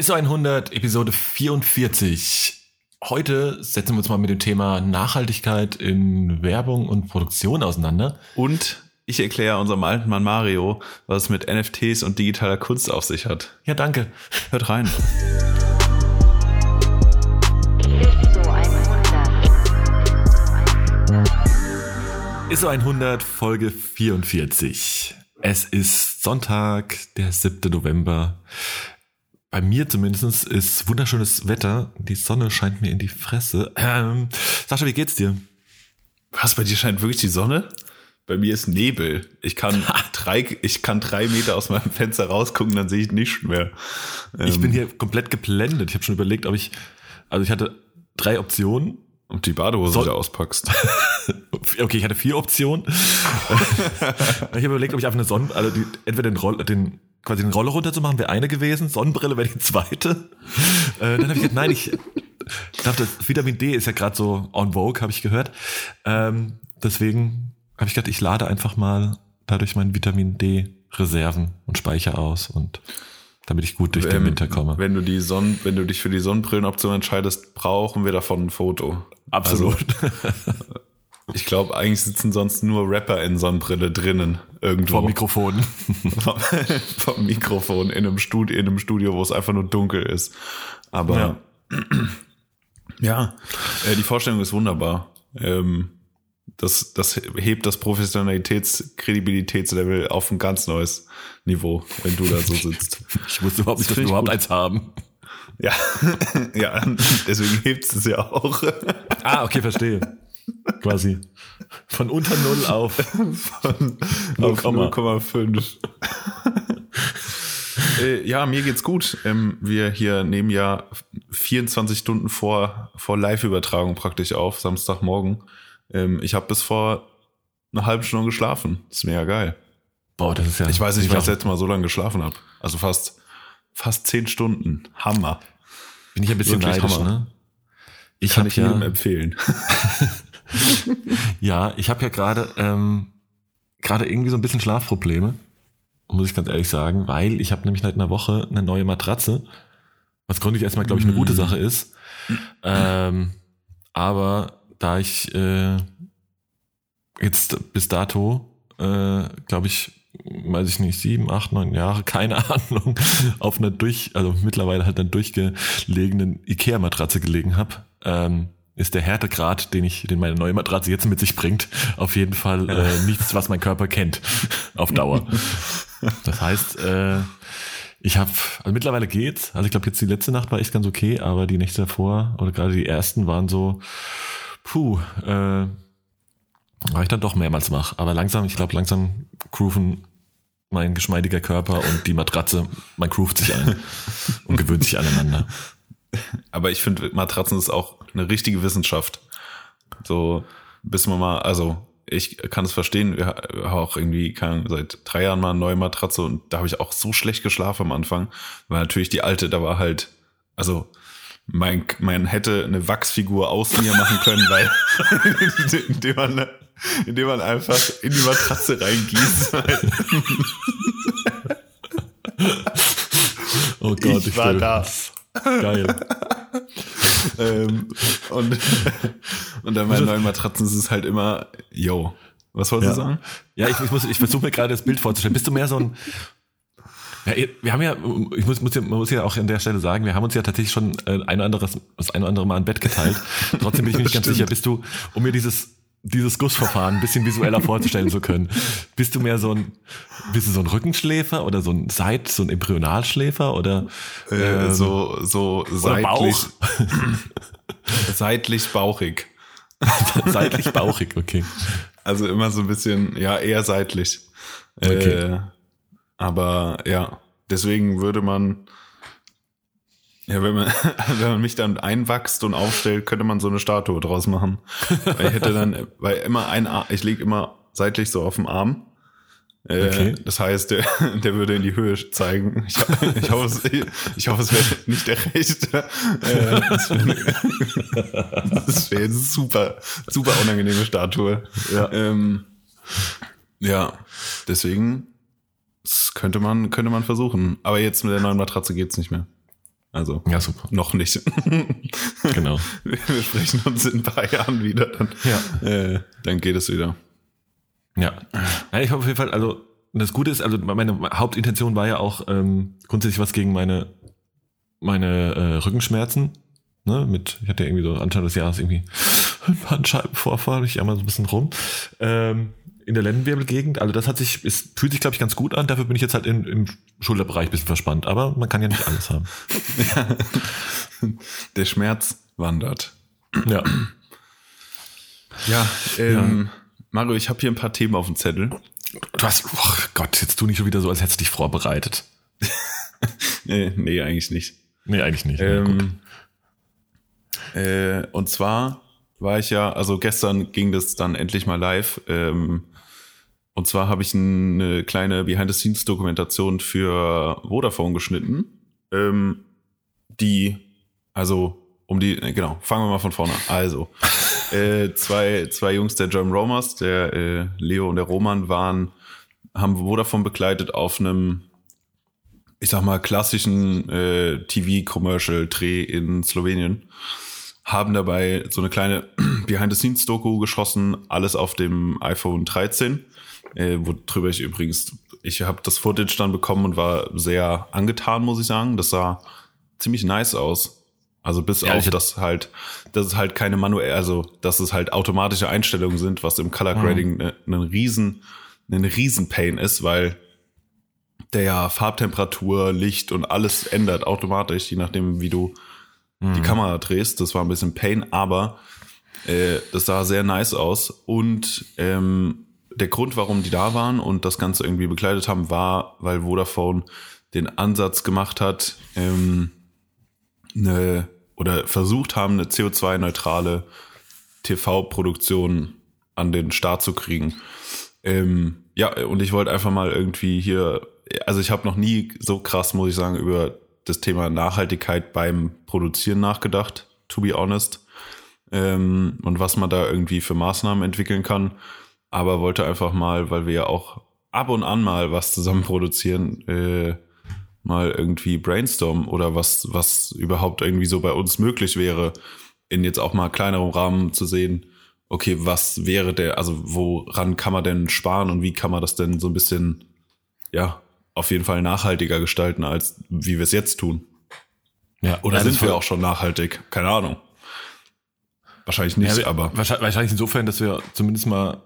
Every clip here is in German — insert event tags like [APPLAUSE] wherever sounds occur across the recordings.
ISO 100, Episode 44. Heute setzen wir uns mal mit dem Thema Nachhaltigkeit in Werbung und Produktion auseinander. Und ich erkläre unserem alten Mann Mario, was es mit NFTs und digitaler Kunst auf sich hat. Ja, danke. Hört rein. ISO 100, Folge 44. Es ist Sonntag, der 7. November bei mir zumindest ist wunderschönes Wetter. Die Sonne scheint mir in die Fresse. Ähm, Sascha, wie geht's dir? Was, bei dir scheint wirklich die Sonne? Bei mir ist Nebel. Ich kann [LAUGHS] drei, ich kann drei Meter aus meinem Fenster rausgucken, dann sehe ich nichts mehr. Ähm, ich bin hier komplett geblendet. Ich habe schon überlegt, ob ich, also ich hatte drei Optionen. Und die Badehose so, wieder auspackst. [LAUGHS] okay, ich hatte vier Optionen. [LAUGHS] ich habe überlegt, ob ich einfach eine Sonne, also die, entweder den, Roll, den quasi den Roller runterzumachen, wäre eine gewesen, Sonnenbrille wäre die zweite. Äh, dann habe ich gedacht, nein, ich, dachte, Vitamin D ist ja gerade so on vogue, habe ich gehört. Ähm, deswegen habe ich gedacht, ich lade einfach mal dadurch meinen Vitamin D Reserven und Speicher aus und damit ich gut durch wenn, den Winter komme. Wenn du die Sonn, wenn du dich für die Sonnenbrillenoption entscheidest, brauchen wir davon ein Foto. Absolut. Also, [LAUGHS] ich glaube, eigentlich sitzen sonst nur Rapper in Sonnenbrille drinnen irgendwo. Vom Mikrofon. [LAUGHS] vom, Mikrofon in einem Studio, in einem Studio, wo es einfach nur dunkel ist. Aber ja, [CLEARS THROAT] ja äh, die Vorstellung ist wunderbar. Ähm, das, das hebt das Professionalitäts-, Kredibilitätslevel auf ein ganz neues Niveau, wenn du da so sitzt. [LAUGHS] Ich wusste überhaupt nicht, dass wir überhaupt gut. eins haben. Ja, [LAUGHS] ja, deswegen hebt es ja auch. Ah, okay, verstehe. Quasi. Von unter Null auf, Von 0,5. [LAUGHS] äh, ja, mir geht's gut. Ähm, wir hier nehmen ja 24 Stunden vor, vor Live-Übertragung praktisch auf, Samstagmorgen. Ähm, ich habe bis vor einer halben Stunde geschlafen. Das ist mega geil. Boah, das ist ja. Ich weiß nicht, wann ich das letzte Mal so lange geschlafen habe. Also fast, fast zehn Stunden. Hammer. Bin ich ein bisschen Wirklich neidisch, Hammer. ne? Ich kann ich jedem ja, empfehlen. [LAUGHS] [LAUGHS] ja, ich habe ja gerade ähm, gerade irgendwie so ein bisschen Schlafprobleme, muss ich ganz ehrlich sagen, weil ich habe nämlich seit einer Woche eine neue Matratze, was grundsätzlich erstmal, glaube ich, eine gute mm. Sache ist. Ähm, aber da ich äh, jetzt bis dato, äh, glaube ich, weiß ich nicht, sieben, acht, neun Jahre, [LAUGHS] keine Ahnung, auf einer durch, also mittlerweile halt dann durchgelegenen Ikea-Matratze gelegen habe, ähm, ist der Härtegrad, den ich, den meine neue Matratze jetzt mit sich bringt, auf jeden Fall äh, nichts, was mein Körper kennt [LAUGHS] auf Dauer. Das heißt, äh, ich habe, also mittlerweile geht's. Also ich glaube jetzt die letzte Nacht war echt ganz okay, aber die Nächte davor oder gerade die ersten waren so, puh, äh, war ich dann doch mehrmals wach. Aber langsam, ich glaube langsam grooven mein geschmeidiger Körper und die Matratze, man groovt sich ein [LAUGHS] und gewöhnt sich aneinander. Aber ich finde, Matratzen ist auch eine richtige Wissenschaft. So, bis man mal, also ich kann es verstehen, wir haben auch irgendwie keine, seit drei Jahren mal eine neue Matratze und da habe ich auch so schlecht geschlafen am Anfang, weil natürlich die alte, da war halt, also mein, man hätte eine Wachsfigur aus mir machen können, weil [LAUGHS] indem man, indem man einfach in die Matratze reingießt. oh Gott, ich, ich war das. Geil. [LAUGHS] ähm, und, und dann bei neuen Matratzen ist es halt immer, yo, was wolltest ja. du sagen? Ja, ich, ich, muss, ich versuche mir gerade das Bild vorzustellen. Bist du mehr so ein, ja, wir haben ja, ich muss, muss ja, man muss ja auch an der Stelle sagen, wir haben uns ja tatsächlich schon äh, ein oder anderes, das ein oder andere Mal ein Bett geteilt. Trotzdem bin ich mir nicht ganz sicher, bist du, um mir dieses dieses Gussverfahren ein bisschen visueller vorzustellen zu können. Bist du mehr so ein, bist du so ein Rückenschläfer oder so ein Seit, so ein Embryonalschläfer oder äh, ähm, so so seitlich, [CLEARS THROAT] seitlich bauchig. [LAUGHS] seitlich bauchig, okay. Also immer so ein bisschen, ja eher seitlich. Okay. Äh, aber ja, deswegen würde man ja, wenn man, [LAUGHS] wenn man mich dann einwachst und aufstellt, könnte man so eine Statue draus machen. Weil ich hätte dann, [LAUGHS] weil immer ein Arm, ich lieg immer seitlich so auf dem Arm. Äh, okay. Das heißt, der, [LAUGHS] der würde in die Höhe zeigen. Ich, ich hoffe, es, ich hoffe, es wäre nicht der rechte. Äh, das wäre wär eine super, super unangenehme Statue. Ja, ähm, ja deswegen könnte man, könnte man versuchen. Aber jetzt mit der neuen Matratze geht's nicht mehr. Also Ja, super. noch nicht. [LAUGHS] Genau. Wir sprechen uns in ein paar Jahren wieder. Dann, Ja. äh, dann geht es wieder. Ja. ja. Ich hoffe auf jeden Fall, also das Gute ist, also meine Hauptintention war ja auch ähm, grundsätzlich was gegen meine, meine äh, Rückenschmerzen. Ne, mit, ich hatte ja irgendwie so Anfang des Jahres irgendwie einen [LAUGHS] Bandscheibenvorfall, ich einmal so ein bisschen rum. Ähm, in der Lendenwirbelgegend. Also das hat sich, es fühlt sich, glaube ich, ganz gut an. Dafür bin ich jetzt halt in, im Schulterbereich ein bisschen verspannt. Aber man kann ja nicht alles haben. [LAUGHS] Der Schmerz wandert. Ja. Ja, ähm, Mario, ich habe hier ein paar Themen auf dem Zettel. Du hast, oh Gott, jetzt tu nicht schon wieder so, als hättest du dich vorbereitet. [LAUGHS] Nee, nee, eigentlich nicht. Nee, eigentlich nicht. Ja. Ähm, äh, und zwar war ich ja, also gestern ging das dann endlich mal live. Ähm, und zwar habe ich eine kleine Behind-the-Scenes-Dokumentation für Vodafone geschnitten. Ähm, die, also um die, äh, genau, fangen wir mal von vorne an. Also, [LAUGHS] äh, zwei, zwei Jungs der German Romers, der äh, Leo und der Roman, waren, haben Vodafone begleitet auf einem, ich sag mal, klassischen äh, TV-Commercial-Dreh in Slowenien. Haben dabei so eine kleine [CLEARS THROAT] Behind-the-Scenes-Doku geschossen, alles auf dem iPhone 13, äh, worüber ich übrigens, ich habe das Footage dann bekommen und war sehr angetan, muss ich sagen. Das sah ziemlich nice aus. Also bis Ja, auf ich- das halt, dass es halt keine manuell, also dass es halt automatische Einstellungen sind, was im Color Grading ne, ein riesen, ein riesen Pain ist, weil der ja Farbtemperatur, Licht und alles ändert automatisch, je nachdem, wie du die Kamera drehst. Das war ein bisschen Pain, aber äh, das sah sehr nice aus. Und ähm, der Grund, warum die da waren und das Ganze irgendwie begleitet haben, war, weil Vodafone den Ansatz gemacht hat, ähm, eine oder versucht haben, eine CO2-neutrale TV-Produktion an den Start zu kriegen. Ähm, ja, und ich wollte einfach mal irgendwie hier, also ich habe noch nie so krass, muss ich sagen, über das Thema Nachhaltigkeit beim Produzieren nachgedacht, to be honest. Ähm, und was man da irgendwie für Maßnahmen entwickeln kann. Aber wollte einfach mal, weil wir ja auch ab und an mal was zusammen produzieren, äh, mal irgendwie brainstormen oder was, was überhaupt irgendwie so bei uns möglich wäre, in jetzt auch mal kleinerem Rahmen zu sehen, okay, was wäre der, also woran kann man denn sparen und wie kann man das denn so ein bisschen, ja, auf jeden Fall nachhaltiger gestalten, als wie wir es jetzt tun. ja. Oder Ja, das sind wir auch schon nachhaltig? Keine Ahnung. Wahrscheinlich nicht, Ja, aber wahrscheinlich, wahrscheinlich insofern, dass wir zumindest mal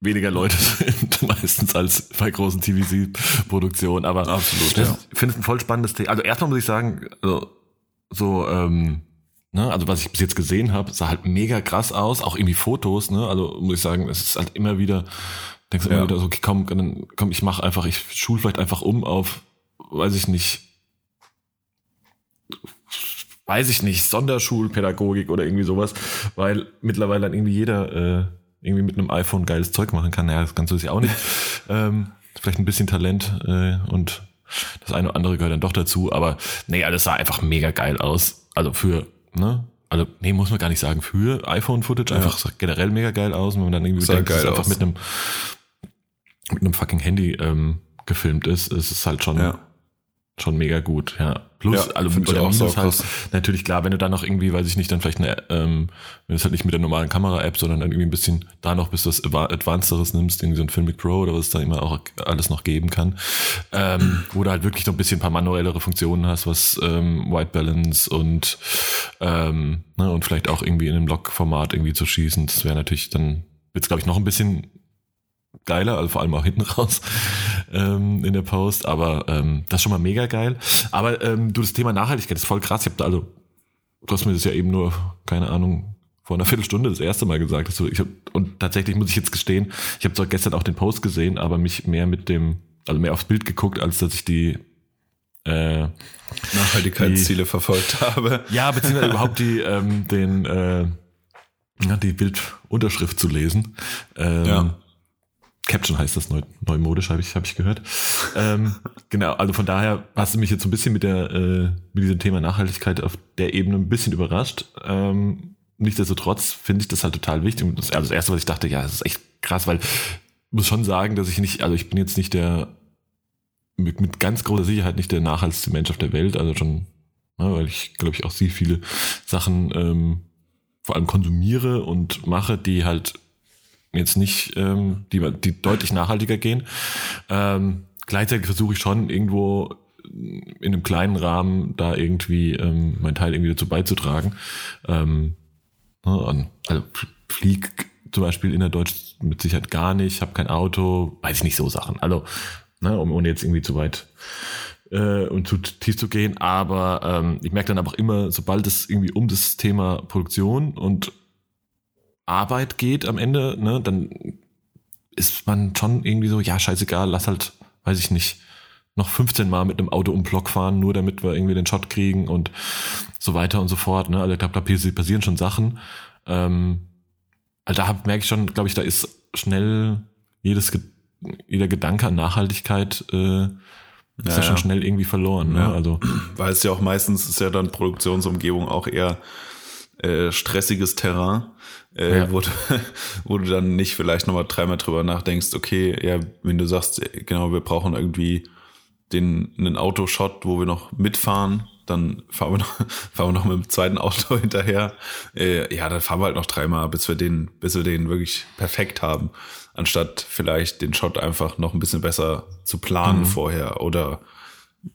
weniger Leute [LAUGHS] sind, meistens als bei großen TVC-Produktionen. Aber Absolut, ja. ich finde es ein voll spannendes Thema. Also erstmal muss ich sagen, also, so, ähm, ne, also was ich bis jetzt gesehen habe, sah halt mega krass aus, auch irgendwie Fotos, ne? Also muss ich sagen, es ist halt immer wieder, denkst du immer Ja. wieder so, okay, komm, dann, komm, ich mache einfach, ich schul vielleicht einfach um auf, weiß ich nicht, weiß ich nicht, Sonderschulpädagogik oder irgendwie sowas, weil mittlerweile dann irgendwie jeder äh, irgendwie mit einem iPhone geiles Zeug machen kann. Ja, das Ganze ist ja auch nicht. [LAUGHS] ähm, vielleicht ein bisschen Talent äh, und das eine oder andere gehört dann doch dazu, aber nee, alles sah einfach mega geil aus. Also für, ne? Also, nee, muss man gar nicht sagen, für iPhone-Footage einfach sah generell mega geil aus. Und wenn man dann irgendwie Sah denkt, dass es einfach aus. mit einem mit einem fucking Handy ähm, gefilmt ist, ist es halt schon ja. Schon mega gut, ja. Plus, Ja, also oder auch Minus halt, natürlich klar, wenn du dann noch irgendwie, weiß ich nicht, dann vielleicht eine, ähm, wenn du es halt nicht mit der normalen Kamera-App, sondern dann irgendwie ein bisschen da noch bis das Adva- Advancederes nimmst, irgendwie so ein Filmic Pro oder was es da immer auch alles noch geben kann, ähm, wo du halt wirklich noch ein bisschen ein paar manuellere Funktionen hast, was ähm, White Balance und ähm, ne, und vielleicht auch irgendwie in einem Log-Format irgendwie zu schießen, das wäre natürlich dann wird's glaube ich noch ein bisschen geiler, also vor allem auch hinten raus ähm, in der Post, aber ähm, das ist schon mal mega geil. Aber ähm, du, das Thema Nachhaltigkeit ist voll krass. Ich habe da also, du hast mir das ja eben nur, keine Ahnung, vor einer Viertelstunde das erste Mal gesagt. Dass du, ich hab, und tatsächlich muss ich jetzt gestehen, ich habe zwar gestern auch den Post gesehen, aber mich mehr mit dem, also mehr aufs Bild geguckt, als dass ich die äh, Nachhaltigkeitsziele verfolgt habe. ja, beziehungsweise überhaupt die, ähm, den, äh, die Bildunterschrift zu lesen. Ähm, Ja. Caption heißt das neu, neumodisch, habe ich, hab ich gehört. ähm, [LAUGHS] genau, also von daher hast du mich jetzt so ein bisschen mit der, äh, mit diesem Thema Nachhaltigkeit auf der Ebene ein bisschen überrascht. Ähm, nichtsdestotrotz finde ich das halt total wichtig. Und das, also das erste, was ich dachte, ja, das ist echt krass, weil ich muss schon sagen, dass ich nicht, also ich bin jetzt nicht der, mit, mit ganz großer Sicherheit nicht der nachhaltigste Mensch auf der Welt, also schon ne, weil ich, glaube ich, auch sehr viele Sachen ähm, vor allem konsumiere und mache, die halt jetzt nicht, ähm, die, die deutlich nachhaltiger gehen. Ähm, gleichzeitig versuche ich schon irgendwo in einem kleinen Rahmen da irgendwie ähm, mein Teil irgendwie dazu beizutragen. Ähm, ne, also flieg zum Beispiel in der Deutsch mit Sicherheit gar nicht, habe kein Auto, weiß ich nicht so Sachen. Also, ne, um ohne jetzt irgendwie zu weit äh, und zu tief zu gehen. Aber ähm, ich merke dann aber auch immer, sobald es irgendwie um das Thema Produktion und Arbeit geht am Ende, ne, dann ist man schon irgendwie so, ja, scheißegal, lass halt, weiß ich nicht, noch 15 Mal mit einem Auto um Block fahren, nur damit wir irgendwie den Shot kriegen und so weiter und so fort. Ne? Also ich glaube, da passieren schon Sachen. Ähm, also da merke ich schon, glaube ich, da ist schnell jedes, jeder Gedanke an Nachhaltigkeit äh, ist ja, ja schon schnell irgendwie verloren. Ne? Ja. Also [CLEARS THROAT] weil es ja auch meistens ist ja dann Produktionsumgebung auch eher äh, stressiges Terrain, äh, ja. wo, du, [LAUGHS] wo du dann nicht vielleicht nochmal dreimal drüber nachdenkst, okay, ja, wenn du sagst, genau, wir brauchen irgendwie den einen Autoshot, wo wir noch mitfahren, dann fahren wir noch, [LAUGHS] fahren wir noch mit dem zweiten Auto [LAUGHS] hinterher. Äh, ja, dann fahren wir halt noch dreimal, bis wir den, bis wir den wirklich perfekt haben, anstatt vielleicht den Shot einfach noch ein bisschen besser zu planen mhm. vorher oder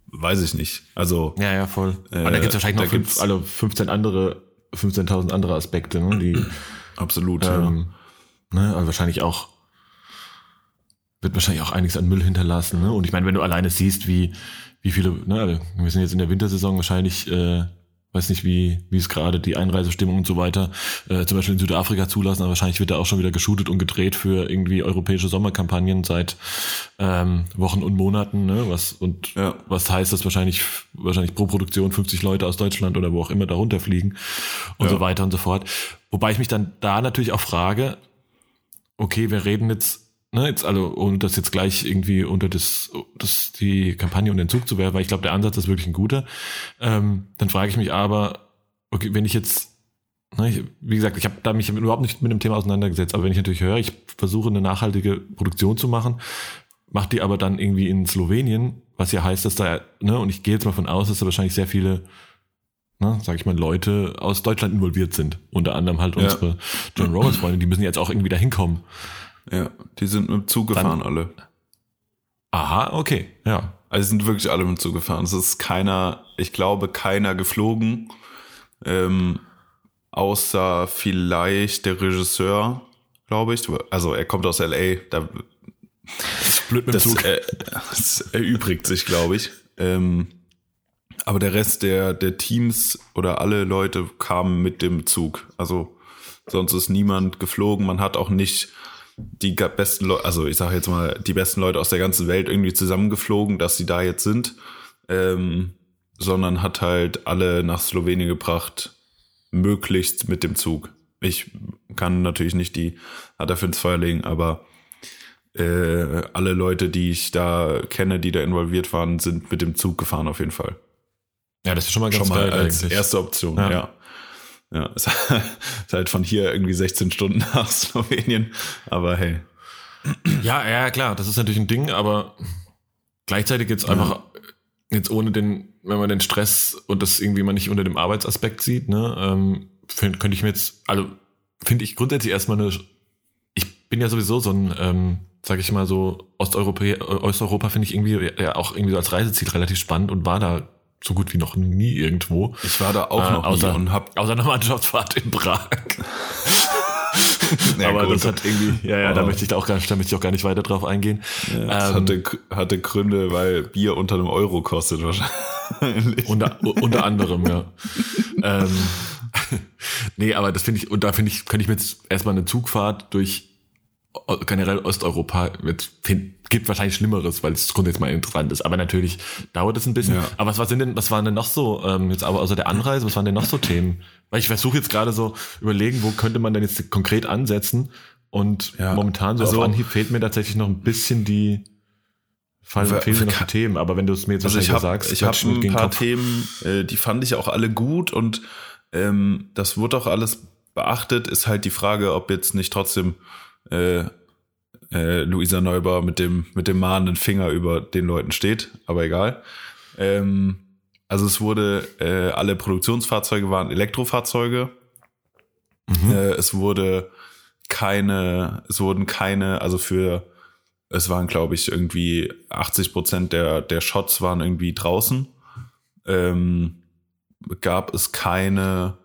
weiß ich nicht. Also ja, ja, voll. Äh, Aber da gibt es wahrscheinlich noch fünf, also 15 andere, 15.000 andere Aspekte, ne, die [CLEARS THROAT] absolut. Ähm, ja. ne, also wahrscheinlich auch wird wahrscheinlich auch einiges an Müll hinterlassen. Ne? Und ich meine, wenn du alleine siehst, wie, wie viele, ne, also wir sind jetzt in der Wintersaison wahrscheinlich, äh, weiß nicht, wie, wie es gerade die Einreisestimmung und so weiter, äh, zum Beispiel in Südafrika zulassen, aber wahrscheinlich wird da auch schon wieder geshootet und gedreht für irgendwie europäische Sommerkampagnen seit ähm, Wochen und Monaten, ne? Was und ja. was heißt das wahrscheinlich wahrscheinlich pro Produktion 50 Leute aus Deutschland oder wo auch immer da runterfliegen und ja. so weiter und so fort. Wobei ich mich dann da natürlich auch frage, okay, wir reden jetzt ne, jetzt also ohne das jetzt gleich irgendwie unter das, das die Kampagne und den Zug zu werfen, weil ich glaube, der Ansatz ist wirklich ein guter. Ähm, dann frage ich mich aber, okay, wenn ich jetzt, ne, ich, wie gesagt, ich habe da mich überhaupt nicht mit dem Thema auseinandergesetzt, aber wenn ich natürlich höre, ich versuche eine nachhaltige Produktion zu machen, mache die aber dann irgendwie in Slowenien, was ja heißt, dass da, ne, und ich gehe jetzt mal von aus, dass da wahrscheinlich sehr viele ne, sag ich mal, Leute aus Deutschland involviert sind. Unter anderem halt ja. unsere John Roberts Freunde, die müssen jetzt auch irgendwie da hinkommen. Ja, die sind mit dem Zug gefahren Dann, alle. Aha, okay, ja. Also sind wirklich alle mit dem Zug gefahren. Es ist keiner, ich glaube, keiner geflogen. Ähm, außer vielleicht der Regisseur, glaube ich. Also er kommt aus LA, da das, blöd mit dem Zug. Äh, das erübrigt sich, glaube ich. Ähm, aber der Rest der, der Teams oder alle Leute kamen mit dem Zug. Also sonst ist niemand geflogen. Man hat auch nicht die besten Leute, also ich sage jetzt mal, die besten Leute aus der ganzen Welt irgendwie zusammengeflogen, dass sie da jetzt sind, ähm, sondern hat halt alle nach Slowenien gebracht, möglichst mit dem Zug. Ich kann natürlich nicht die dafür ins Feuer legen, aber äh, alle Leute, die ich da kenne, die da involviert waren, sind mit dem Zug gefahren auf jeden Fall. Ja, das ist schon mal ganz schon mal geil als eigentlich. erste Option, ja. ja. Ja, [LAUGHS] ist halt von hier irgendwie 16 Stunden [LAUGHS] nach Slowenien, aber hey. Ja, ja, klar, das ist natürlich ein Ding, aber gleichzeitig jetzt ja. einfach, jetzt ohne den, wenn man den Stress und das irgendwie mal nicht unter dem Arbeitsaspekt sieht, ne, ähm, find, könnte ich mir jetzt, also finde ich grundsätzlich erstmal eine, ich bin ja sowieso so ein, ähm, sag ich mal so, Osteuropa, Osteuropa finde ich irgendwie ja auch irgendwie so als Reiseziel relativ spannend und war da so gut wie noch nie irgendwo. Ich war da auch äh, noch außer, nie und hab außer einer Mannschaftsfahrt in Prag. [LAUGHS] ja, aber gut. das hat irgendwie, ja, ja, oh. da möchte ich da auch gar nicht, da möchte ich auch gar nicht weiter drauf eingehen. Ja, das ähm, hatte, hatte Gründe, weil Bier unter einem Euro kostet wahrscheinlich. Unter, unter anderem, ja. [LAUGHS] ähm, [LAUGHS] nee, aber das finde ich, und da finde ich, könnte ich mir jetzt erstmal eine Zugfahrt durch generell Osteuropa mit, gibt wahrscheinlich Schlimmeres, weil es grundsätzlich mal interessant ist. Aber natürlich dauert es ein bisschen. Ja. Aber was, was sind denn, was waren denn noch so, ähm, jetzt aber außer der Anreise, was waren denn noch so Themen? Weil ich versuche jetzt gerade so überlegen, wo könnte man denn jetzt konkret ansetzen? Und ja. momentan so also, auf Anhieb fehlt mir tatsächlich noch ein bisschen die, fallen, fehlen mir noch die Themen. Aber wenn du es mir jetzt also ich hab, sagst, ich habe ein paar Kopf. Themen, äh, die fand ich auch alle gut und ähm, das wurde auch alles beachtet. Ist halt die Frage, ob jetzt nicht trotzdem äh, äh, Luisa Neubauer mit dem, mit dem mahnenden Finger über den Leuten steht, aber egal. Ähm, also es wurde, äh, alle Produktionsfahrzeuge waren Elektrofahrzeuge. Mhm. Äh, es wurde keine, es wurden keine, also für, es waren glaube ich irgendwie 80 Prozent der, der Shots waren irgendwie draußen. Ähm, gab es keine,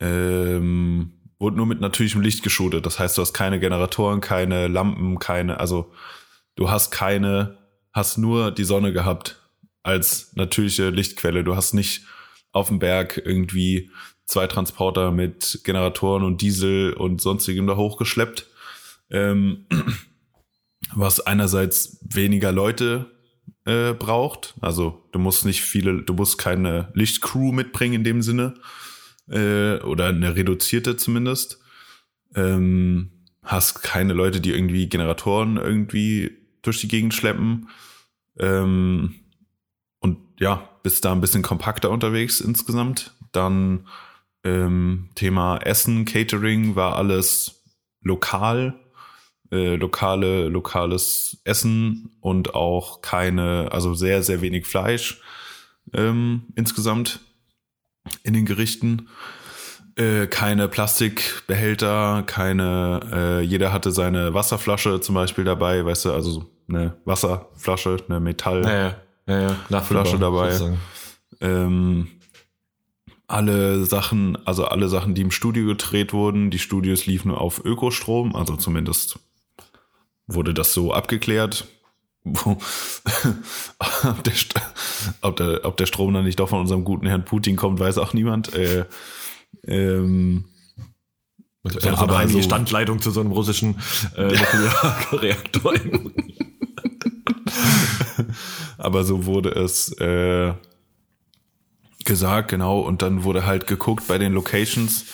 ähm, wurde nur mit natürlichem Licht geshootet. Das heißt, du hast keine Generatoren, keine Lampen, keine, also du hast keine, hast nur die Sonne gehabt als natürliche Lichtquelle. Du hast nicht auf dem Berg irgendwie zwei Transporter mit Generatoren und Diesel und sonstigem da hochgeschleppt. Ähm, [CLEARS THROAT] was einerseits weniger Leute äh, braucht. Also du musst nicht viele, du musst keine Lichtcrew mitbringen in dem Sinne. Äh, oder eine reduzierte zumindest. Ähm, hast keine Leute, die irgendwie Generatoren irgendwie durch die Gegend schleppen. Ähm, und ja, bist da ein bisschen kompakter unterwegs insgesamt. Dann ähm, Thema Essen, Catering war alles lokal, äh, lokale, lokales Essen und auch keine, also sehr, sehr wenig Fleisch ähm, insgesamt in den Gerichten. Äh, keine Plastikbehälter, keine, äh, jeder hatte seine Wasserflasche zum Beispiel dabei, weißt du, also eine Wasserflasche, eine Metall. Naja ja, ja, dabei. Ähm, alle Sachen, also alle Sachen, die im Studio gedreht wurden, die Studios liefen auf Ökostrom, also zumindest wurde das so abgeklärt. [LAUGHS] ob, der, ob, der, ob der Strom dann nicht doch von unserem guten Herrn Putin kommt, weiß auch niemand. Äh, ähm, also, ja, aber eine so, Standleitung zu so einem russischen äh, [LAUGHS] Nuklearreaktor. [LAUGHS] aber so wurde es äh, gesagt, genau. Und dann wurde halt geguckt bei den Locations.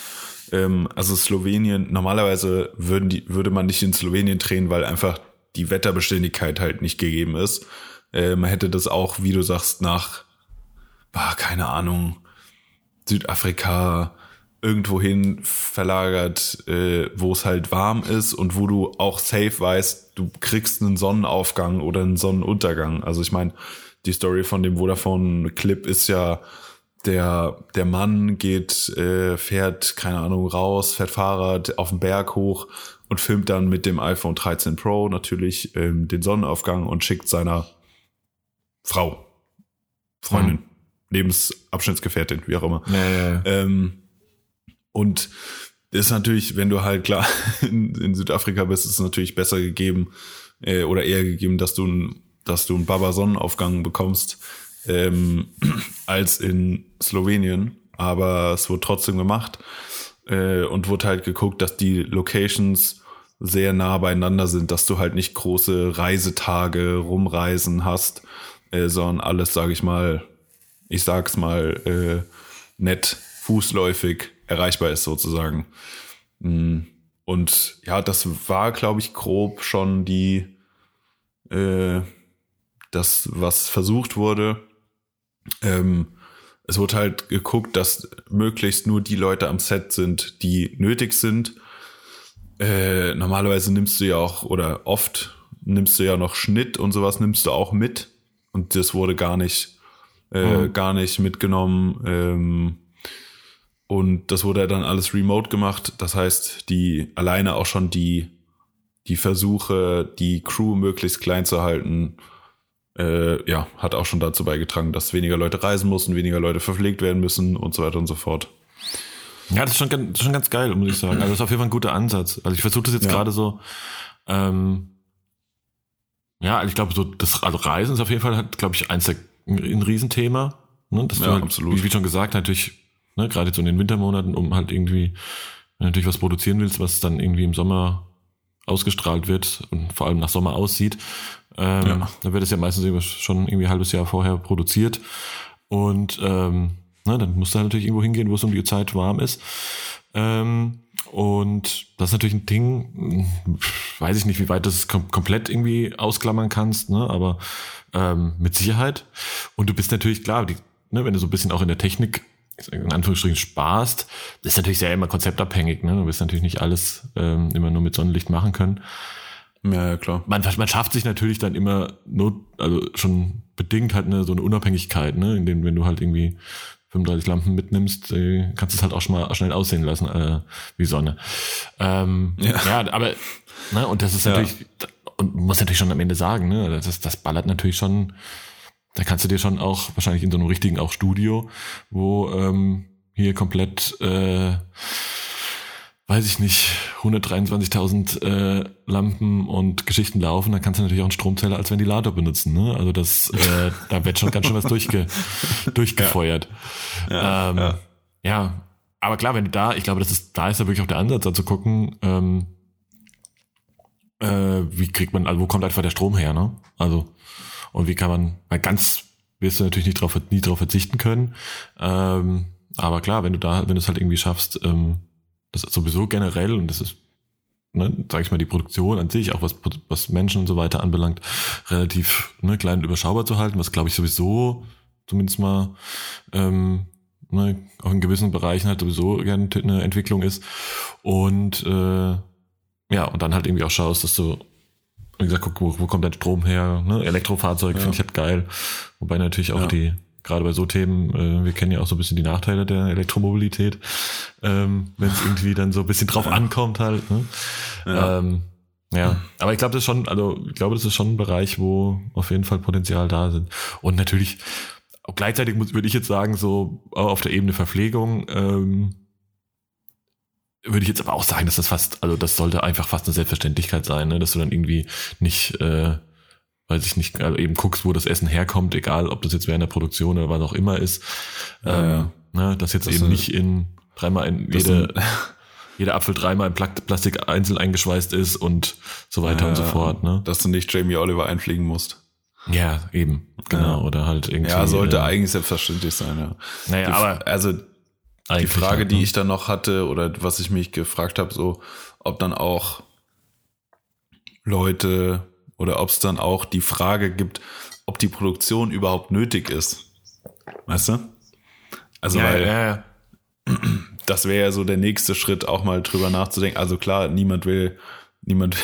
Ähm, also Slowenien, normalerweise würden die, würde man nicht in Slowenien drehen, weil einfach die Wetterbeständigkeit halt nicht gegeben ist. Äh, man hätte das auch, wie du sagst, nach, bah, keine Ahnung, Südafrika, irgendwohin verlagert, äh, wo es halt warm ist und wo du auch safe weißt, du kriegst einen Sonnenaufgang oder einen Sonnenuntergang. Also ich meine, die Story von dem Vodafone-Clip ist ja, der, der Mann geht, äh, fährt, keine Ahnung, raus, fährt Fahrrad auf den Berg hoch und filmt dann mit dem iPhone 13 Pro natürlich ähm, den Sonnenaufgang und schickt seiner Frau, Freundin, mhm. Lebensabschnittsgefährtin, wie auch immer. Ja, ja, ja. Ähm, und ist natürlich, wenn du halt klar [LAUGHS] in, in Südafrika bist, ist es natürlich besser gegeben äh, oder eher gegeben, dass du ein, dass du einen Baba-Sonnenaufgang bekommst ähm, [CLEARS THROAT] als in Slowenien. Aber es wurde trotzdem gemacht äh, und wurde halt geguckt, dass die Locations sehr nah beieinander sind, dass du halt nicht große Reisetage rumreisen hast, äh, sondern alles, sage ich mal, ich sag's mal, äh, nett, fußläufig erreichbar ist sozusagen. Mm. Und ja, das war, glaube ich, grob schon die, äh, das, was versucht wurde. Ähm, es wurde halt geguckt, dass möglichst nur die Leute am Set sind, die nötig sind. Äh, normalerweise nimmst du ja auch, oder oft nimmst du ja noch Schnitt und sowas nimmst du auch mit. Und das wurde gar nicht, äh, mhm. gar nicht mitgenommen. Ähm, und das wurde dann alles remote gemacht. Das heißt, die alleine auch schon die, die Versuche, die Crew möglichst klein zu halten, äh, ja, hat auch schon dazu beigetragen, dass weniger Leute reisen mussten, weniger Leute verpflegt werden müssen und so weiter und so fort. Ja, das ist schon, das ist schon ganz geil, muss ich sagen. Also das ist auf jeden Fall ein guter Ansatz. Also ich versuche das jetzt ja. gerade so, ähm, ja, ich glaube, so das also Reisen ist auf jeden Fall, glaube ich, eins der, ein Riesenthema. Ne? Das ja, halt, absolut. Wie schon gesagt, natürlich Ne, gerade so in den Wintermonaten, um halt irgendwie, wenn du natürlich was produzieren willst, was dann irgendwie im Sommer ausgestrahlt wird und vor allem nach Sommer aussieht, ähm, ja. dann wird es ja meistens schon irgendwie ein halbes Jahr vorher produziert. Und ähm, ne, dann musst du halt natürlich irgendwo hingehen, wo es um die Zeit warm ist. Ähm, und das ist natürlich ein Ding, weiß ich nicht, wie weit du es kom komplett irgendwie ausklammern kannst, ne? aber ähm, mit Sicherheit. Und du bist natürlich klar, die, ne, wenn du so ein bisschen auch in der Technik in Anführungsstrichen sparst, das ist natürlich sehr immer konzeptabhängig. Ne? Du wirst natürlich nicht alles ähm, immer nur mit Sonnenlicht machen können. Ja, ja, klar. Man, man schafft sich natürlich dann immer not, also schon bedingt halt eine, so eine Unabhängigkeit, ne, in dem, wenn du halt irgendwie 35 Lampen mitnimmst, äh, kannst du es halt auch schon mal schnell aussehen lassen, äh, wie Sonne. Ähm, ja. ja, aber, ne, und das ist natürlich, ja. und muss natürlich schon am Ende sagen, ne, das, das ballert natürlich schon, da kannst du dir schon auch, wahrscheinlich in so einem richtigen auch Studio, wo ähm, hier komplett äh, weiß ich nicht, 123.000 äh, Lampen und Geschichten laufen, dann kannst du natürlich auch einen Stromzähler als Ventilator benutzen. Ne? Also das, äh, da wird schon ganz schön was durchge [LAUGHS] durchgefeuert. Ja. Ähm, ja. ja, aber klar, wenn du da, ich glaube, das ist, da ist ja wirklich auch der Ansatz, da zu gucken, ähm, äh, wie kriegt man, also wo kommt einfach der Strom her, ne? Also, und wie kann man, weil ganz wirst du natürlich nicht drauf, nie drauf verzichten können. Ähm, aber klar, wenn du da, wenn du es halt irgendwie schaffst, ähm, das ist sowieso generell, und das ist, ne, sag ich mal, die Produktion an sich, auch was, was Menschen und so weiter anbelangt, relativ ne, klein und überschaubar zu halten, was glaube ich sowieso zumindest mal ähm, ne, auch in gewissen Bereichen halt sowieso gerne eine Entwicklung ist. Und äh, ja, und dann halt irgendwie auch schaust, dass du, wie gesagt, guck, wo, wo kommt dein Strom her? Ne? Elektrofahrzeug ja. finde ich halt geil. Wobei natürlich auch ja. die gerade bei so Themen, äh, wir kennen ja auch so ein bisschen die Nachteile der Elektromobilität, ähm, wenn es [LAUGHS] irgendwie dann so ein bisschen drauf ankommt halt. Ne? Ja. Ähm, ja, aber ich glaube, das ist schon, also ich glaube, das ist schon ein Bereich, wo auf jeden Fall Potenzial da sind. Und natürlich, gleichzeitig muss, würde ich jetzt sagen, so auf der Ebene Verpflegung, ähm, würde ich jetzt aber auch sagen, dass das fast, also das sollte einfach fast eine Selbstverständlichkeit sein, ne? dass du dann irgendwie nicht äh, weiß ich nicht, also eben guckst, wo das Essen herkommt, egal ob das jetzt während der Produktion oder was auch immer ist. Ja, ähm, ja. Ne, dass jetzt das eben nicht in dreimal in jede, [LAUGHS] jeder Apfel dreimal in Plastik einzeln eingeschweißt ist und so weiter ja, und so fort. Ne? Dass du nicht Jamie Oliver einfliegen musst. Ja, eben, genau. Oder halt irgendwie. Ja, sollte äh, eigentlich selbstverständlich sein, ja. Naja, die, aber. Also die Frage, halt, ne? die ich dann noch hatte, oder was ich mich gefragt habe, so, ob dann auch Leute oder ob es dann auch die Frage gibt, ob die Produktion überhaupt nötig ist. Weißt du? Also ja, weil ja, ja. [CLEARS THROAT] das wäre ja so der nächste Schritt, auch mal drüber nachzudenken. Also klar, niemand will, niemand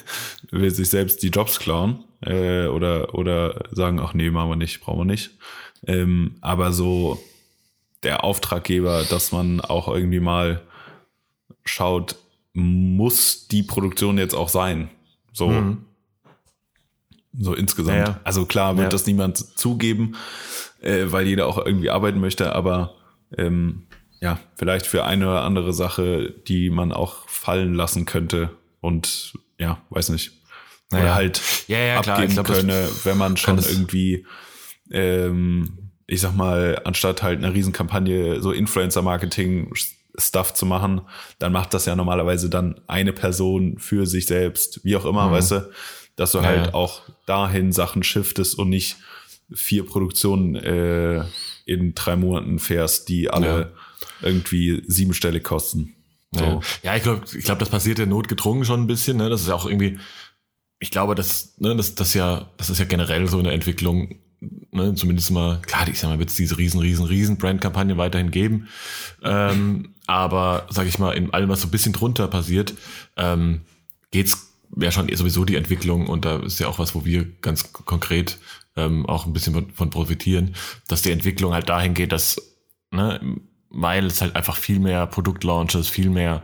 [LAUGHS] will sich selbst die Jobs klauen äh, oder oder sagen, ach nee, machen wir nicht, brauchen wir nicht. Ähm, aber so der Auftraggeber, dass man auch irgendwie mal schaut, muss die Produktion jetzt auch sein? So. Mhm. So insgesamt. Ja. Also klar wird ja. das niemand zugeben, äh, weil jeder auch irgendwie arbeiten möchte, aber ähm, ja, vielleicht für eine oder andere Sache, die man auch fallen lassen könnte und ja, weiß nicht. Oder naja. halt ja, abgeben glaub, könne, wenn man schon irgendwie, ähm, ich sag mal, anstatt halt eine Riesenkampagne so Influencer-Marketing Stuff zu machen, dann macht das ja normalerweise dann eine Person für sich selbst, wie auch immer, mhm. weißt du dass du ja, halt ja. auch dahin Sachen shiftest und nicht vier Produktionen äh, in drei Monaten fährst, die alle ja. irgendwie siebenstellig kosten. So. Ja. ja, ich glaube, ich glaube, das passiert ja notgedrungen schon ein bisschen. Ne? Das ist ja auch irgendwie, ich glaube, das, ne, das, das ja, das ist ja generell so eine Entwicklung. Ne, zumindest mal, klar, ich sag mal, wird es diese riesen, riesen, riesen Brand-Kampagne weiterhin geben. Ähm, aber, sag ich mal, in allem, was so ein bisschen drunter passiert, ähm, geht's wäre schon sowieso die Entwicklung und da ist ja auch was, wo wir ganz konkret ähm, auch ein bisschen von, profitieren, dass die Entwicklung halt dahin geht, dass, ne, weil es halt einfach viel mehr Produktlaunches, viel mehr,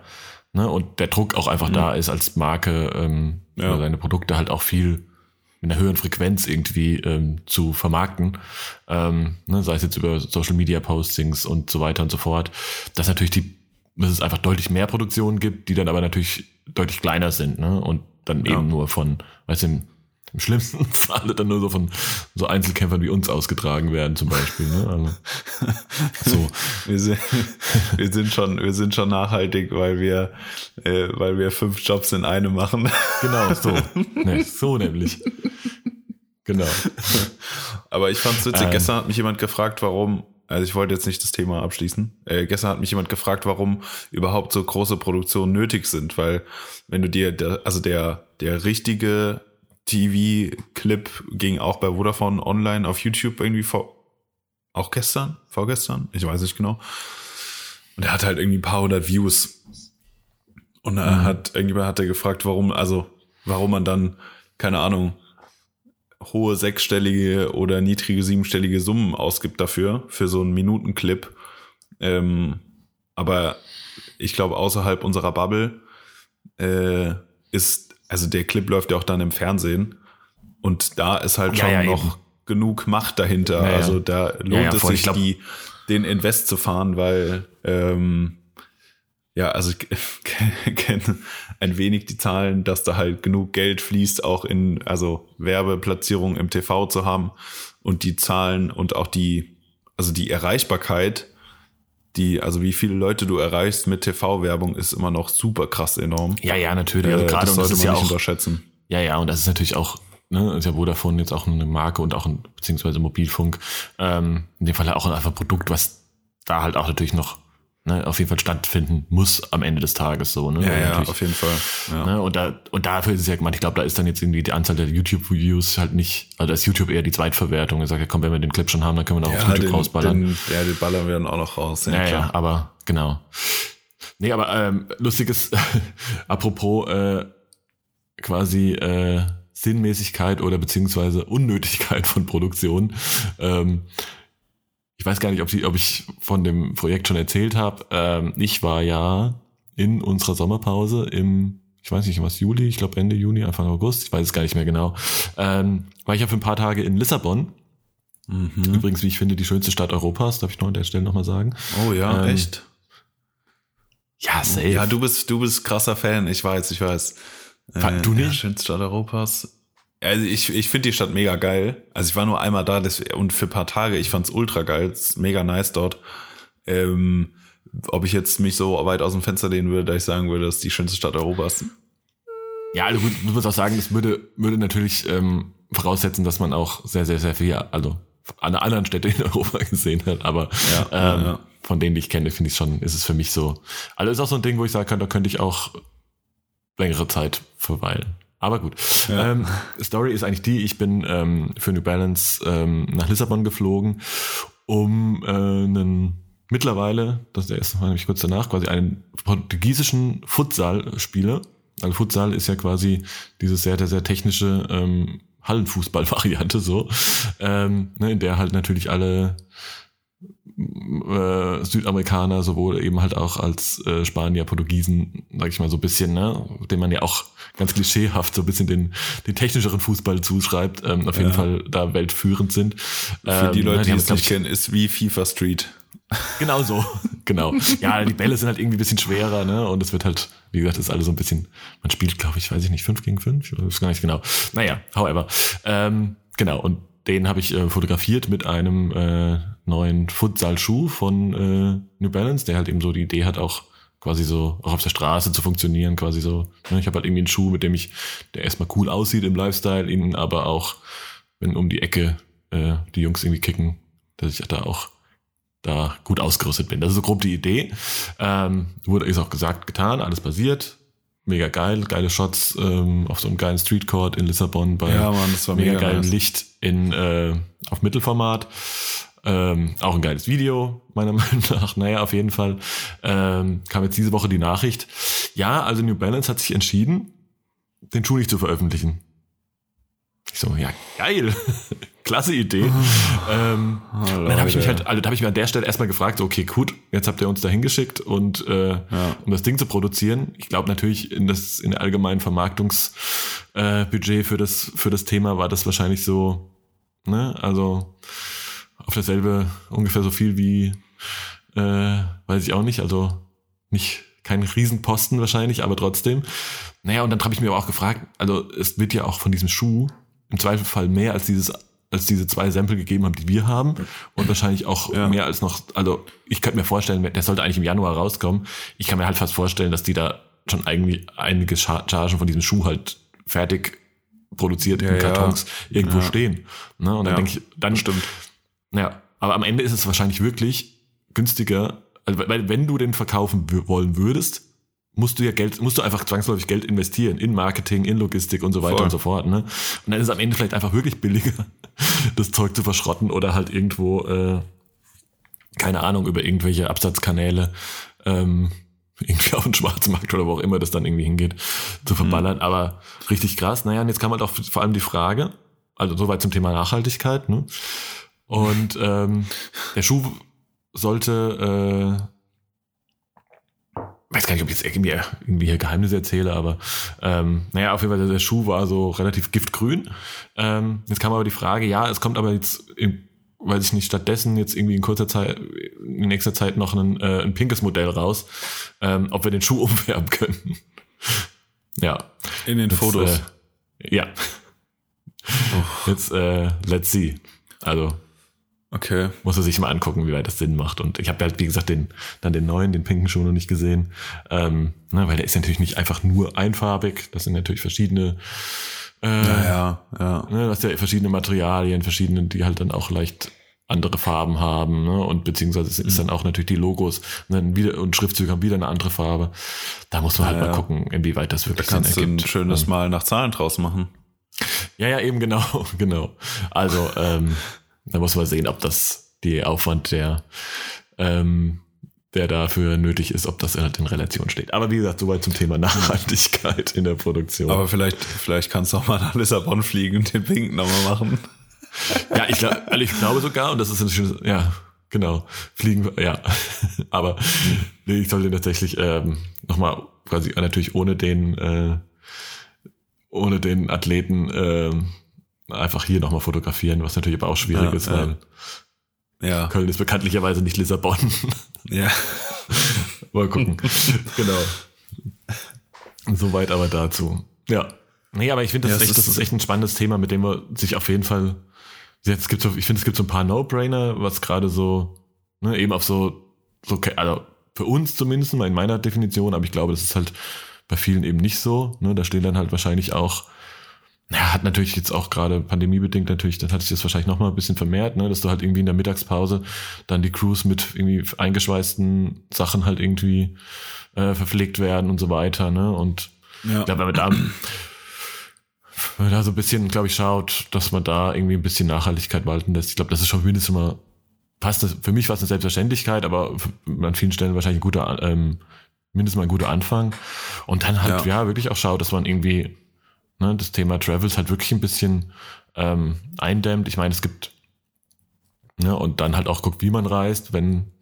ne, und der Druck auch einfach mhm. da ist als Marke, ähm, ja. seine Produkte halt auch viel mit einer höheren Frequenz irgendwie ähm, zu vermarkten, ähm, ne, sei es jetzt über Social Media Postings und so weiter und so fort, dass natürlich die, dass es einfach deutlich mehr Produktionen gibt, die dann aber natürlich deutlich kleiner sind, ne, und dann ja. eben nur von, weißt du, im, im schlimmsten [LAUGHS] Falle dann nur so von so Einzelkämpfern wie uns ausgetragen werden, zum Beispiel. Ne? Also, [LAUGHS] so. wir, sind, wir sind schon, wir sind schon nachhaltig, weil wir, äh, weil wir fünf Jobs in einem machen. Genau, [LAUGHS] so. Nee, so nämlich. Genau. Aber ich fand's witzig, ähm, gestern hat mich jemand gefragt, warum also ich wollte jetzt nicht das Thema abschließen. Äh, gestern hat mich jemand gefragt, warum überhaupt so große Produktionen nötig sind, weil wenn du dir, der, also der, der richtige TV-Clip ging auch bei Vodafone online auf YouTube irgendwie vor, auch gestern, vorgestern, ich weiß nicht genau. Und er hat halt irgendwie ein paar hundert Views. Und er mhm. hat, irgendjemand hat er gefragt, warum, also warum man dann, keine Ahnung, hohe sechsstellige oder niedrige siebenstellige Summen ausgibt dafür, für so einen Minutenclip. Ähm, aber ich glaube, außerhalb unserer Bubble äh, ist, also der Clip läuft ja auch dann im Fernsehen und da ist halt Ja, schon ja, noch eben. genug Macht dahinter. Ja. Also da lohnt es sich, die, den Invest zu fahren, weil ähm, ja, also ich [LAUGHS] kenne ein wenig die Zahlen, dass da halt genug Geld fließt, auch in also Werbeplatzierung im TV zu haben und die Zahlen und auch die, also die Erreichbarkeit, die, also wie viele Leute du erreichst mit TV-Werbung, ist immer noch super krass enorm. Ja, ja, natürlich. Also Äh, gerade das das sollte ist man ja nicht auch, unterschätzen. ja, ja, und das ist natürlich auch, ne, ist ja Vodafone jetzt auch eine Marke und auch ein, beziehungsweise Mobilfunk, ähm, in dem Fall auch einfach ein Produkt, was da halt auch natürlich noch, ne, auf jeden Fall stattfinden muss am Ende des Tages so, ne? Ja, ja, auf jeden Fall. Ja. Ne? Und, da, und dafür ist es ja gemeint, ich glaube, da ist dann jetzt irgendwie die Anzahl der YouTube-Views halt nicht, also da ist YouTube eher die Zweitverwertung. Er sagt, ja komm, wenn wir den Clip schon haben, dann können wir noch auf Ja, YouTube den, rausballern. den, ja, die ballern wir dann auch noch raus. ja, ja, aber genau. Nee, aber ähm, lustiges, [LAUGHS] apropos äh, quasi äh, Sinnmäßigkeit oder beziehungsweise Unnötigkeit von Produktion. Ähm, ich weiß gar nicht, ob, sie, ob ich von dem Projekt schon erzählt habe. Ähm, ich war ja in unserer Sommerpause im, ich weiß nicht, was, Juli, ich glaube Ende Juni, Anfang August, ich weiß es gar nicht mehr genau, ähm, war ich ja für ein paar Tage in Lissabon. Mhm. Übrigens, wie ich finde, die schönste Stadt Europas, darf ich noch an der Stelle nochmal sagen. Oh ja, Ähm, echt? Ja, safe. Ja, du bist, du bist krasser Fan, ich weiß, ich weiß. Fa- du nicht? Ja, schönste Stadt Europas. Also ich, ich finde die Stadt mega geil. Also ich war nur einmal da das, und für ein paar Tage, ich fand's ultra geil, es ist mega nice dort. Ähm, ob ich jetzt mich so weit aus dem Fenster lehnen würde, dass ich sagen würde, das ist die schönste Stadt Europas. Ja, also gut, muss auch sagen, das würde, würde natürlich ähm, voraussetzen, dass man auch sehr, sehr, sehr viel, also an anderen Städte in Europa [LAUGHS] gesehen hat, aber Ja, ähm, ja. von denen, die ich kenne, finde ich schon, ist es für mich so. Also ist auch so ein Ding, wo ich sagen kann, da könnte ich auch längere Zeit verweilen. Aber gut. Ja. Ähm, Story ist eigentlich die, ich bin ähm, für New Balance ähm, nach Lissabon geflogen, um äh, einen mittlerweile, das ist der erste Mal nämlich kurz danach, quasi einen portugiesischen Futsal-Spieler. Also Futsal ist ja quasi diese sehr, sehr, sehr technische ähm, Hallenfußball-Variante so, ähm, ne, in der halt natürlich alle äh, Südamerikaner, sowohl eben halt auch als äh, Spanier, Portugiesen, sag ich mal so ein bisschen, ne, dem man ja auch ganz klischeehaft so ein bisschen den, den technischeren Fußball zuschreibt, ähm, auf jeden Ja. Fall da weltführend sind. Für die Ähm, Leute, ne, die es nicht ich, kennen, ist wie FIFA Street. Genau so, [LAUGHS] genau. Ja, die Bälle sind halt irgendwie ein bisschen schwerer, ne? Und es wird halt, wie gesagt, ist alles so ein bisschen, man spielt, glaube ich, weiß ich nicht, 5 gegen 5, ich weiß gar nicht genau. Naja, however. Ähm, genau, und den habe ich äh, fotografiert mit einem äh, neuen Futsal-Schuh von äh, New Balance, der halt eben so die Idee hat, auch quasi so auch auf der Straße zu funktionieren, quasi so. Ne? Ich habe halt irgendwie einen Schuh, mit dem ich, der erstmal cool aussieht im Lifestyle, ihn aber auch, wenn um die Ecke äh, die Jungs irgendwie kicken, dass ich da auch da gut ausgerüstet bin. Das ist so grob die Idee. Ähm, wurde, ist auch gesagt, getan, alles passiert. Mega geil, geile Shots ähm, auf so einem geilen Streetcourt in Lissabon bei Ja, Mann, mega, mega geilem nice. Licht in, äh, auf Mittelformat. Ähm, auch ein geiles Video, meiner [LAUGHS] Meinung nach. Naja, auf jeden Fall ähm, kam jetzt diese Woche die Nachricht. Ja, also New Balance hat sich entschieden, den Schuh nicht zu veröffentlichen. Ich so, ja, geil. [LAUGHS] Klasse Idee. ähm, Oh, dann habe ich mich halt, also da habe ich mir an der Stelle erstmal gefragt, okay, gut, jetzt habt ihr uns da hingeschickt und äh, Ja. um das Ding zu produzieren. Ich glaube natürlich in das in der allgemeinen Vermarktungsbudget äh, für das für das Thema war das wahrscheinlich so, ne, also auf dasselbe ungefähr so viel wie, äh, weiß ich auch nicht, also nicht kein Riesenposten wahrscheinlich, aber trotzdem. Naja, und dann habe ich mir aber auch gefragt, also es wird ja auch von diesem Schuh im Zweifelsfall mehr als dieses als diese zwei Sample gegeben haben, die wir haben und wahrscheinlich auch Ja. mehr als noch, also ich könnte mir vorstellen, der sollte eigentlich im Januar rauskommen. Ich kann mir halt fast vorstellen, dass die da schon eigentlich einige Char- Chargen von diesem Schuh halt fertig produziert Ja, in ja. Kartons irgendwo Ja. stehen. Ne? Und dann denke ich, dann stimmt. ja, aber am Ende ist es wahrscheinlich wirklich günstiger, also, weil wenn du den verkaufen wollen würdest, musst du ja Geld, musst du einfach zwangsläufig Geld investieren in Marketing, in Logistik und so weiter Voll. und so fort. Ne? Und dann ist es am Ende vielleicht einfach wirklich billiger, [LAUGHS] das Zeug zu verschrotten oder halt irgendwo, äh, keine Ahnung, über irgendwelche Absatzkanäle ähm, [LAUGHS] irgendwie auf den Schwarzmarkt oder wo auch immer das dann irgendwie hingeht, zu verballern. Mhm. Aber richtig krass. Naja, und jetzt kam halt auch vor allem die Frage, also soweit zum Thema Nachhaltigkeit, ne? Und ähm, der Schuh sollte, äh, weiß gar nicht, ob ich jetzt irgendwie, irgendwie hier Geheimnisse erzähle, aber ähm, naja, auf jeden Fall, der Schuh war so relativ giftgrün. Ähm, jetzt kam aber die Frage, ja, es kommt aber jetzt im weiß ich nicht, stattdessen jetzt irgendwie in kurzer Zeit, in nächster Zeit noch ein, äh, ein pinkes Modell raus, ähm, ob wir den Schuh [LAUGHS] umfärben können. ja. In den jetzt, Fotos. Äh, ja. Oh. Jetzt, äh, let's see. Also. Okay. Muss er sich mal angucken, wie weit das Sinn macht. Und ich habe halt, wie gesagt, den, dann den neuen, den pinken Schuh noch nicht gesehen. Ähm, ne, weil der ist natürlich nicht einfach nur einfarbig. Das sind natürlich verschiedene äh, naja, ja. Ne, du hast ja verschiedene Materialien, verschiedene, die halt dann auch leicht andere Farben haben, ne? Und beziehungsweise ist mhm. dann auch natürlich die Logos ne? wieder, und Schriftzüge haben wieder eine andere Farbe. Da muss man halt ja, mal gucken, inwieweit das wirklich da kannst Sinn ergibt. Du ein schönes Mal nach Zahlen draus machen. Ja, ja, eben genau, [LAUGHS] genau. Also ähm, da muss man sehen, ob das die Aufwand der ähm, der dafür nötig ist, ob das halt in Relation steht. Aber wie gesagt, soweit zum Thema Nachhaltigkeit in der Produktion. Aber vielleicht, vielleicht kannst du auch mal nach Lissabon fliegen und den Pink nochmal machen. Ja, ich, glaub, also ich glaube sogar, und das ist ein schönes, ja, genau, fliegen, ja. Aber nee, ich sollte tatsächlich ähm, nochmal quasi natürlich ohne den, äh, ohne den Athleten äh, einfach hier nochmal fotografieren, was natürlich aber auch schwierig ja, ist, weil ja. Köln ist bekanntlicherweise nicht Lissabon. [LAUGHS] Ja. [LAUGHS] Mal gucken. [LAUGHS] genau. Soweit aber dazu. Ja. Nee, aber ich finde, das, ja, echt, das ist echt ein spannendes Thema, mit dem man sich auf jeden Fall. Jetzt gibt's ich finde, es gibt so ein paar No-Brainer, was gerade so, ne, eben auf so, so, also für uns zumindest, in meiner Definition, aber ich glaube, das ist halt bei vielen eben nicht so. Ne, da stehen dann halt wahrscheinlich auch ja, hat natürlich jetzt auch gerade pandemiebedingt natürlich, dann hat sich das wahrscheinlich noch mal ein bisschen vermehrt, ne, dass du halt irgendwie in der Mittagspause dann die Crews mit irgendwie eingeschweißten Sachen halt irgendwie äh, verpflegt werden und so weiter, ne? Und ja. ja wenn man da, wenn man da so ein bisschen, glaube ich, schaut, dass man da irgendwie ein bisschen Nachhaltigkeit walten lässt. Ich glaube, das ist schon mindestens immer, passt für mich war es eine Selbstverständlichkeit, aber an vielen Stellen wahrscheinlich ein guter, ähm, mindestens mal ein guter Anfang. Und dann halt, ja, ja wirklich auch schaut, dass man irgendwie ne, das Thema Travels halt wirklich ein bisschen ähm, eindämmt. Ich meine, es gibt ne, und dann halt auch guckt, wie man reist, wenn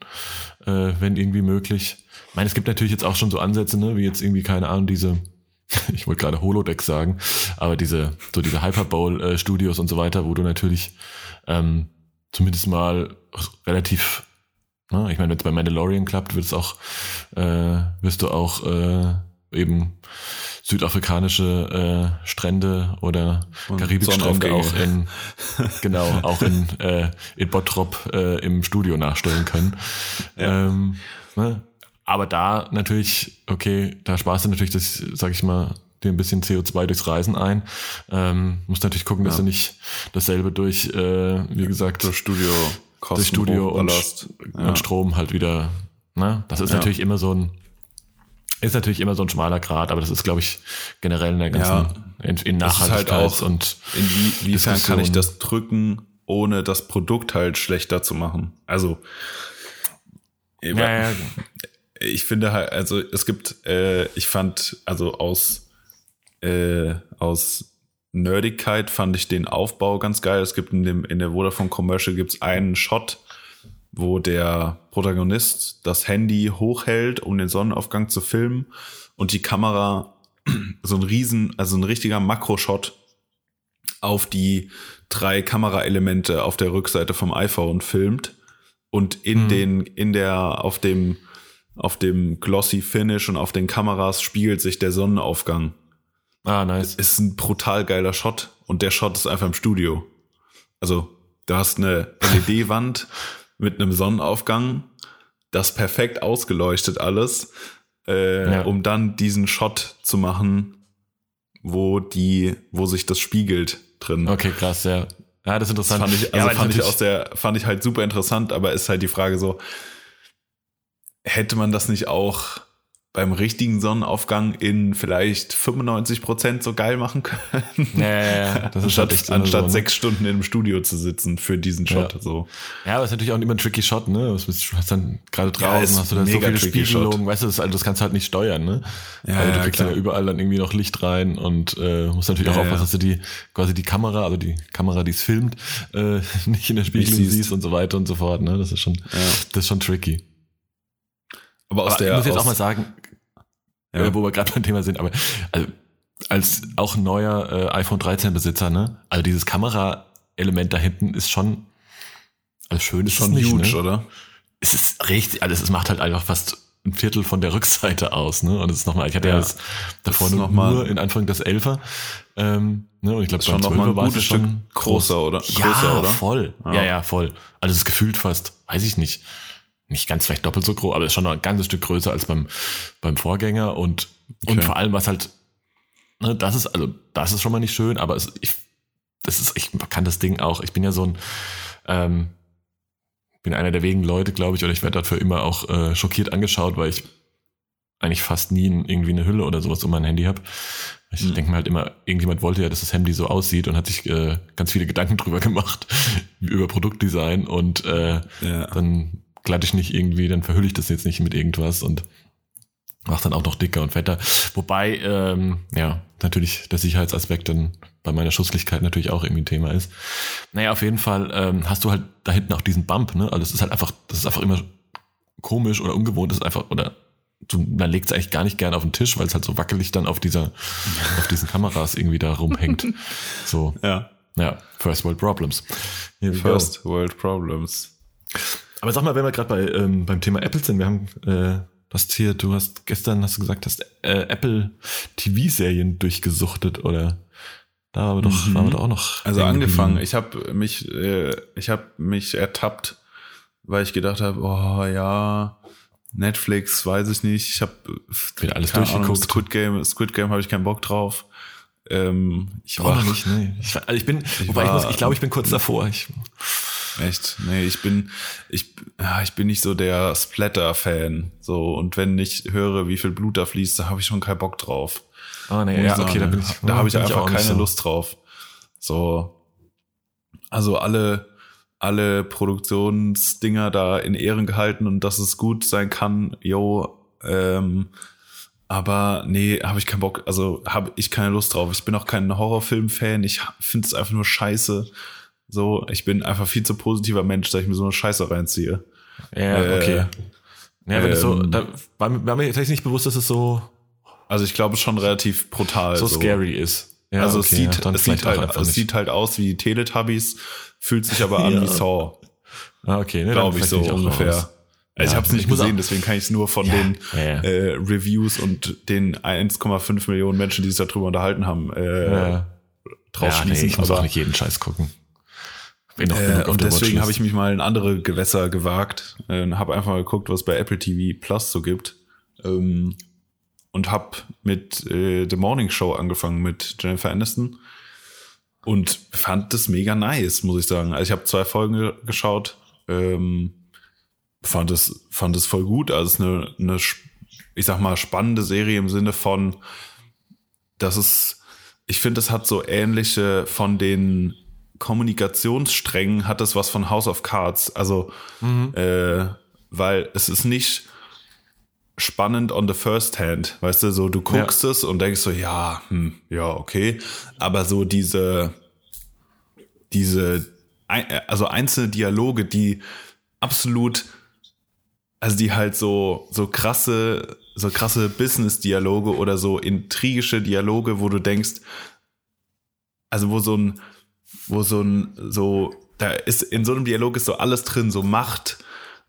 äh, wenn irgendwie möglich. Ich meine, es gibt natürlich jetzt auch schon so Ansätze, ne, wie jetzt irgendwie keine Ahnung diese [LAUGHS] ich wollte gerade Holodeck sagen, aber diese so diese Hyperbowl äh, und so weiter, wo du natürlich ähm, zumindest mal relativ Ne? Ich meine, wenn es bei Mandalorian klappt, wird es auch, äh, wirst du auch äh, eben südafrikanische äh, Strände oder Karibikstrände auch in [LAUGHS] genau auch in äh, in Bottrop äh, im Studio nachstellen können. Ja. Ähm, ne? Aber da natürlich, okay, da sparst du natürlich das, sag ich mal, dir ein bisschen CO2 durchs Reisen ein. Ähm, musst natürlich gucken, dass ja. du nicht dasselbe durch, äh, wie gesagt, das Studio, Kosten, durch Studio und, und Strom halt wieder. Ne? Das ist ja. natürlich immer so ein ist natürlich immer so ein schmaler Grad, aber das ist, glaube ich, generell in der ganzen ja, in, in Nachhaltigkeit halt auch, und inwiefern kann ich das drücken, ohne das Produkt halt schlechter zu machen. Also ja, ja. ich finde halt, also es gibt, äh, ich fand, also aus äh, aus Nerdigkeit fand ich den Aufbau ganz geil. Es gibt in dem in der Vodafone Commercial gibt's einen Shot, wo der Protagonist das Handy hochhält, um den Sonnenaufgang zu filmen und die Kamera [CLEARS THROAT] so ein riesen, also ein richtiger Makroshot auf die drei Kameraelemente auf der Rückseite vom iPhone filmt und in mhm. den, in der, auf dem, auf dem glossy Finish und auf den Kameras spiegelt sich der Sonnenaufgang. Ah, nice. Ist ein brutal geiler Shot und der Shot ist einfach im Studio. Also, du hast eine LED-Wand [LAUGHS] mit einem Sonnenaufgang, das perfekt ausgeleuchtet alles, äh, ja. um dann diesen Shot zu machen, wo die, wo sich das spiegelt drin. Okay, krass, ja. Ja, das ist interessant. Das fand ich, also ja, fand ich aus der, fand ich halt super interessant, aber ist halt die Frage so, hätte man das nicht auch beim richtigen Sonnenaufgang in vielleicht 95 Prozent so geil machen können. Ja, ja, ja. Das anstatt halt anstatt so, ne? sechs Stunden im Studio zu sitzen für diesen Shot. Ja. So. Ja, aber es ist natürlich auch immer ein tricky Shot, ne? Du hast dann gerade Ja, draußen, ist hast du da so viele Spiegelungen, weißt du, das, also das kannst du halt nicht steuern, ne? Ja, also du ja, kriegst ja überall dann irgendwie noch Licht rein und äh, musst natürlich auch Ja, aufpassen, ja. dass du die, quasi die Kamera, also die Kamera, die es filmt, äh, [LAUGHS] nicht in der Spiegelung siehst. siehst. und so weiter und so fort, ne? Das ist schon, das ist schon tricky. Aber aus Aber der ich muss jetzt auch mal sagen, Ja. äh, wo wir gerade beim Thema sind, aber also, als auch neuer äh, iPhone 13 Besitzer, ne? Also dieses Kamera-Element da hinten ist schon, also schön ist schon es nicht, huge, ne? oder? es ist richtig, also es macht halt einfach fast ein Viertel von der Rückseite aus, ne? Und es ist nochmal, ich hatte ja, Ja. das davor ist nur, noch mal- in Anfang das Elfer. Ähm, ne? Und ich glaube, Schon beim noch mal 12er ein gutes Stück größer, oder? Ja, Größer, oder? voll. Ja. Ja. ja, voll. Also es ist gefühlt fast, weiß ich nicht, nicht ganz vielleicht doppelt so groß, aber es ist schon noch ein ganzes Stück größer als beim, beim Vorgänger und, und Okay. vor allem was halt, ne, das ist, also das ist schon mal nicht schön, aber es, ich, das ist, ich kann das Ding auch, ich bin ja so ein, ähm, bin einer der wenigen Leute, glaube ich, oder ich werde dafür immer auch äh, schockiert angeschaut, weil ich eigentlich fast nie irgendwie eine Hülle oder sowas um mein Handy habe. Ich Hm. denke mir halt immer, irgendjemand wollte ja, dass das Handy so aussieht und hat sich äh, ganz viele Gedanken [LAUGHS] drüber gemacht, [LAUGHS] über Produktdesign und äh, Ja. dann glatte ich nicht irgendwie, dann verhülle ich das jetzt nicht mit irgendwas und mache dann auch noch dicker und fetter. Wobei, ähm, ja, natürlich der Sicherheitsaspekt dann bei meiner Schusslichkeit natürlich auch irgendwie ein Thema ist. Naja, auf jeden Fall ähm, hast du halt da hinten auch diesen Bump, ne? Also das ist halt einfach, das ist einfach immer komisch oder ungewohnt, das ist einfach, oder du, man legt es eigentlich gar nicht gern auf den Tisch, weil es halt so wackelig dann auf dieser, auf diesen Kameras irgendwie da rumhängt. [LAUGHS] So, ja. ja, First World Problems. We go. First World Problems. Aber sag mal, wenn wir gerade bei, ähm, beim Thema Apple sind, wir haben äh, das hier, du hast gestern hast du gesagt, hast äh, Apple TV-Serien durchgesuchtet oder da waren wir doch, Mhm. waren wir doch auch noch. Also angefangen, geblieben. ich habe mich, äh, ich habe mich ertappt, weil ich gedacht habe, oh ja, Netflix, weiß ich nicht, ich habe Wieder alles keine Ahnung, durchgeguckt. Squid Game, Squid Game habe ich keinen Bock drauf. Ähm, ich auch war noch nicht, nee. Ich, also ich bin, [LAUGHS] wobei ich war- muss, ich glaube, ich bin kurz davor. Ich, echt, nee, ich bin, ich, ja, ich bin nicht so der Splatter-Fan, so und wenn ich höre, wie viel Blut da fließt, da habe ich schon keinen Bock drauf. ah, nee, muss ja, okay, da bin ich, da habe ich einfach keine so. Lust drauf. So, also alle, alle Produktionsdinger da in Ehren gehalten und dass es gut sein kann, yo, ähm, aber nee, habe ich keinen Bock, also habe ich keine Lust drauf. Ich bin auch kein Horrorfilm-Fan, ich finde es einfach nur scheiße. So, ich bin einfach viel zu positiver Mensch, dass ich mir so eine Scheiße reinziehe. Ja, Äh, okay. Ja, wenn es so, ähm, da war, mir- war mir tatsächlich nicht bewusst, dass es so, Also ich glaube schon relativ brutal. so scary ist. Ja, also okay, es, sieht, ja, es, sieht halt, es sieht halt aus wie Teletubbies, fühlt sich aber an [LAUGHS] Ja. wie Saw, ah, okay, ne, glaube ich so ich ungefähr. raus. Also ich habe es nicht gesehen, deswegen kann ich es nur von Ja, den ja. Äh, Reviews und den 1,5 Millionen Menschen, die sich darüber unterhalten haben, äh, Ja. draus ja, nee, schließen. ich muss aber, auch nicht jeden Scheiß gucken. Bin noch äh, und deswegen habe ich mich mal in andere Gewässer gewagt, äh, habe einfach mal geguckt, was bei Apple TV Plus so gibt. Ähm, und habe mit äh, The Morning Show angefangen mit Jennifer Aniston und fand das mega nice, muss ich sagen. Also ich habe zwei Folgen ge- geschaut, ähm, fand es fand es voll gut. Also es ist eine, eine ich sag mal spannende Serie im Sinne von, dass es ich finde, es hat so ähnliche von den Kommunikationssträngen hat es was von House of Cards. Also, äh, weil es ist nicht spannend on the first hand. Weißt du, so du guckst es und denkst so, ja, hm, ja, okay. Aber so diese, diese, also einzelne Dialoge, die absolut, also die halt so, so krasse, so krasse Business-Dialoge oder so intrigische Dialoge, wo du denkst, also wo so ein, wo so ein, so, da ist, in so einem Dialog ist so alles drin, so Macht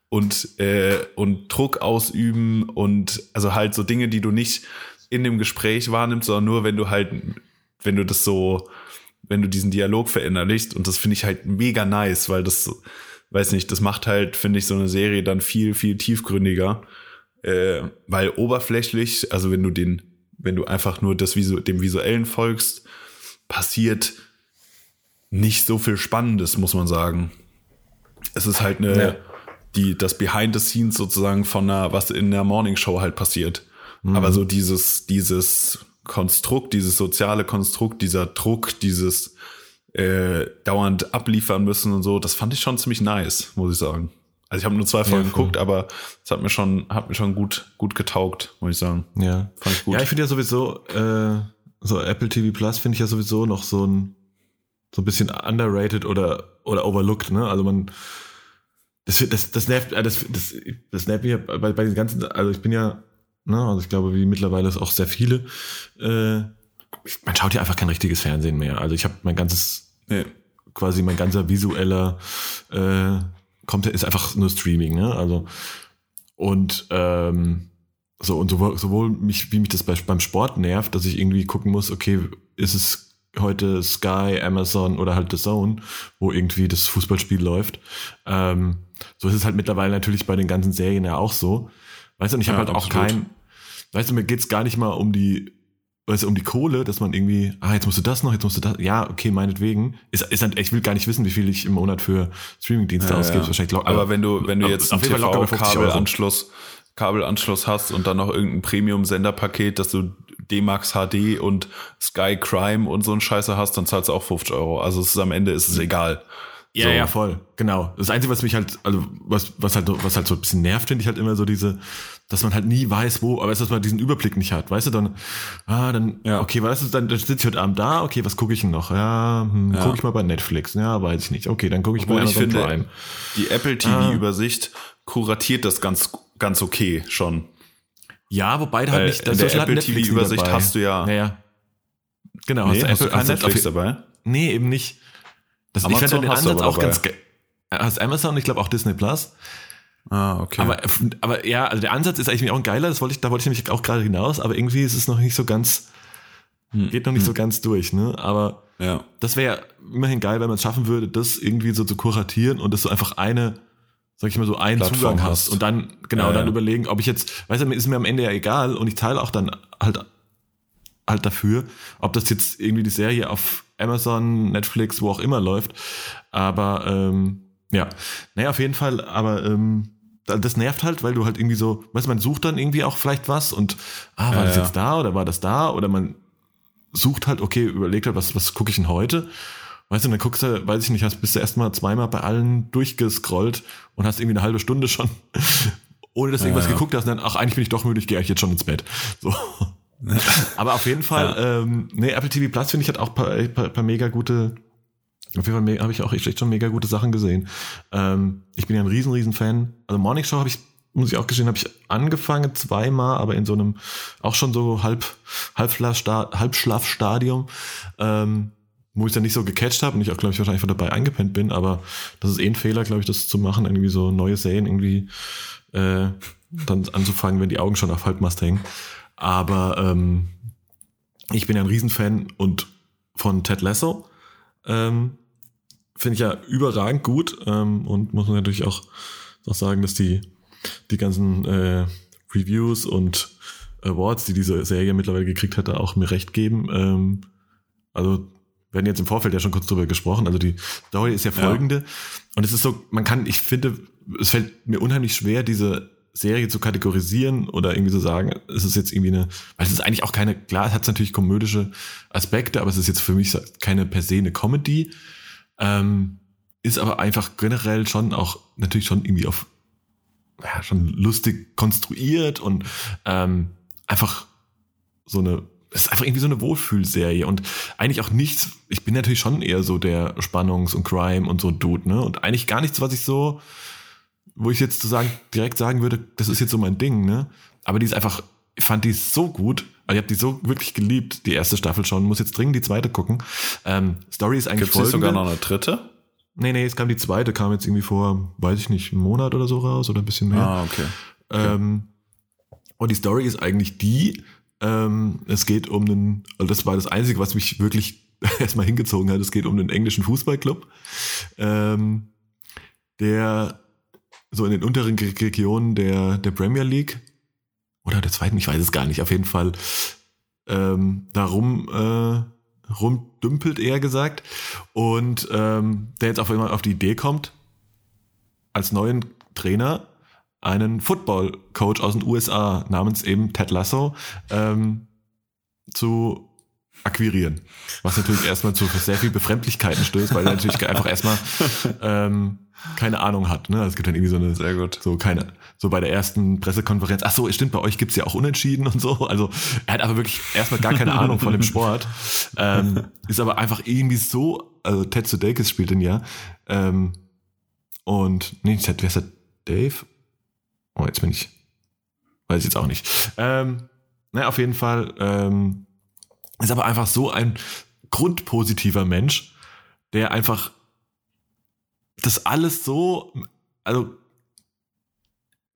und, äh, und Druck ausüben und also halt so Dinge, die du nicht in dem Gespräch wahrnimmst, sondern nur, wenn du halt, wenn du das so, wenn du diesen Dialog verinnerlichst. Und das finde ich halt mega nice, weil das, weiß nicht, das macht halt, finde ich, so eine Serie dann viel, viel tiefgründiger, äh, weil oberflächlich, also wenn du den, wenn du einfach nur das Visu dem Visuellen folgst, passiert nicht so viel Spannendes, muss man sagen. Es ist halt eine, Ja. die, das Behind the Scenes sozusagen von einer, was in der Morning Show halt passiert. Mhm. Aber so dieses, dieses Konstrukt, dieses soziale Konstrukt, dieser Druck, dieses äh, dauernd abliefern müssen und so, das fand ich schon ziemlich nice, muss ich sagen. Also ich habe nur zwei Folgen ja, geguckt, aber es hat mir schon, hat mir schon gut, gut getaugt, muss ich sagen. Ja, fand ich gut. Ja, ich finde ja sowieso, äh, so Apple TV Plus finde ich ja sowieso noch so ein, so ein bisschen underrated oder, oder overlooked, ne? Also man, das, das, das nervt, äh, das, das, das nervt mich bei, bei den ganzen, also ich bin ja, ne, also ich glaube, wie mittlerweile ist auch sehr viele, äh, man schaut ja einfach kein richtiges Fernsehen mehr. Also ich habe mein ganzes, ja. quasi mein ganzer visueller äh, kommt ist einfach nur Streaming, ne? Also und ähm, so und sowohl, sowohl mich, wie mich das bei, beim Sport nervt, dass ich irgendwie gucken muss, okay, ist es heute Sky, Amazon oder halt The Zone, wo irgendwie das Fußballspiel läuft. Ähm, so ist es halt mittlerweile natürlich bei den ganzen Serien ja auch so. Weißt du, und ich habe ja, halt auch kein, weißt du, mir geht's gar nicht mal um die weißt du, um die Kohle, dass man irgendwie, ah, jetzt musst du das noch, jetzt musst du das, ja, okay, meinetwegen. Ist, ist halt, ich will gar nicht wissen, wie viel ich im Monat für Streamingdienste ja, ausgebe, ja. wahrscheinlich locker. Aber wenn du, wenn du jetzt einen TV-Kabelanschluss, Kabelanschluss hast und dann noch irgendein Premium-Senderpaket, dass du D-Max HD und Sky Crime und so ein Scheiße hast, dann zahlst du auch 50 Euro. Also es ist am Ende ist es egal. Ja, so. ja, voll. Genau. Das Einzige, was mich halt, also was, was halt, was halt so ein bisschen nervt, finde ich halt immer so diese, dass man halt nie weiß, wo, aber dass man diesen Überblick nicht hat. Weißt du, dann, ah, dann, ja. okay, weißt du, dann, dann sitze ich heute Abend da, okay, was gucke ich denn noch? Ja, hm, ja. gucke ich mal bei Netflix. Ja, weiß ich nicht. Okay, dann gucke ich Obwohl bei Amazon ich finde, Prime. Die Apple TV-Übersicht ah. kuratiert das ganz, ganz okay schon. Ja, wobei da halt nicht, das der Apple TV-Übersicht hast du ja. Naja. Genau, nee, hast, hast du kein Netflix dabei? Nee, eben nicht. Das, Amazon ich finde den Ansatz auch ganz geil. Hast Amazon, ich glaube auch Disney Plus. Ah, okay. Aber, aber ja, also der Ansatz ist eigentlich auch ein geiler, das wollte ich, da wollte ich nämlich auch gerade hinaus, aber irgendwie ist es noch nicht so ganz, hm. geht noch nicht hm. so ganz durch, ne? Aber ja. das wäre immerhin geil, wenn man es schaffen würde, das irgendwie so zu kuratieren und dass du einfach eine, sag ich mal so, einen Plattform Zugang hast. hast. Und dann, genau, ja, dann ja. überlegen, ob ich jetzt, weißt du, ist mir am Ende ja egal und ich teile auch dann halt halt dafür, ob das jetzt irgendwie die Serie auf Amazon, Netflix, wo auch immer läuft. Aber ähm, ja, naja, auf jeden Fall, aber ähm, das nervt halt, weil du halt irgendwie so, weißt du, man sucht dann irgendwie auch vielleicht was und, ah, war ja, das jetzt da oder war das da? Oder man sucht halt, okay, überlegt halt, was, was gucke ich denn heute? Weißt du, dann guckst du, weiß ich nicht, hast bist du erstmal zweimal bei allen durchgescrollt und hast irgendwie eine halbe Stunde schon, [LAUGHS] ohne dass du irgendwas ja, geguckt hast, und dann, ach, eigentlich bin ich doch müde, ich gehe eigentlich jetzt schon ins Bett. So. [LAUGHS] Aber auf jeden Fall, ja. ähm, nee, Apple TV Plus finde ich hat auch paar, paar, paar mega gute, auf jeden Fall habe ich auch echt schon mega gute Sachen gesehen. Ähm, ich bin ja ein riesen, riesen Fan. Also Morning Show habe ich, muss ich auch gestehen, habe ich angefangen zweimal, aber in so einem auch schon so halb, Halbschlafstadium, ähm, wo ich dann nicht so gecatcht habe und ich auch, glaube ich, wahrscheinlich von dabei eingepennt bin, aber das ist eh ein Fehler, glaube ich, das zu machen, irgendwie so neue Serien irgendwie äh, dann anzufangen, wenn die Augen schon auf Halbmast hängen. Aber ähm, ich bin ja ein Riesenfan und von Ted Lasso. Ähm, Finde ich ja überragend gut ähm, und muss man natürlich auch, auch sagen, dass die, die ganzen äh, Reviews und Awards, die diese Serie mittlerweile gekriegt hat, auch mir recht geben. Ähm, also wir werden jetzt im Vorfeld ja schon kurz drüber gesprochen. Also die Story ist ja folgende. Ja. Und es ist so, man kann, ich finde, es fällt mir unheimlich schwer, diese Serie zu kategorisieren oder irgendwie zu sagen, es ist jetzt irgendwie eine, weil es ist eigentlich auch keine, klar, es hat natürlich komödische Aspekte, aber es ist jetzt für mich keine per se eine Comedy, ähm, ist aber einfach generell schon auch natürlich schon irgendwie auf, ja, schon lustig konstruiert und ähm, einfach so eine, es ist einfach irgendwie so eine Wohlfühlserie und eigentlich auch nichts, ich bin natürlich schon eher so der Spannungs- und Crime und so Dude, ne, und eigentlich gar nichts, was ich so, wo ich jetzt zu sagen, direkt sagen würde, das ist jetzt so mein Ding, ne? Aber die ist einfach, ich fand die so gut. Also ich habe die so wirklich geliebt, die erste Staffel schon. Muss jetzt dringend die zweite gucken. Ähm, Story ist eigentlich Gibt's folgende. sogar noch eine dritte? Nee, nee, es kam die zweite, kam jetzt irgendwie vor, weiß ich nicht, einen Monat oder so raus oder ein bisschen mehr. Ah, okay. okay. Ähm, und die Story ist eigentlich die, ähm, es geht um einen, also das war das Einzige, was mich wirklich [LAUGHS] erstmal hingezogen hat, es geht um einen englischen Fußballclub, ähm, der so in den unteren Regionen der, der Premier League oder der zweiten, ich weiß es gar nicht, auf jeden Fall ähm, darum äh, rumdümpelt, eher gesagt. Und ähm, der jetzt auf einmal auf die Idee kommt, als neuen Trainer einen Football-Coach aus den USA namens eben Ted Lasso ähm, zu akquirieren. Was natürlich erstmal zu sehr viel Befremdlichkeiten stößt, weil er natürlich einfach erstmal ähm, keine Ahnung hat. Ne? Es gibt dann irgendwie so eine, Sehr gut. so keine, so bei der ersten Pressekonferenz, ach so, es stimmt, bei euch gibt's ja auch Unentschieden und so. Also er hat aber wirklich erstmal gar keine Ahnung von dem Sport. Ähm, ist aber einfach irgendwie so, also Ted Sudeikis spielt den ja. Ähm, und, nee, Ted, wer ist der? Dave? Oh, jetzt bin ich, weiß ich jetzt auch nicht. Ähm, na, auf jeden Fall, ähm, ist aber einfach so ein grundpositiver Mensch, der einfach das alles so, also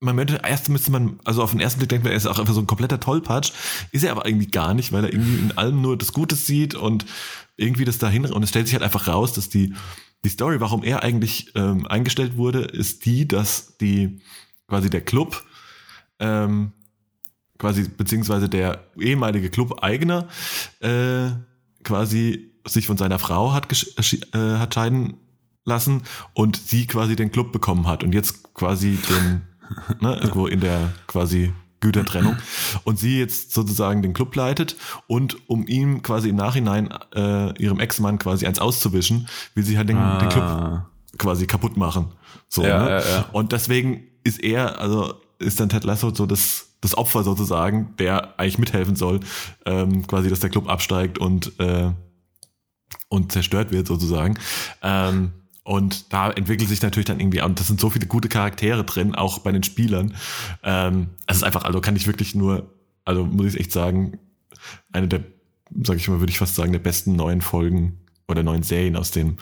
man möchte, erst müsste man, also auf den ersten Blick denkt man, er ist auch einfach so ein kompletter Tollpatsch. Ist er aber irgendwie gar nicht, weil er irgendwie in allem nur das Gute sieht und irgendwie das dahin, und es stellt sich halt einfach raus, dass die, die Story, warum er eigentlich ähm, eingestellt wurde, ist die, dass die, quasi der Club, ähm, quasi, beziehungsweise der ehemalige Club-Eigner, äh, quasi sich von seiner Frau hat, gesch- äh, hat scheiden lassen und sie quasi den Club bekommen hat und jetzt quasi den, [LAUGHS] ne, irgendwo in der quasi Gütertrennung und sie jetzt sozusagen den Club leitet und um ihm quasi im Nachhinein äh, ihrem Ex-Mann quasi eins auszuwischen, will sie halt den, den Club Ah. Quasi kaputt machen. So, Ja, ne? ja, ja. Und deswegen ist er, also ist dann Ted Lasso so das, das Opfer sozusagen, der eigentlich mithelfen soll, ähm, quasi, dass der Club absteigt und, äh, und zerstört wird sozusagen. Ähm, und da entwickelt sich natürlich dann irgendwie, und das sind so viele gute Charaktere drin, auch bei den Spielern. Ähm, es ist einfach, also kann ich wirklich nur, also muss ich echt sagen, eine der, sag ich mal, würde ich fast sagen, der besten neuen Folgen oder neuen Serien aus dem,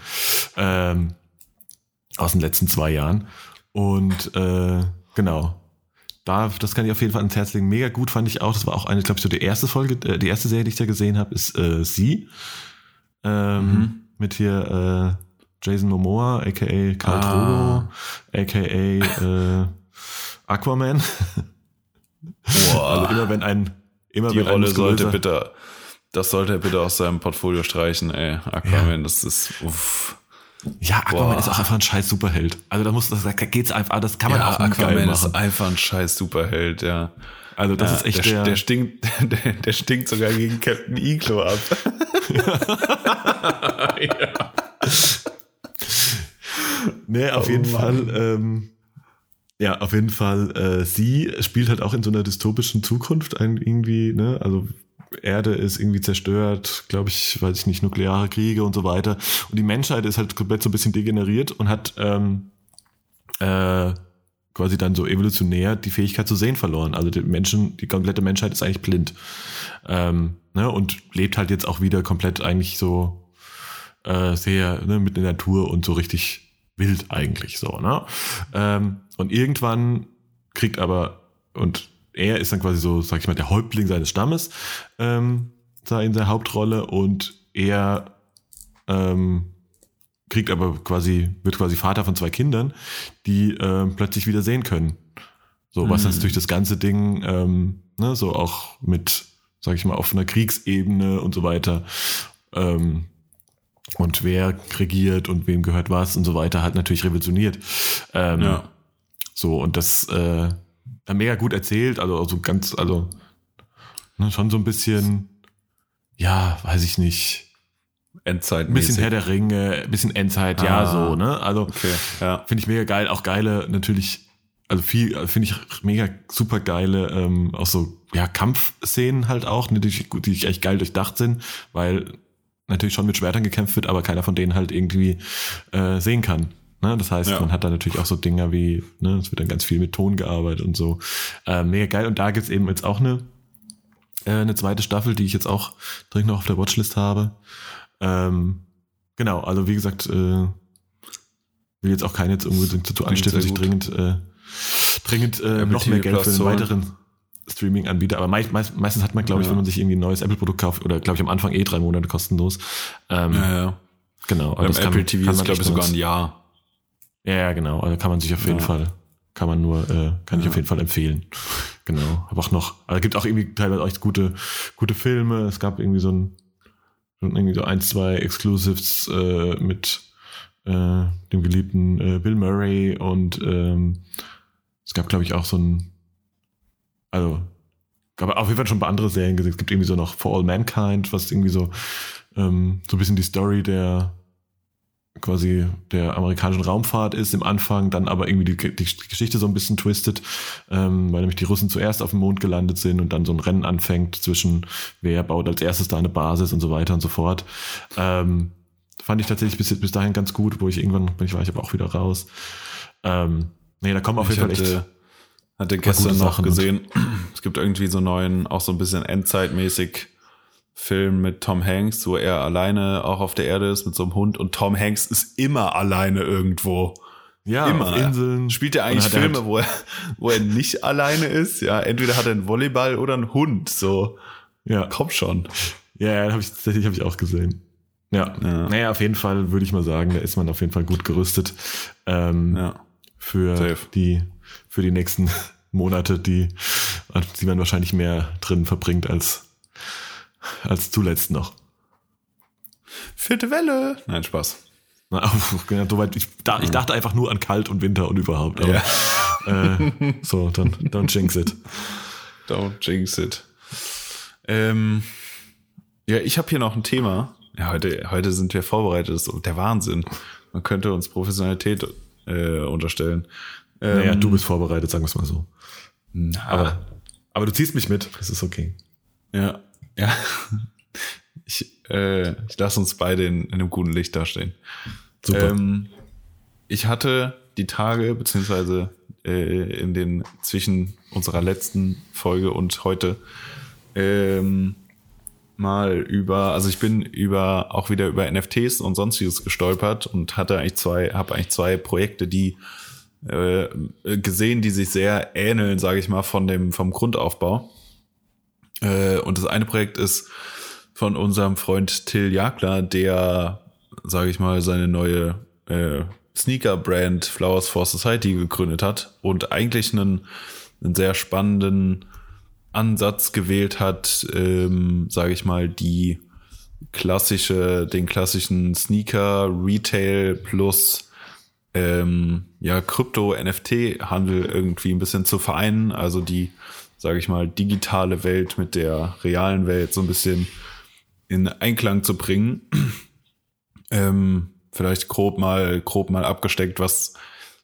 ähm, aus den letzten zwei Jahren. Und äh, genau. Da, das kann ich auf jeden Fall ans Herz legen. Mega gut fand ich auch. Das war auch eine, glaube ich, so die erste Folge, äh, die erste Serie, die ich da gesehen habe, ist äh, sie. Ähm, Mhm. Mit hier äh, Jason Momoa, aka Karl Ah. Drogo, aka äh, Aquaman. Boah, Also immer wenn ein immer die wenn ein Rolle sollte bitte, das sollte er bitte aus seinem Portfolio streichen, ey. Aquaman, das ist, uff. Ja, Aquaman Boah. ist auch einfach ein scheiß Superheld. Also da muss das da geht's einfach, das kann man Ja, auch geil Aquaman ist machen. einfach ein scheiß Superheld, ja. Also das ja, ist echt der, der, der stinkt, [LAUGHS] der, der stinkt sogar gegen Captain Iglo ab. [LAUGHS] Nee, auf Oh jeden Mann. Fall. Ähm, ja, auf jeden Fall. Äh, sie spielt halt auch in so einer dystopischen Zukunft ein, irgendwie. Ne? Also Erde ist irgendwie zerstört, glaube ich, weiß ich nicht, nukleare Kriege und so weiter. Und die Menschheit ist halt komplett so ein bisschen degeneriert und hat ähm, äh, quasi dann so evolutionär die Fähigkeit zu sehen verloren. Also die Menschen, die komplette Menschheit ist eigentlich blind. Ähm, ne? Und lebt halt jetzt auch wieder komplett eigentlich so äh, sehr ne, mit der Natur und so richtig wild eigentlich so. Ne? Ähm, und irgendwann kriegt aber, und er ist dann quasi so, sag ich mal, der Häuptling seines Stammes, ähm, da in der Hauptrolle und er ähm, kriegt aber quasi, wird quasi Vater von zwei Kindern, die ähm, plötzlich wieder sehen können. So, was Mhm. das durch das ganze Ding, ähm, ne, so auch mit, sag ich mal, auf einer Kriegsebene und so weiter, ähm, und wer regiert und wem gehört was und so weiter, hat natürlich revolutioniert. Ähm, Ja. So, und das äh, mega gut erzählt, also, also ganz, also ne, schon so ein bisschen, ja, weiß ich nicht, Endzeit. ein bisschen Herr der Ringe, ein bisschen Endzeit, ja, Ah. so, ne? Also Okay, ja. finde ich mega geil, auch geile, natürlich, also viel, finde ich mega super geile, ähm, auch so, ja, Kampfszenen halt auch, ne, die, die echt geil durchdacht sind, weil natürlich schon mit Schwertern gekämpft wird, aber keiner von denen halt irgendwie äh, sehen kann. Ne? Das heißt, Ja. man hat da natürlich auch so Dinger wie, ne, es wird dann ganz viel mit Ton gearbeitet und so. Äh, mega geil. Und da gibt's eben jetzt auch eine, äh, eine zweite Staffel, die ich jetzt auch dringend noch auf der Watchlist habe. Ähm, genau, also wie gesagt, äh, will jetzt auch keinen jetzt unbedingt dazu anstiften, sehr sich gut. dringend, äh, dringend äh, noch mehr Geld für einen weiteren Streaming-Anbieter. Aber meist, meist, meistens hat man, glaube ich, Ja. wenn man sich irgendwie ein neues Apple-Produkt kauft, oder glaube ich am Anfang eh drei Monate kostenlos. Ähm, Ja, ja. Genau. aber das Apple TV kann ist, glaube ich, sogar ein Jahr. Ja, genau. Also kann man sich auf jeden Ja. Fall, kann man nur, äh, kann ich Ja. auf jeden Fall empfehlen. Genau. Hab auch noch, also gibt auch irgendwie teilweise echt gute, gute Filme. Es gab irgendwie so ein, irgendwie so ein, zwei Exclusives äh, mit äh, dem geliebten äh, Bill Murray und ähm, es gab, glaube ich, auch so ein, also, aber auf jeden Fall schon ein paar andere Serien gesehen. Es gibt irgendwie so noch For All Mankind, was irgendwie so, ähm, so ein bisschen die Story der, quasi der amerikanischen Raumfahrt ist im Anfang, dann aber irgendwie die, die Geschichte so ein bisschen twistet, ähm, weil nämlich die Russen zuerst auf dem Mond gelandet sind und dann so ein Rennen anfängt zwischen wer baut als erstes da eine Basis und so weiter und so fort. Ähm, fand ich tatsächlich bis, bis dahin ganz gut, wo ich irgendwann, bin ich war ich aber auch wieder raus. Ähm, nee, da kommen auf jeden Fall echt. Hatte gestern noch gesehen, [CLEARS THROAT] es gibt irgendwie so neuen, auch so ein bisschen Endzeitmäßig Film mit Tom Hanks, wo er alleine auch auf der Erde ist mit so einem Hund und Tom Hanks ist immer alleine irgendwo. Ja, immer. Inseln. Spielt er eigentlich Filme, halt wo er, wo er nicht alleine ist? Ja, entweder hat er einen Volleyball oder einen Hund. So, ja, komm schon. Ja, habe ich tatsächlich habe ich auch gesehen. Ja. ja. Naja, auf jeden Fall würde ich mal sagen, da ist man auf jeden Fall gut gerüstet ähm, ja. für Safe. die für die nächsten [LAUGHS] Monate, die, die man wahrscheinlich mehr drin verbringt als als zuletzt noch. Vierte Welle. Nein, Spaß. Na, [LAUGHS] genau, soweit, ich, da, ich dachte einfach nur an kalt und Winter und überhaupt. Aber, ja. äh, so, dann don't jinx it. Don't jinx it. Ähm, ja, ich habe hier noch ein Thema. Ja, heute, heute sind wir vorbereitet. Das ist der Wahnsinn. Man könnte uns Professionalität äh, unterstellen. Ähm, naja, du bist vorbereitet, sagen wir es mal so. Na, aber, aber du ziehst mich mit. Das ist okay. Ja, ja. [LAUGHS] Ich, äh, ich lasse uns beide in, in, einem guten Licht dastehen. Super. Ähm, ich hatte die Tage, beziehungsweise äh, in den zwischen unserer letzten Folge und heute ähm, mal über, also ich bin über auch wieder über NFTs und sonstiges gestolpert und hatte eigentlich zwei, habe eigentlich zwei Projekte, die äh, gesehen, die sich sehr ähneln, sage ich mal, von dem vom Grundaufbau. Äh, und das eine Projekt ist von unserem Freund Till Jagler, der, sage ich mal, seine neue äh, Sneaker-Brand Flowers for Society gegründet hat und eigentlich einen, einen sehr spannenden Ansatz gewählt hat, ähm, sage ich mal, die klassische, den klassischen Sneaker Retail plus ähm, ja Krypto-NFT-Handel irgendwie ein bisschen zu vereinen, also die sage ich mal, digitale Welt mit der realen Welt so ein bisschen in Einklang zu bringen. [CLEARS THROAT] ähm, vielleicht grob mal, grob mal abgesteckt, was,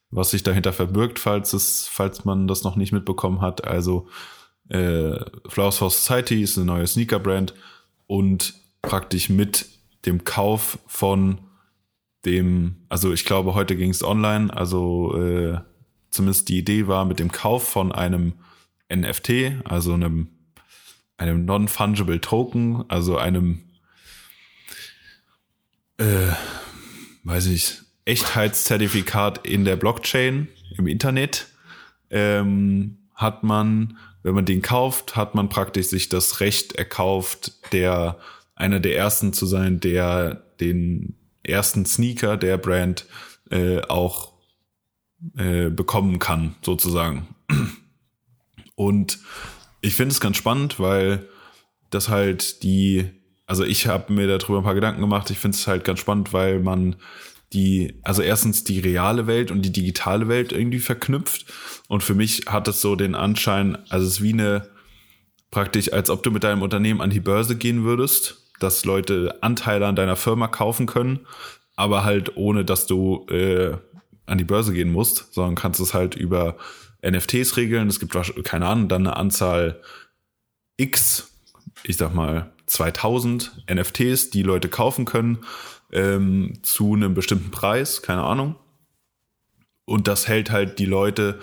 was sich dahinter verbirgt, falls es, falls man das noch nicht mitbekommen hat. Also äh, Flowers for Society ist eine neue Sneaker-Brand und praktisch mit dem Kauf von dem, also ich glaube, heute ging es online, also äh, zumindest die Idee war, mit dem Kauf von einem NFT, also einem, einem Non-Fungible Token, also einem, äh, weiß ich, Echtheitszertifikat in der Blockchain im Internet, ähm, hat man, wenn man den kauft, hat man praktisch sich das Recht erkauft, der einer der ersten zu sein, der den ersten Sneaker der Brand äh, auch äh, bekommen kann, sozusagen. Und ich finde es ganz spannend, weil das halt die, also ich habe mir darüber ein paar Gedanken gemacht. Ich finde es halt ganz spannend, weil man die, also erstens die reale Welt und die digitale Welt irgendwie verknüpft. Und für mich hat es so den Anschein, also es ist wie eine, praktisch, als ob du mit deinem Unternehmen an die Börse gehen würdest, dass Leute Anteile an deiner Firma kaufen können, aber halt ohne, dass du äh, an die Börse gehen musst, sondern kannst es halt über NFTs regeln. Es gibt, keine Ahnung, dann eine Anzahl X, ich sag mal 2000 NFTs, die Leute kaufen können ähm, zu einem bestimmten Preis, keine Ahnung. Und das hält halt die Leute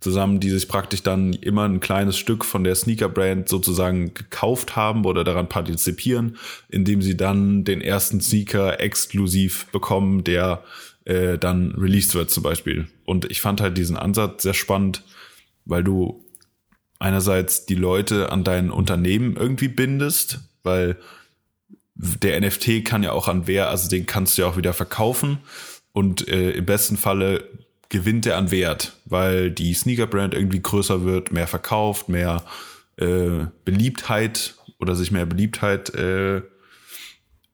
zusammen, die sich praktisch dann immer ein kleines Stück von der Sneaker-Brand sozusagen gekauft haben oder daran partizipieren, indem sie dann den ersten Sneaker exklusiv bekommen, der äh, dann released wird zum Beispiel. Und ich fand halt diesen Ansatz sehr spannend, weil du einerseits die Leute an dein Unternehmen irgendwie bindest, weil der NFT kann ja auch an Wert, also den kannst du ja auch wieder verkaufen und äh, im besten Falle gewinnt er an Wert, weil die Sneaker-Brand irgendwie größer wird, mehr verkauft, mehr äh, Beliebtheit oder sich mehr Beliebtheit äh,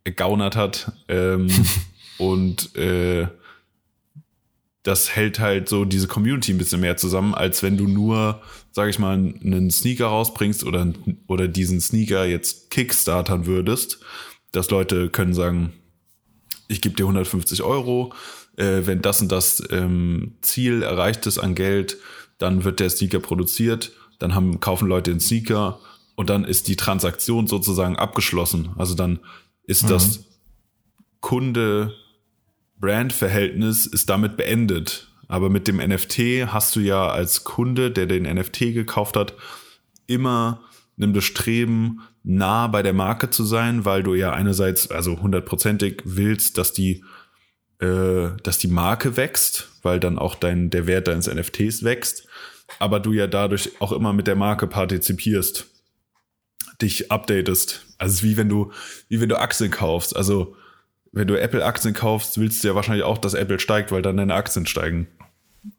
ergaunert hat ähm, [LAUGHS] und äh, das hält halt so diese Community ein bisschen mehr zusammen, als wenn du nur, sag ich mal, einen Sneaker rausbringst oder, oder diesen Sneaker jetzt kickstartern würdest, dass Leute können sagen, ich gebe dir 150 Euro, äh, wenn das und das ähm, Ziel erreicht ist an Geld, dann wird der Sneaker produziert, dann haben, kaufen Leute den Sneaker und dann ist die Transaktion sozusagen abgeschlossen. Also dann ist mhm. das Kunde-Brand-Verhältnis ist damit beendet. Aber mit dem NFT hast du ja als Kunde, der den NFT gekauft hat, immer ein Bestreben, nah bei der Marke zu sein, weil du ja einerseits, also hundertprozentig willst, dass die, äh, dass die Marke wächst, weil dann auch dein, der Wert deines NFTs wächst, aber du ja dadurch auch immer mit der Marke partizipierst dich updatest. Also es ist wie wenn du, wie wenn du Aktien kaufst. Also wenn du Apple-Aktien kaufst, willst du ja wahrscheinlich auch, dass Apple steigt, weil dann deine Aktien steigen.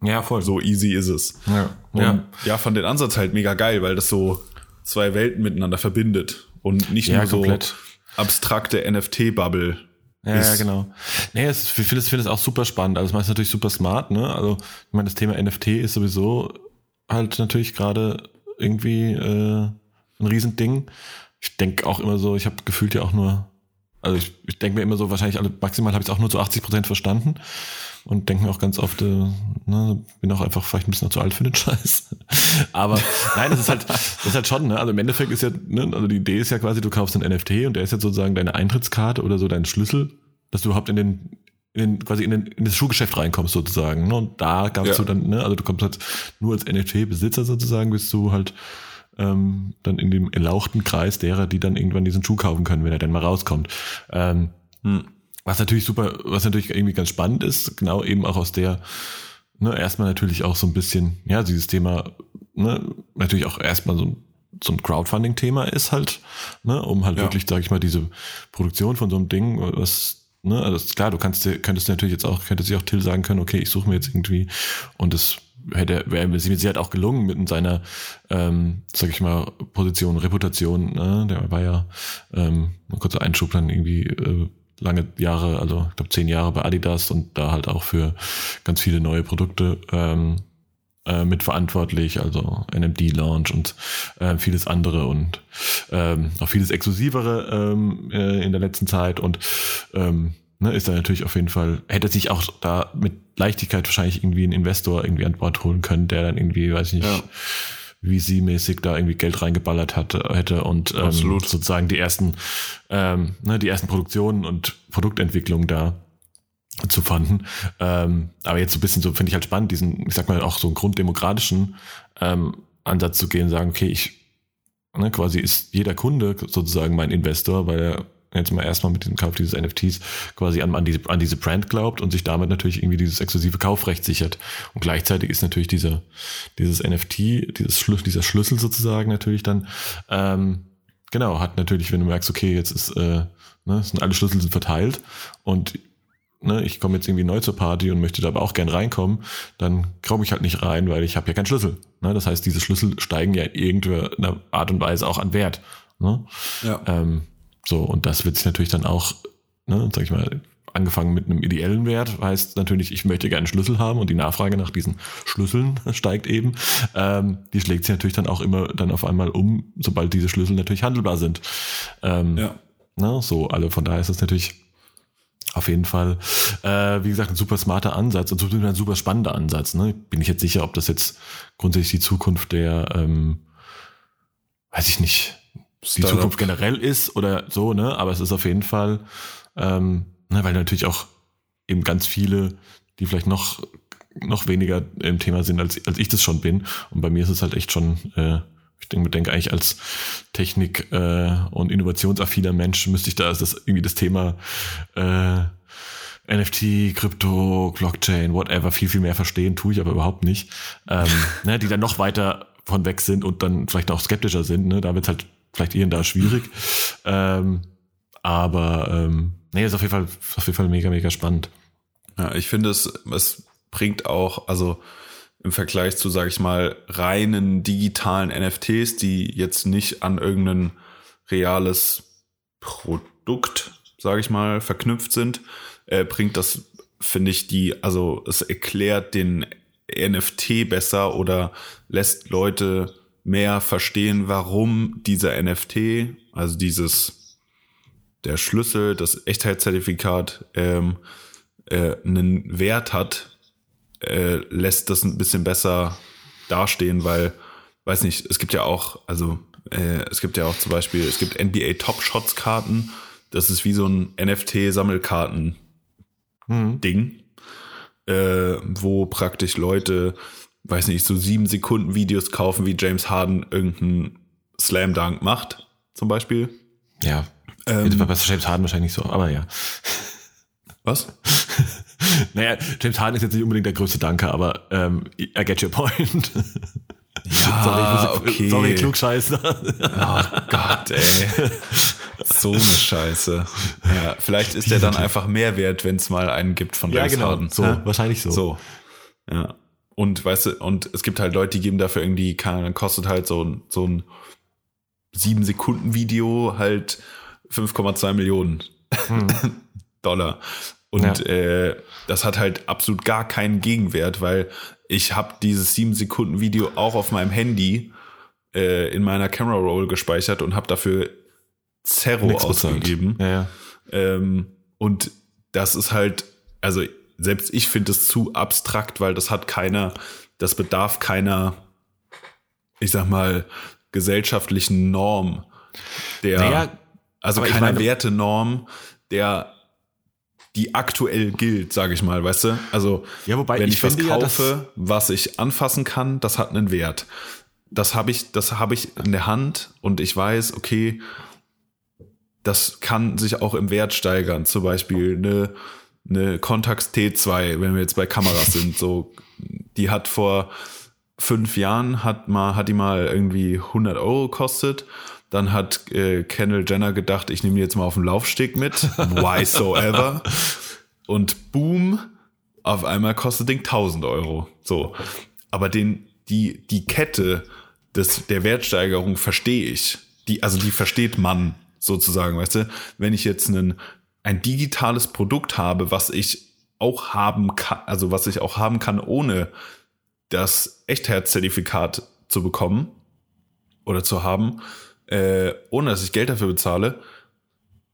Ja, voll. So easy ist es. Ja. Und ja, ja fand den Ansatz halt mega geil, weil das so zwei Welten miteinander verbindet und nicht ja, nur komplett. so abstrakte NFT-Bubble. Ja, ja, genau. Nee, es, ich finde es, find es auch super spannend. Also, man ist natürlich super smart, ne? Also, ich meine, das Thema NFT ist sowieso halt natürlich gerade irgendwie äh, ein Riesending. Ich denke auch immer so, ich habe gefühlt ja auch nur, also ich, ich denke mir immer so, wahrscheinlich alle, maximal habe ich es auch nur zu 80 Prozent verstanden und denke mir auch ganz oft, äh, ne, bin auch einfach vielleicht ein bisschen zu alt für den [LAUGHS] Scheiß. Aber nein, das ist halt, das ist halt schon, ne? Also im Endeffekt ist ja, ne, also die Idee ist ja quasi, du kaufst einen NFT und der ist jetzt sozusagen deine Eintrittskarte oder so dein Schlüssel, dass du überhaupt in den in den, quasi in, den, in das Schuhgeschäft reinkommst sozusagen. Ne? Und da gab's ja. du dann, ne, also du kommst halt nur als NFT-Besitzer sozusagen, bist du halt ähm, dann in dem erlauchten Kreis derer, die dann irgendwann diesen Schuh kaufen können, wenn er denn mal rauskommt. Ähm, hm. Was natürlich super, was natürlich irgendwie ganz spannend ist, genau eben auch aus der, ne, erstmal natürlich auch so ein bisschen, ja, dieses Thema, ne, natürlich auch erstmal so ein so ein Crowdfunding-Thema ist halt, ne, um halt ja. wirklich, sag ich mal, diese Produktion von so einem Ding, was, ne, also klar, du kannst, könntest natürlich jetzt auch, könntest dir auch Till sagen können, okay, ich suche mir jetzt irgendwie und das hätte wäre sie auch gelungen mit seiner, ähm, sag ich mal, Position, Reputation. Ne? Der war ja ähm, ein kurzer Einschub dann irgendwie äh, lange Jahre, also ich glaube zehn Jahre bei Adidas und da halt auch für ganz viele neue Produkte ähm, äh, mitverantwortlich, also NMD-Launch und äh, vieles andere und ähm, auch vieles Exklusivere ähm, äh, in der letzten Zeit und ähm, ne, ist da natürlich auf jeden Fall, hätte sich auch da mit Leichtigkeit wahrscheinlich irgendwie einen Investor irgendwie an Bord holen können, der dann irgendwie, weiß ich nicht, ja. wie sie mäßig da irgendwie Geld reingeballert hatte, hätte und ähm, sozusagen die ersten, ähm, ne, die ersten Produktionen und Produktentwicklungen da zu fanden. Ähm, aber jetzt so ein bisschen so finde ich halt spannend, diesen, ich sag mal, auch so einen grunddemokratischen ähm, Ansatz zu gehen, sagen, okay, ich ne, quasi ist jeder Kunde sozusagen mein Investor, weil er jetzt mal erstmal mit dem Kauf dieses NFTs quasi an, an, diese, an diese Brand glaubt und sich damit natürlich irgendwie dieses exklusive Kaufrecht sichert. Und gleichzeitig ist natürlich dieser, dieses NFT, dieses Schlüssel, dieser Schlüssel sozusagen natürlich dann, ähm, genau, hat natürlich, wenn du merkst, okay, jetzt ist, äh, ne, sind alle Schlüssel sind verteilt und ne, ich komme jetzt irgendwie neu zur Party und möchte da aber auch gern reinkommen, dann komme ich halt nicht rein, weil ich habe ja keinen Schlüssel. Ne? Das heißt, diese Schlüssel steigen ja in irgendeiner Art und Weise auch an Wert. Ne? Ja. Ähm, so, und das wird sich natürlich dann auch, ne, sag ich mal, angefangen mit einem ideellen Wert, heißt natürlich, ich möchte gerne einen Schlüssel haben und die Nachfrage nach diesen Schlüsseln [LAUGHS] steigt eben. Ähm, die schlägt sich natürlich dann auch immer dann auf einmal um, sobald diese Schlüssel natürlich handelbar sind. Ähm, ja. Ne, so, also von daher ist das natürlich auf jeden Fall, äh, wie gesagt, ein super smarter Ansatz und ein super spannender Ansatz. Ne? Bin ich jetzt sicher, ob das jetzt grundsätzlich die Zukunft der, ähm, weiß ich nicht, die Zukunft generell ist oder so, ne? Aber es ist auf jeden Fall, ähm, ne, weil natürlich auch eben ganz viele, die vielleicht noch noch weniger im Thema sind, als, als ich das schon bin. Und bei mir ist es halt echt schon, äh, ich denke, denke eigentlich als Technik- äh, und innovationsaffiner Mensch müsste ich da das irgendwie das Thema äh, NFT, Krypto, Blockchain, whatever, viel, viel mehr verstehen, tue ich aber überhaupt nicht. Ähm, [LAUGHS] ne, die dann noch weiter von weg sind und dann vielleicht auch skeptischer sind. Ne? Da wird halt vielleicht hier und da schwierig. Ähm, aber ähm, nee, ist auf jeden Fall auf jeden Fall mega, mega spannend. Ja, ich finde es, es bringt auch, also im Vergleich zu, sage ich mal, reinen digitalen NFTs, die jetzt nicht an irgendein reales Produkt, sage ich mal, verknüpft sind, äh, bringt das finde ich die, also es erklärt den NFT besser oder lässt Leute mehr verstehen, warum dieser NFT, also dieses der Schlüssel, das Echtheitszertifikat ähm, äh, einen Wert hat, äh, lässt das ein bisschen besser dastehen, weil, weiß nicht, es gibt ja auch, also äh, es gibt ja auch zum Beispiel, es gibt NBA Top Shots Karten, das ist wie so ein NFT Sammelkarten Mhm. Ding, äh, wo praktisch Leute, weiß nicht, so sieben Sekunden Videos kaufen, wie James Harden irgendeinen Slam Dunk macht, zum Beispiel. Ja. Ähm, bei James Harden wahrscheinlich nicht so, aber ja. Was? [LAUGHS] Naja, James Harden ist jetzt nicht unbedingt der größte Danke, aber ähm, I get your point. Ja, [LAUGHS] sorry, okay. sorry, klugscheißer. Oh Gott, ey. So eine Scheiße. Ja, vielleicht ist der dann einfach mehr wert, wenn es mal einen gibt von Ja, James genau. Harden. So, Hä? wahrscheinlich so. So. Ja. Und weißt du, und es gibt halt Leute, die geben dafür irgendwie, keine, dann kostet halt so ein, so ein 7-Sekunden-Video halt 5,2 Millionen [LAUGHS] Dollar. Und Ja. äh, das hat halt absolut gar keinen Gegenwert, weil ich habe dieses 7-Sekunden-Video auch auf meinem Handy äh, in meiner Camera Roll gespeichert und habe dafür Zero Nix ausgegeben. Ja, ja. Ähm, und das ist halt, also selbst ich finde es zu abstrakt, weil das hat keiner, das bedarf keiner, ich sag mal, gesellschaftlichen Norm, der, Naja, also keiner meine- Wertenorm, der die aktuell gilt, sage ich mal, weißt du? Also Ja, wobei wenn ich ich, was finde ja, kaufe, was ich anfassen kann, das hat einen Wert. Das habe ich, das habe ich in der Hand und ich weiß, okay, das kann sich auch im Wert steigern. Zum Beispiel eine, eine Contax T2, wenn wir jetzt bei Kameras sind, so, die hat vor fünf Jahren hat mal, hat die mal irgendwie 100 Euro gekostet. Dann hat äh, Kendall Jenner gedacht, ich nehme die jetzt mal auf den Laufsteg mit. Why so ever? Und boom, auf einmal kostet Ding 1000 Euro. So. Aber den, die, die Kette des, der Wertsteigerung verstehe ich. Die, also die versteht man sozusagen, weißt du? Wenn ich jetzt einen, ein digitales Produkt habe, was ich auch haben kann, also was ich auch haben kann, ohne das Echtheitszertifikat zu bekommen oder zu haben, äh, ohne dass ich Geld dafür bezahle,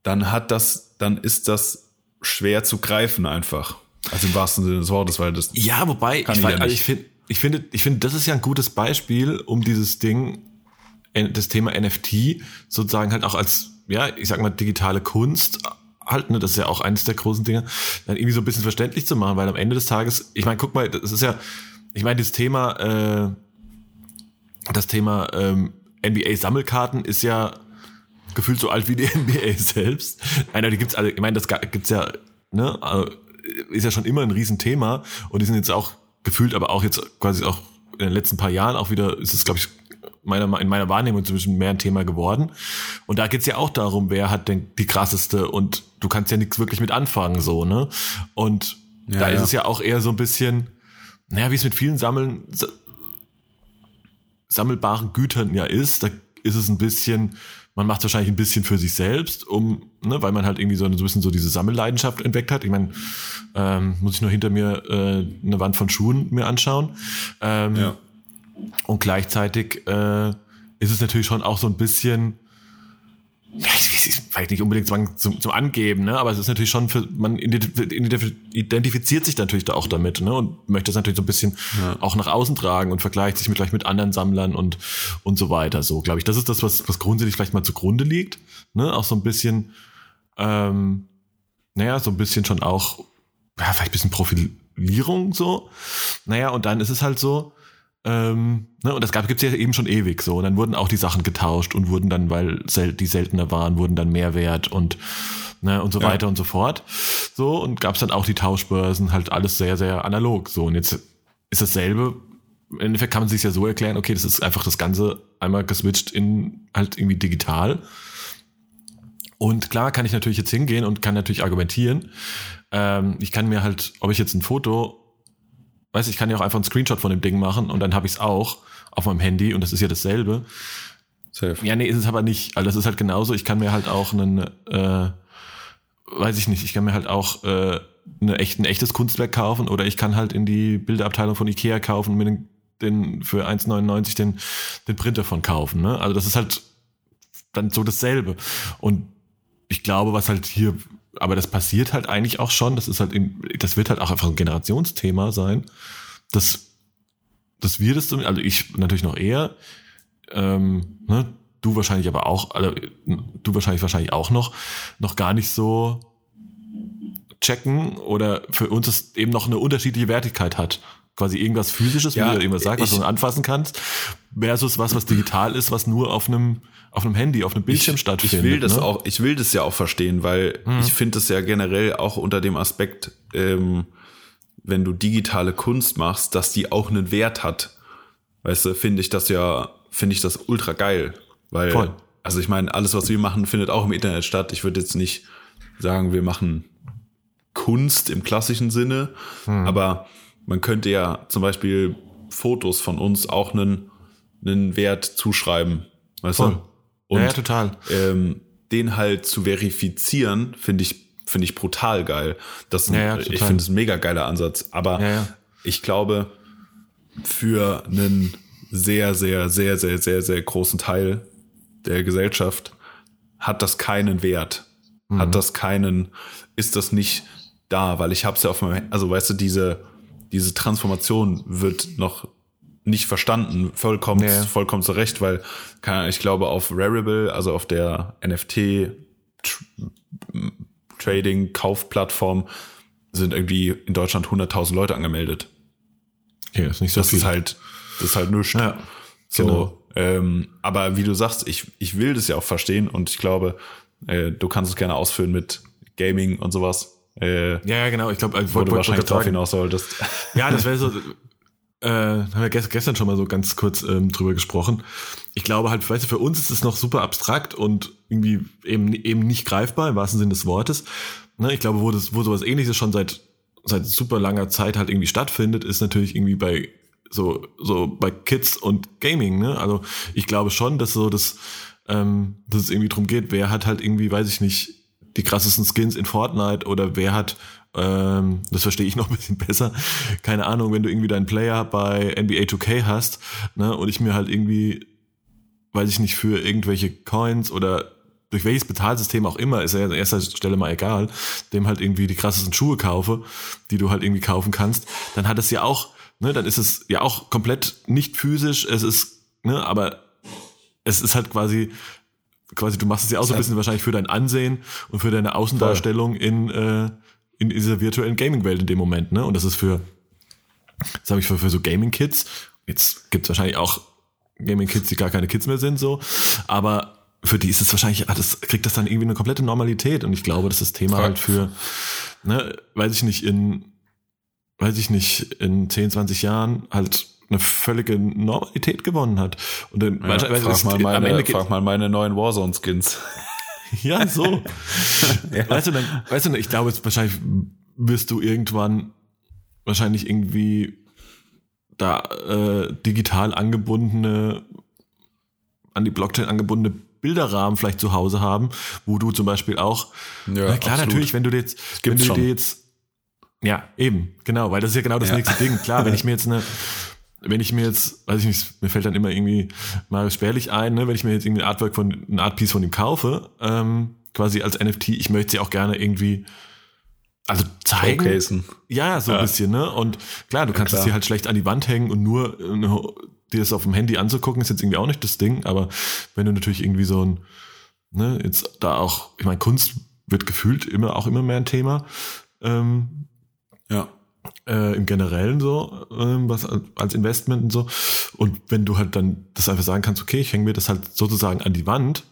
dann hat das, dann ist das schwer zu greifen einfach. Also im wahrsten Sinne des Wortes, weil das Ja, wobei, ich, ich weiß, ja also ich finde, ich finde, ich finde, das ist ja ein gutes Beispiel, um dieses Ding, das Thema NFT sozusagen halt auch als, ja, ich sag mal, digitale Kunst halt, ne, das ist ja auch eines der großen Dinge, dann irgendwie so ein bisschen verständlich zu machen, weil am Ende des Tages, ich meine, guck mal, das ist ja, ich meine, das Thema, äh, das Thema ähm, NBA-Sammelkarten ist ja gefühlt so alt wie die [LAUGHS] NBA selbst. Nein, aber die gibt's alle, ich meine, das gibt's ja, ne, also, ist ja schon immer ein Riesenthema und die sind jetzt auch gefühlt, aber auch jetzt quasi auch in den letzten paar Jahren auch wieder, ist es, glaube ich, meiner, in meiner Wahrnehmung inzwischen mehr ein Thema geworden. Und da geht's ja auch darum, wer hat denn die krasseste und du kannst ja nichts wirklich mit anfangen, so, ne? Und Ja, da ist ja. es ja auch eher so ein bisschen, naja, wie es mit vielen Sammeln, sa- sammelbaren Gütern ja ist, da ist es ein bisschen, man macht es wahrscheinlich ein bisschen für sich selbst, um, ne, weil man halt irgendwie so ein bisschen so diese Sammelleidenschaft entdeckt hat. Ich meine, ähm, muss ich nur hinter mir äh, eine Wand von Schuhen mir anschauen. Ähm, Ja. Und gleichzeitig äh, ist es natürlich schon auch so ein bisschen, ja, es ist vielleicht nicht unbedingt zum, zum Angeben, ne? aber es ist natürlich schon für, man identif- identif- identifiziert sich natürlich da auch damit ne? und möchte es natürlich so ein bisschen auch nach außen tragen und vergleicht sich mit, vielleicht mit anderen Sammlern und, und so weiter. So, glaube ich, das ist das, was, was grundsätzlich vielleicht mal zugrunde liegt. Ne? Auch so ein bisschen, ähm, naja, so ein bisschen schon auch, ja, vielleicht ein bisschen Profilierung so. Naja, und dann ist es halt so, ähm, ne, und das gab gibt's ja eben schon ewig so. Und dann wurden auch die Sachen getauscht und wurden dann, weil sel die seltener waren, wurden dann mehr wert und ne, und so Ja. weiter und so fort. So, und gab's dann auch die Tauschbörsen, halt alles sehr, sehr analog. So, und jetzt ist dasselbe. Im Endeffekt kann man sich ja so erklären, okay, das ist einfach das Ganze einmal geswitcht in halt irgendwie digital. Und klar kann ich natürlich jetzt hingehen und kann natürlich argumentieren. Ähm, ich kann mir halt, ob ich jetzt ein Foto, weiß ich kann ja auch einfach einen Screenshot von dem Ding machen und dann habe ich es auch auf meinem Handy und das ist ja dasselbe. Safe. Ja, nee, ist es aber nicht. Also das ist halt genauso. Ich kann mir halt auch einen, äh, weiß ich nicht, ich kann mir halt auch äh, eine echt, ein echtes Kunstwerk kaufen oder ich kann halt in die Bilderabteilung von Ikea kaufen und mir den, den für 1,99 den, den Printer von kaufen. Ne? Also das ist halt dann so dasselbe. Und ich glaube, was halt hier, aber das passiert halt eigentlich auch schon, das ist halt, in, das wird halt auch einfach ein Generationsthema sein, dass, dass wir das, also ich natürlich noch eher, ähm, ne, du wahrscheinlich aber auch, also du wahrscheinlich wahrscheinlich auch noch, noch gar nicht so checken oder für uns es eben noch eine unterschiedliche Wertigkeit hat. Quasi irgendwas physisches, Ja, wie du irgendwas sagst, was du anfassen kannst, versus was, was digital ist, was nur auf einem, auf einem Handy, auf einem Bildschirm ich, stattfindet. ich will das ne? auch, ich will das ja auch verstehen, weil ich finde es ja generell auch unter dem Aspekt, ähm, wenn du digitale Kunst machst, dass die auch einen Wert hat. Weißt du, finde ich das ja, finde ich das ultra geil. Weil, Voll. also ich meine, alles, was wir machen, findet auch im Internet statt. Ich würde jetzt nicht sagen, wir machen Kunst im klassischen Sinne, Hm. aber man könnte ja zum Beispiel Fotos von uns auch einen, einen Wert zuschreiben. Weißt Voll. du? Und ja, ja, total. ähm, den halt zu verifizieren, finde ich, finde ich brutal geil. Das, Ja, ja, ich finde es ein mega geiler Ansatz. Aber ja. ich glaube, für einen sehr, sehr, sehr, sehr, sehr, sehr großen Teil der Gesellschaft hat das keinen Wert. Mhm. Hat das keinen, ist das nicht da, weil ich habe es ja auf meinem, also weißt du, diese, diese Transformation wird noch nicht verstanden, vollkommen, ja. vollkommen zu Recht, weil ich glaube auf Rarible, also auf der NFT Tr- Trading Kaufplattform sind irgendwie in Deutschland 100.000 Leute angemeldet. Ja, ist nicht so Das viel. ist halt, das ist halt nichts. Ja, so, genau. ähm, aber wie du sagst, ich, ich will das ja auch verstehen und ich glaube, äh, du kannst es gerne ausführen mit Gaming und sowas, äh, ja, ja, genau. Ich glaube, ich wo du wahrscheinlich drauf hinaus solltest. [LAUGHS] Ja, das wäre so. Äh, haben wir gest- gestern schon mal so ganz kurz ähm, drüber gesprochen. Ich glaube halt, weißt du, für uns ist es noch super abstrakt und irgendwie eben, eben nicht greifbar im wahrsten Sinne des Wortes. Ne, ich glaube, wo, das, wo sowas ähnliches schon seit, seit super langer Zeit halt irgendwie stattfindet, ist natürlich irgendwie bei so, so bei Kids und Gaming, ne? Also ich glaube schon, dass so das, ähm, dass es irgendwie drum geht, wer hat halt irgendwie, weiß ich nicht, die krassesten Skins in Fortnite oder wer hat, ähm, das verstehe ich noch ein bisschen besser, keine Ahnung, wenn du irgendwie deinen Player bei NBA 2K hast, ne, und ich mir halt irgendwie, weiß ich nicht, für irgendwelche Coins oder durch welches Bezahlsystem auch immer, ist ja an erster Stelle mal egal, dem halt irgendwie die krassesten Schuhe kaufe, die du halt irgendwie kaufen kannst, dann hat es ja auch, ne, dann ist es ja auch komplett nicht physisch, es ist, ne, aber es ist halt quasi, quasi, du machst es ja auch so ein bisschen wahrscheinlich für dein Ansehen und für deine Außendarstellung in, äh, in dieser virtuellen Gaming-Welt in dem Moment, ne? Und das ist für, das habe ich für, für so Gaming-Kids, jetzt gibt's wahrscheinlich auch Gaming-Kids, die gar keine Kids mehr sind, so, aber für die ist es wahrscheinlich, ah, das kriegt das dann irgendwie eine komplette Normalität. Und ich glaube, dass das Thema Frag- halt für, ne, weiß ich nicht, in, weiß ich nicht, in 10, 20 Jahren halt eine völlige Normalität gewonnen hat. Und dann, Ja, wahrscheinlich- frag, mal meine, am Ende frag mal meine neuen Warzone-Skins. [LAUGHS] ja, so. [LAUGHS] Weißt du, dann, weißt du, ich glaube, jetzt wahrscheinlich wirst du irgendwann wahrscheinlich irgendwie da äh, digital angebundene, an die Blockchain angebundene Bilderrahmen vielleicht zu Hause haben, wo du zum Beispiel auch, Ja, na klar, absolut. natürlich, wenn du dir jetzt, wenn du schon. dir jetzt, ja, eben, genau, weil das ist ja genau das Ja. nächste Ding. Klar, wenn ich mir jetzt eine, wenn ich mir jetzt, weiß ich nicht, mir fällt dann immer irgendwie Marius Spärlich ein, ne, wenn ich mir jetzt irgendwie ein Artwork von, ein Artpiece von ihm kaufe, ähm, quasi als NFT, ich möchte sie auch gerne irgendwie, also zeigen. Showcasen. Ja, so ein Ja. bisschen, ne? Und klar, du kannst klar. es dir halt schlecht an die Wand hängen und nur äh, dir das auf dem Handy anzugucken, ist jetzt irgendwie auch nicht das Ding, aber wenn du natürlich irgendwie so ein, ne, jetzt da auch, ich meine, Kunst wird gefühlt immer auch immer mehr ein Thema. Ähm, Ja. Äh, im Generellen so, ähm, was als- Investment und so. Und wenn du halt dann das einfach sagen kannst, okay, ich hänge mir das halt sozusagen an die Wand,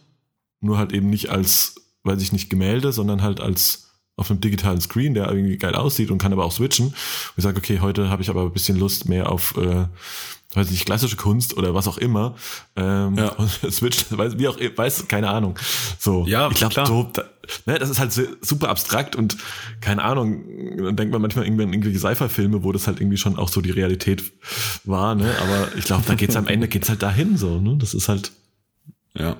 nur halt eben nicht als, weiß ich nicht, Gemälde, sondern halt als auf einem digitalen Screen, der irgendwie geil aussieht und kann aber auch switchen. Und ich sage, okay, heute habe ich aber ein bisschen Lust mehr auf, äh, weiß nicht, klassische Kunst oder was auch immer. Ähm, Ja. [LAUGHS] und switcht, weiß, wie auch, weiß, keine Ahnung. So, Ja, ich glaube, so, da, ne, das ist halt super abstrakt und keine Ahnung, dann denkt man manchmal irgendwie an irgendwelche Sci-Fi-Filme, wo das halt irgendwie schon auch so die Realität war, ne? Aber ich glaube, da geht's am Ende geht's halt dahin so, ne? Das ist halt, Ja.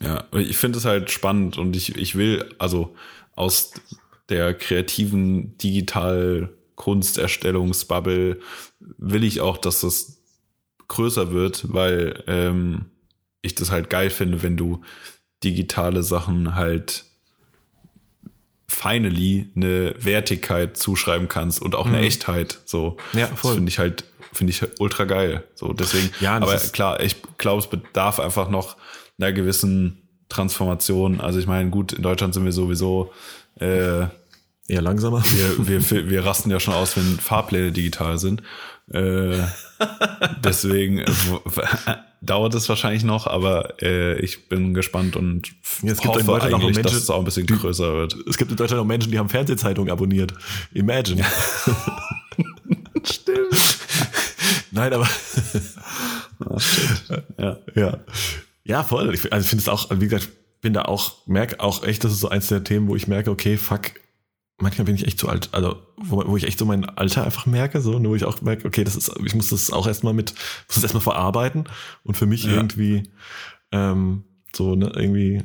Ja, ich finde es halt spannend und ich, ich will, also aus der kreativen digital Kunsterstellungsbubble will ich auch, dass das größer wird, weil ähm, ich das halt geil finde, wenn du digitale Sachen halt finally eine Wertigkeit zuschreiben kannst und auch eine mhm. Echtheit. So, ja, voll. Finde ich halt, finde ich ultra geil. So, deswegen, ja, aber klar, ich glaube, es bedarf einfach noch einer gewissen Transformation. Also ich meine, gut, in Deutschland sind wir sowieso äh, eher langsamer. Wir, wir, wir rasten ja schon aus, wenn Fahrpläne digital sind. Äh, [LAUGHS] deswegen dauert es wahrscheinlich noch, aber äh, ich bin gespannt und ja, es gibt hoffe in Deutschland auch Menschen, dass es auch ein bisschen größer wird. Es gibt in Deutschland auch Menschen, die haben Fernsehzeitungen abonniert. Imagine. [LAUGHS] Stimmt. Nein, aber [LAUGHS] oh, ja. ja. Ja, voll. Ich, also ich finde es auch, wie gesagt, bin da auch, merke auch echt, das ist so eins der Themen, wo ich merke, okay, fuck, manchmal bin ich echt zu alt, also wo, wo ich echt so mein Alter einfach merke, so, nur wo ich auch merke, okay, das ist, ich muss das auch erstmal mit, muss das erstmal verarbeiten und für mich ja. irgendwie ähm, so, ne, irgendwie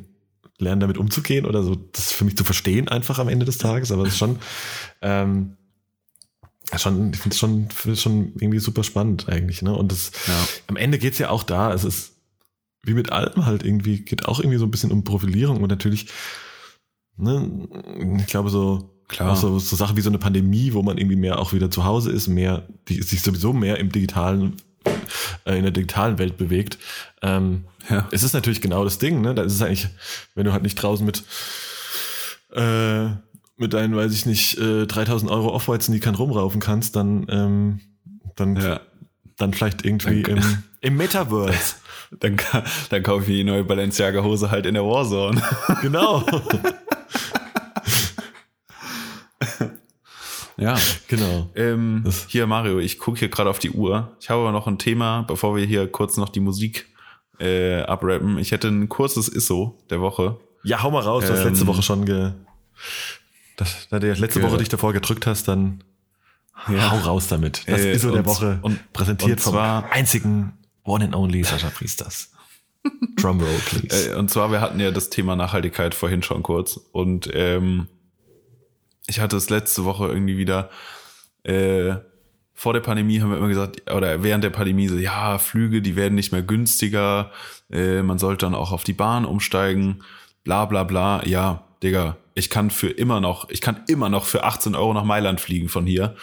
lernen, damit umzugehen oder so, das für mich zu verstehen einfach am Ende des Tages, aber es ist schon, ähm, schon, ich finde es schon, find schon irgendwie super spannend eigentlich, ne? Und das, ja. am Ende geht's ja auch da, es ist wie mit allem halt irgendwie, geht auch irgendwie so ein bisschen um Profilierung und natürlich, ne, ich glaube so, Klar. Auch so, so Sachen wie so eine Pandemie, wo man irgendwie mehr auch wieder zu Hause ist, mehr, die sich sowieso mehr im digitalen, äh, in der digitalen Welt bewegt. Ähm, ja. Es ist natürlich genau das Ding, ne? Da ist es eigentlich, wenn du halt nicht draußen mit, äh, mit deinen, weiß ich nicht, äh, 3000 Euro Off-Whites, die kein rumraufen kannst, dann, ähm, dann, ja. dann vielleicht irgendwie im, [LAUGHS] im Metaverse. Dann, dann kaufe ich die neue Balenciaga Hose halt in der Warzone. Genau. [LAUGHS] Ja, [LAUGHS] genau. Ähm, hier, Mario, ich gucke hier gerade auf die Uhr. Ich habe aber noch ein Thema, bevor wir hier kurz noch die Musik äh, abrappen. Ich hätte ein kurzes ISO der Woche. Ja, hau mal raus, du hast letzte ähm, Woche schon ge. Das, da du letzte ge Woche dich davor gedrückt hast, dann ja. hau raus damit. Das äh, ISO und, der Woche und präsentiert und zwar, vom einzigen One and Only Sascha Priesters. [LAUGHS] Drumroll, please. Äh, und zwar, wir hatten ja das Thema Nachhaltigkeit vorhin schon kurz und ähm, ich hatte es letzte Woche irgendwie wieder, äh, vor der Pandemie haben wir immer gesagt, oder während der Pandemie so, ja, Flüge, die werden nicht mehr günstiger, äh, man sollte dann auch auf die Bahn umsteigen, bla bla bla. Ja, Digga, ich kann für immer noch, ich kann immer noch für 18 Euro nach Mailand fliegen von hier,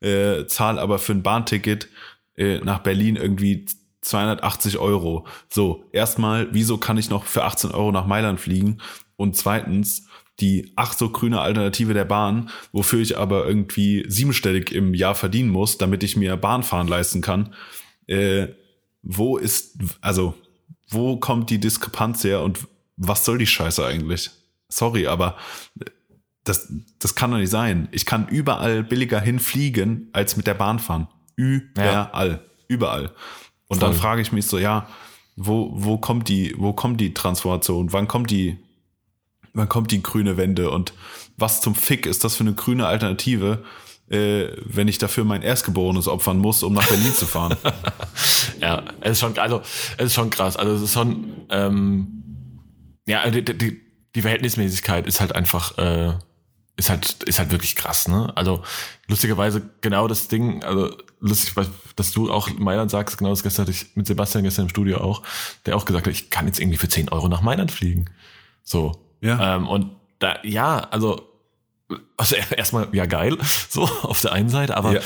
äh, zahl aber für ein Bahnticket äh, nach Berlin irgendwie 280 Euro. So, erstmal, wieso kann ich noch für 18 Euro nach Mailand fliegen? Und zweitens, die ach so grüne Alternative der Bahn, wofür ich aber irgendwie siebenstellig im Jahr verdienen muss, damit ich mir Bahnfahren leisten kann. Äh, wo ist, also, wo kommt die Diskrepanz her und was soll die Scheiße eigentlich? Sorry, aber das, das kann doch nicht sein. Ich kann überall billiger hinfliegen, als mit der Bahn fahren. Überall. Ja. Überall. Und Voll. dann frage ich mich so, ja, wo, wo kommt die, wo kommt die Transformation? Wann kommt die wann kommt die grüne Wende und was zum Fick ist das für eine grüne Alternative, äh, wenn ich dafür mein Erstgeborenes opfern muss, um nach Berlin zu fahren. [LAUGHS] ja, es ist schon, also es ist schon krass. Also es ist schon, ähm, ja, die, die, die Verhältnismäßigkeit ist halt einfach, äh, ist halt, ist halt wirklich krass, ne? Also lustigerweise genau das Ding, also lustig, dass du auch Mailand sagst, genau das gestern hatte ich mit Sebastian gestern im Studio auch, der auch gesagt hat, ich kann jetzt irgendwie für 10 Euro nach Mailand fliegen. So. Ja. Ähm, und da, ja, also, also erstmal, ja geil, [LAUGHS] so auf der einen Seite, aber, ja.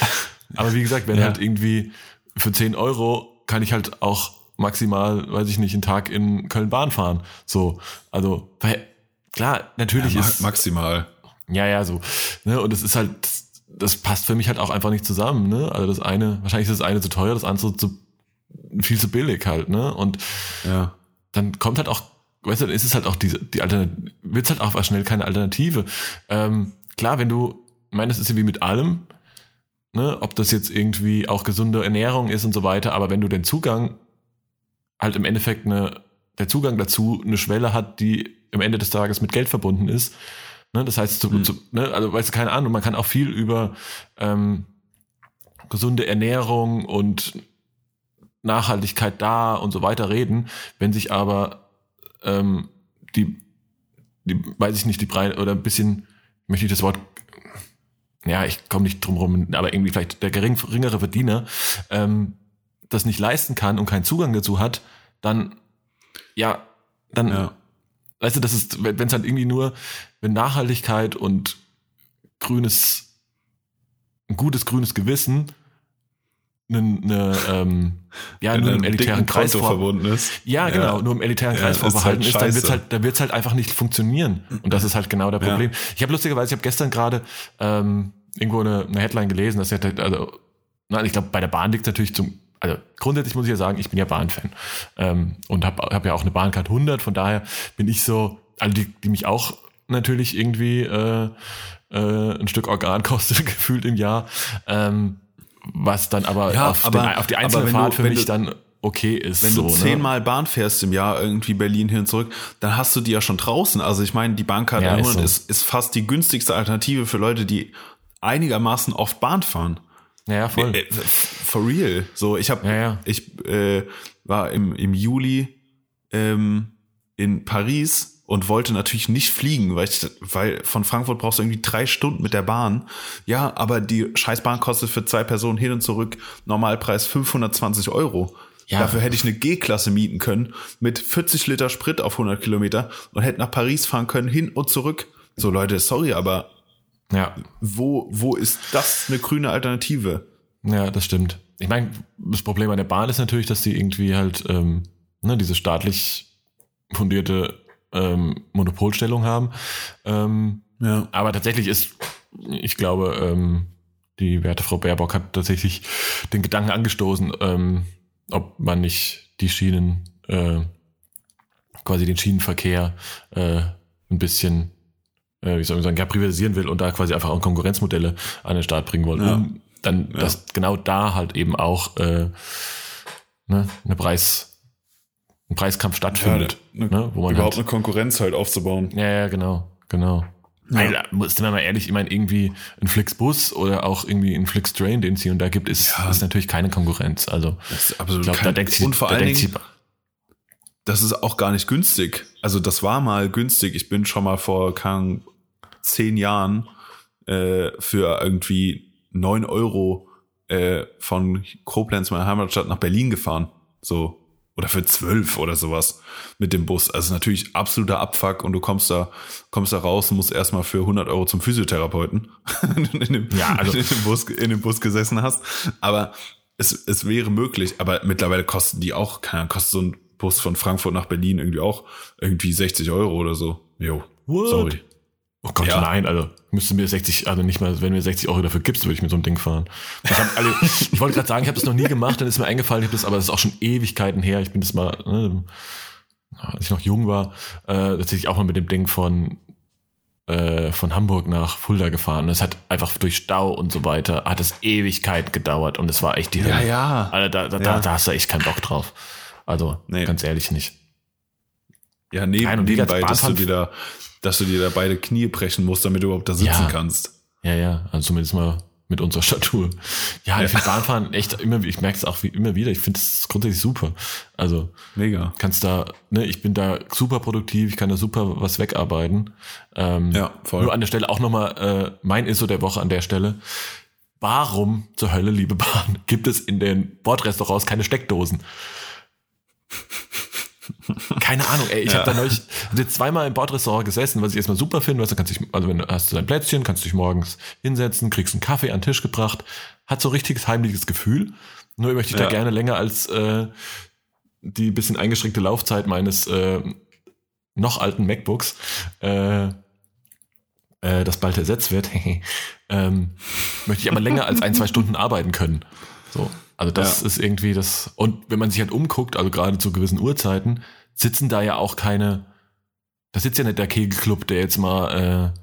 aber wie gesagt, wenn ja. halt irgendwie für 10 Euro kann ich halt auch maximal, weiß ich nicht, einen Tag in Köln-Bahn fahren. So, also, weil, klar, natürlich ja, ist. Maximal. Ja, ja, so. Ne, und es ist halt, das passt für mich halt auch einfach nicht zusammen, ne? Also das eine, wahrscheinlich ist das eine zu teuer, das andere zu viel zu billig halt, ne? Und ja. dann kommt halt auch weißt du, dann ist es halt auch diese, die Alternative, wird es halt auch schnell keine Alternative. Ähm, klar, wenn du, ich meine, das ist ja wie mit allem, ne, ob das jetzt irgendwie auch gesunde Ernährung ist und so weiter, aber wenn du den Zugang halt im Endeffekt eine, der Zugang dazu eine Schwelle hat, die am Ende des Tages mit Geld verbunden ist, ne, das heißt, zu, mhm. zu, ne, also weißt du, keine Ahnung, man kann auch viel über ähm, gesunde Ernährung und Nachhaltigkeit da und so weiter reden, wenn sich aber ähm, die, die, weiß ich nicht, die Breite oder ein bisschen möchte ich das Wort, ja, ich komme nicht drum rum, aber irgendwie vielleicht der gering, geringere Verdiener ähm, das nicht leisten kann und keinen Zugang dazu hat, dann, ja, dann, Ja. weißt du, das ist, wenn es halt irgendwie nur, wenn Nachhaltigkeit und grünes, ein gutes grünes Gewissen eine, eine ähm, ja, nur ein im elitären Kreis vor, verbunden ist. ja, genau, nur im elitären Ja, Kreis ist halt vorbehalten ist, dann wird's halt, dann wird's halt einfach nicht funktionieren. Und das ist halt genau der Ja. Problem. Ich habe lustigerweise, ich habe gestern gerade ähm, irgendwo eine, eine Headline gelesen, dass hätte, also, nein, ich glaube, bei der Bahn liegt natürlich zum, also grundsätzlich muss ich ja sagen, ich bin ja Bahnfan ähm, und habe hab ja auch eine Bahncard 100, von daher bin ich so, also die, die mich auch natürlich irgendwie äh, äh, ein Stück Organ [LAUGHS] kostet gefühlt im Jahr, ähm, was dann aber, Ja, auf, aber- den, auf die einzelne Fahrt du- für mich du- dann okay ist. Wenn so, du ne? zehnmal Bahn fährst im Jahr irgendwie Berlin hin und zurück, dann hast du die ja schon draußen. Also ich meine, die Bahncard Ja, ist 100 so. ist, ist fast die günstigste Alternative für Leute, die einigermaßen oft Bahn fahren. Ja, voll. Äh, f- For real. So, ich habe, Ja, ja. ich äh, war im, im Juli ähm, in Paris und wollte natürlich nicht fliegen, weil ich, weil von Frankfurt brauchst du irgendwie drei Stunden mit der Bahn. Ja, aber die Scheißbahn kostet für zwei Personen hin und zurück Normalpreis 520 Euro. Ja. Dafür hätte ich eine G-Klasse mieten können mit 40 Liter Sprit auf 100 Kilometer und hätte nach Paris fahren können, hin und zurück. So Leute, sorry, aber Ja, wo, wo ist das eine grüne Alternative? ja, das stimmt. Ich meine, das Problem an der Bahn ist natürlich, dass die irgendwie halt ähm, ne, diese staatlich fundierte ähm, Monopolstellung haben. Ähm, Ja. aber tatsächlich ist, ich glaube, ähm, die werte Frau Baerbock hat tatsächlich den Gedanken angestoßen, ähm, ob man nicht die Schienen, äh, quasi den Schienenverkehr äh, ein bisschen, äh, wie soll man sagen, ja, privatisieren will und da quasi einfach auch Konkurrenzmodelle an den Start bringen wollen, Ja. um dann, dass genau da halt eben auch äh, ne, eine Preis, ein Preiskampf stattfindet, Ja, ne- ne, wo man überhaupt halt, eine Konkurrenz halt aufzubauen. ja, ja, genau, genau. Weil, sind wir mal ehrlich, ich meine, irgendwie ein Flixbus oder auch irgendwie ein Flixtrain, den es hier und da gibt, ist, ist natürlich keine Konkurrenz. Also, Das ist absolut ich glaube, da denkt sich, und vor da allen denkt Dingen, sich, das ist auch gar nicht günstig. Also das war mal günstig. Ich bin schon mal vor Ahnung, zehn Jahren äh, für irgendwie neun Euro äh, von Koblenz, meiner Heimatstadt, nach Berlin gefahren. So. Oder für zwölf oder sowas mit dem Bus. Also natürlich absoluter Abfuck und du kommst da, kommst da raus und musst erstmal für 100 Euro zum Physiotherapeuten, wenn [LAUGHS] du in dem, Ja, also- in dem, Bus, in dem Bus gesessen hast. Aber es, es wäre möglich, aber mittlerweile kosten die auch, keine Ahnung, kostet so ein Bus von Frankfurt nach Berlin irgendwie auch irgendwie 60 Euro oder so. Jo, What? sorry. Oh Gott, Ja. nein, also müsste mir 60, also nicht mal, wenn mir 60 Euro dafür gibst, würde ich mit so einem Ding fahren. Ich, hab, also, ich wollte gerade sagen, ich habe das noch nie gemacht, dann ist mir eingefallen, ich habe das, aber das ist auch schon Ewigkeiten her. Ich bin das mal, ne, als ich noch jung war, äh, tatsächlich auch mal mit dem Ding von äh, von Hamburg nach Fulda gefahren. Das hat einfach durch Stau und so weiter, hat es Ewigkeit gedauert und es war echt die Hölle. ja. Also da, da, Ja. da, da hast du echt keinen Bock drauf. Also, Nee. ganz ehrlich nicht. Ja, neben, Nein, und nebenbei, dass du dir da, dass du dir da beide Knie brechen musst, damit du überhaupt da sitzen Ja. kannst. Ja, ja, also zumindest mal mit unserer Statur. Ja, ich finde Bahnfahren echt immer, ich merke es auch wie, immer wieder, ich finde es grundsätzlich super. Also Mega. kannst da, ne, ich bin da super produktiv, ich kann da super was wegarbeiten. Ähm, Ja, voll. Nur an der Stelle auch nochmal äh, mein ISO der Woche an der Stelle. Warum zur Hölle, liebe Bahn, [LAUGHS] gibt es in den Bordrestaurants keine Steckdosen? Keine Ahnung, ey, ich hab habe da neulich zweimal im Bordrestaurant gesessen, was ich erstmal super finde, weißt du, kannst dich, also wenn du hast du dein Plätzchen, kannst dich morgens hinsetzen, kriegst einen Kaffee an den Tisch gebracht, hat so richtiges heimliches Gefühl. Nur möchte ich da Ja. gerne länger als äh, die bisschen eingeschränkte Laufzeit meines äh, noch alten MacBooks, äh, äh, das bald ersetzt wird, [LAUGHS] ähm, möchte ich aber länger als ein, zwei [LAUGHS] Stunden arbeiten können. So. Also das Ja. ist irgendwie das. Und wenn man sich halt umguckt, also gerade zu gewissen Uhrzeiten, sitzen da ja auch keine. Da sitzt ja nicht der Kegelclub, der jetzt mal äh,